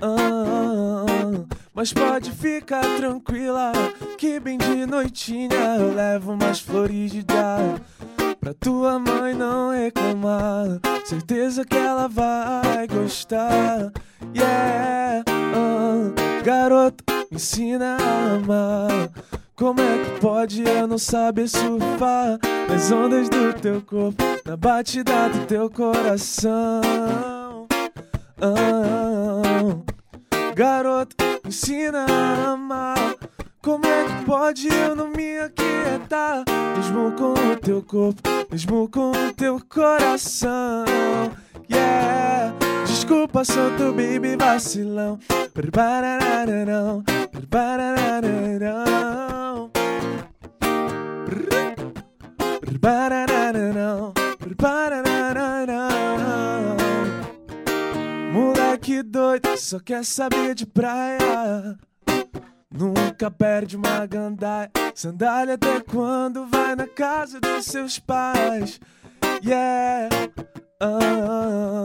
Ah, ah, ah. Mas pode ficar tranquila, que bem de noitinha eu levo umas flores de dar. Pra tua mãe não reclamar, certeza que ela vai gostar. Yeah, ah, garoto, ensina a amar. Como é que pode eu não saber surfar nas ondas do teu corpo, na batida do teu coração? Ah, garoto, ensina a amar. Como é que pode eu não me aquietar? Mesmo com o teu corpo, mesmo com o teu coração. Yeah, desculpa, sou teu baby vacilão. Bararararão, bararararão. Bararararão, bararararão. Moleque doido, só quer saber de praia. Nunca perde uma gandaia. Sandália até quando vai na casa dos seus pais. Yeah. Ah,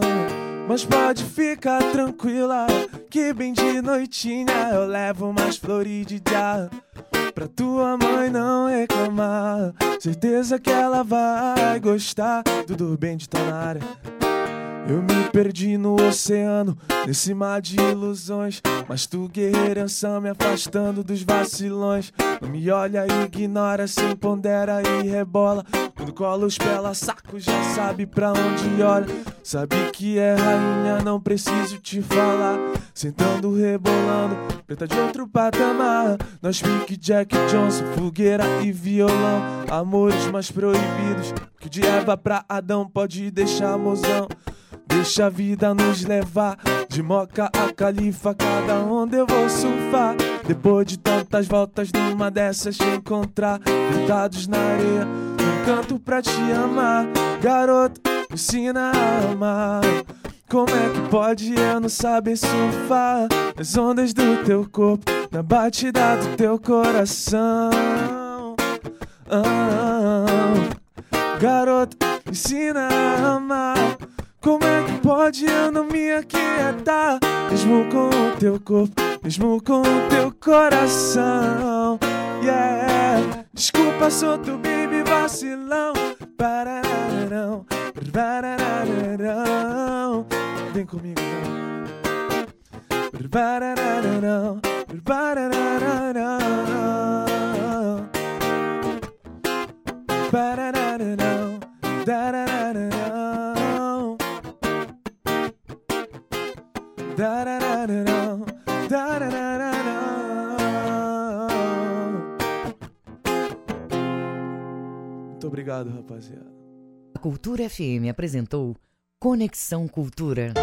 mas pode ficar tranquila, que bem de noitinha eu levo de já. Pra tua mãe não reclamar, certeza que ela vai gostar. Tudo bem de tá área. Eu me perdi no oceano, nesse mar de ilusões. Mas tu, guerreirança, me afastando dos vacilões. Não me olha, ignora, se pondera e rebola. Quando cola os pela saco, já sabe pra onde olha. Sabe que é rainha, não preciso te falar. Sentando, rebolando, preta de outro patamar. Nós pique Jack Johnson, fogueira e violão. Amores mais proibidos, que de Eva pra Adão pode deixar mozão. Deixa a vida nos levar de moca a califa, cada onda eu vou surfar. Depois de tantas voltas, numa dessas te encontrar, deitados na areia, um canto pra te amar. Garoto, ensina a amar. Como é que pode eu não saber surfar nas ondas do teu corpo, na batida do teu coração? Ah, garoto, me ensina a amar. Como é que pode eu não me aquietar? Mesmo com o teu corpo, mesmo com o teu coração. Yeah, desculpa, sou teu baby vacilão. Parararão, parararão. Vem comigo, não. Parararão, parararão. Parararão, darararão. Muito obrigado, rapaziada. A Cultura FM apresentou Conexão Cultura.